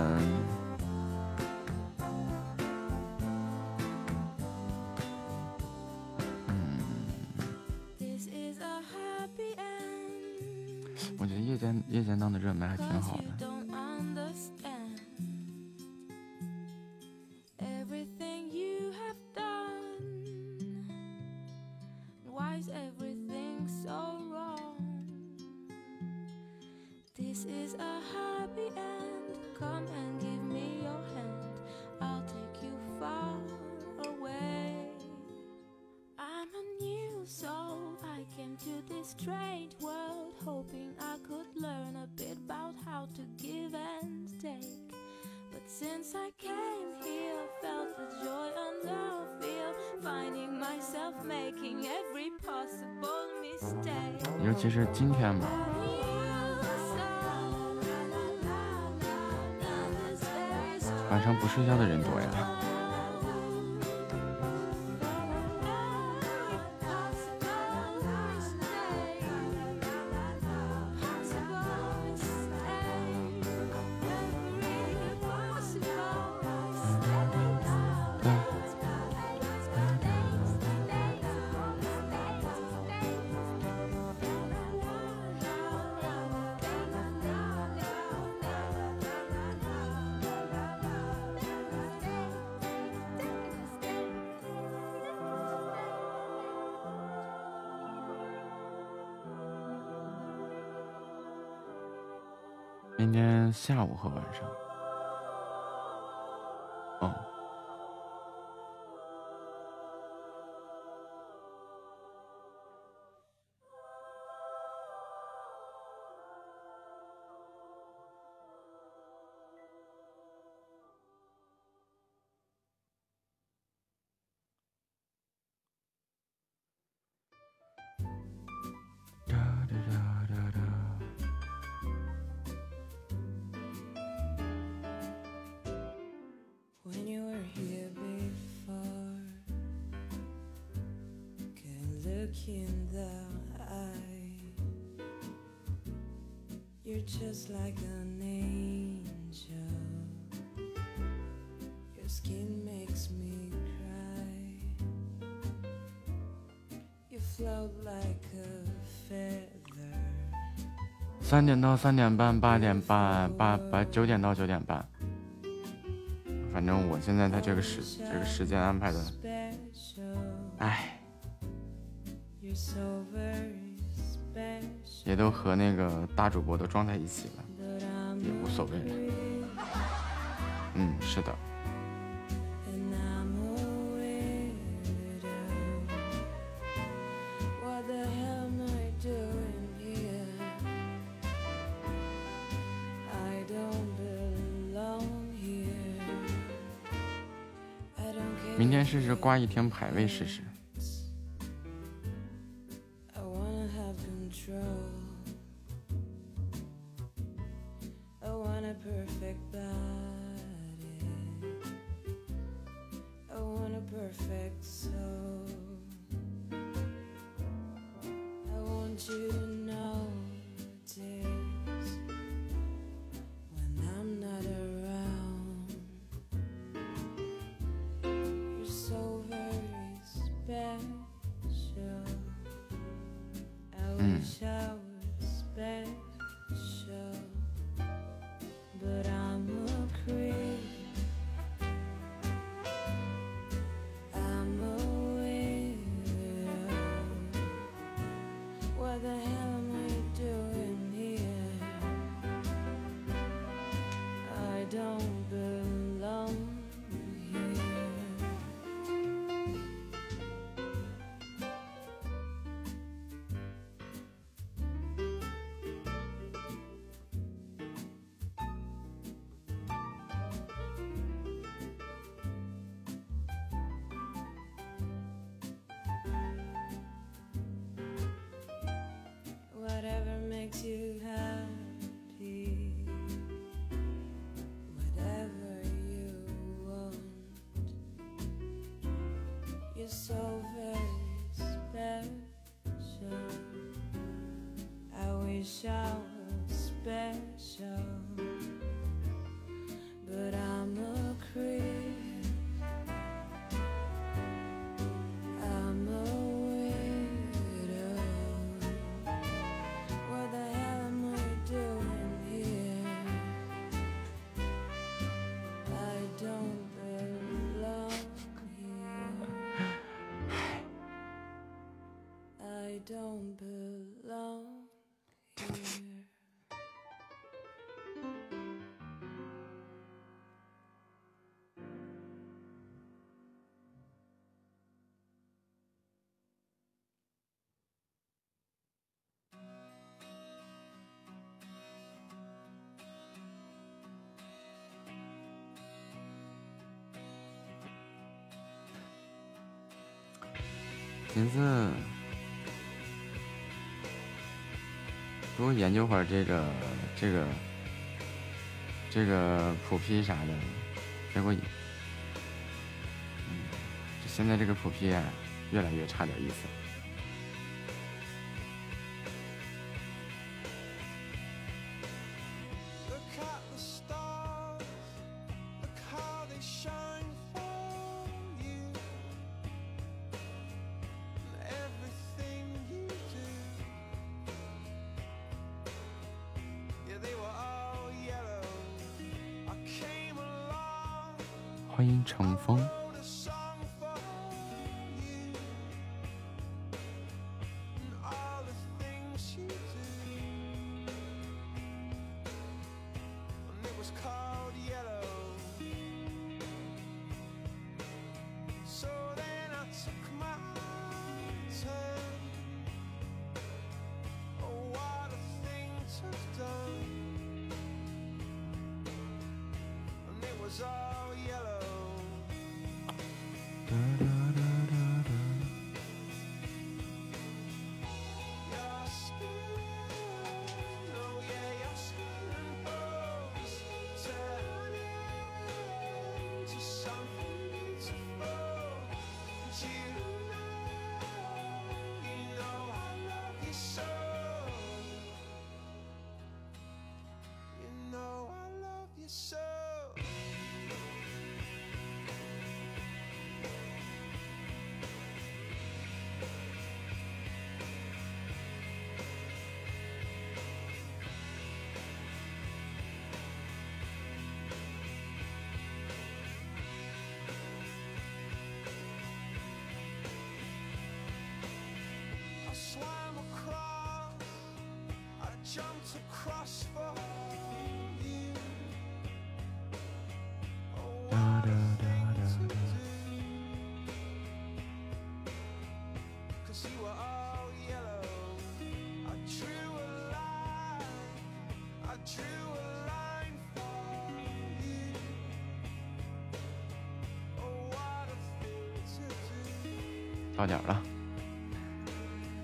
其实今天吧，晚上不睡觉的人多呀。Like an angel. Your skin makes me cry. You float like a feather. 三点到三点半，八点半，八八九点到九点半。反正我现在在这个时这个时间安排的。和那个大主播都撞在一起了，也无所谓了。嗯，是的。明天试试挂一天排位试试。研究会儿这个这个这个普批啥的，结果，嗯，现在这个普 P 越来越差点意思。到点了，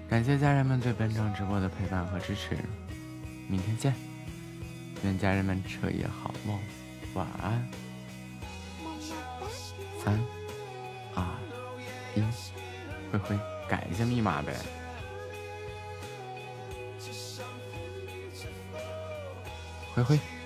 感谢家人们对本场直播的陪伴和支持，明天见，愿家人们彻夜好梦，晚安，三二一，灰灰改一下密码呗，灰灰。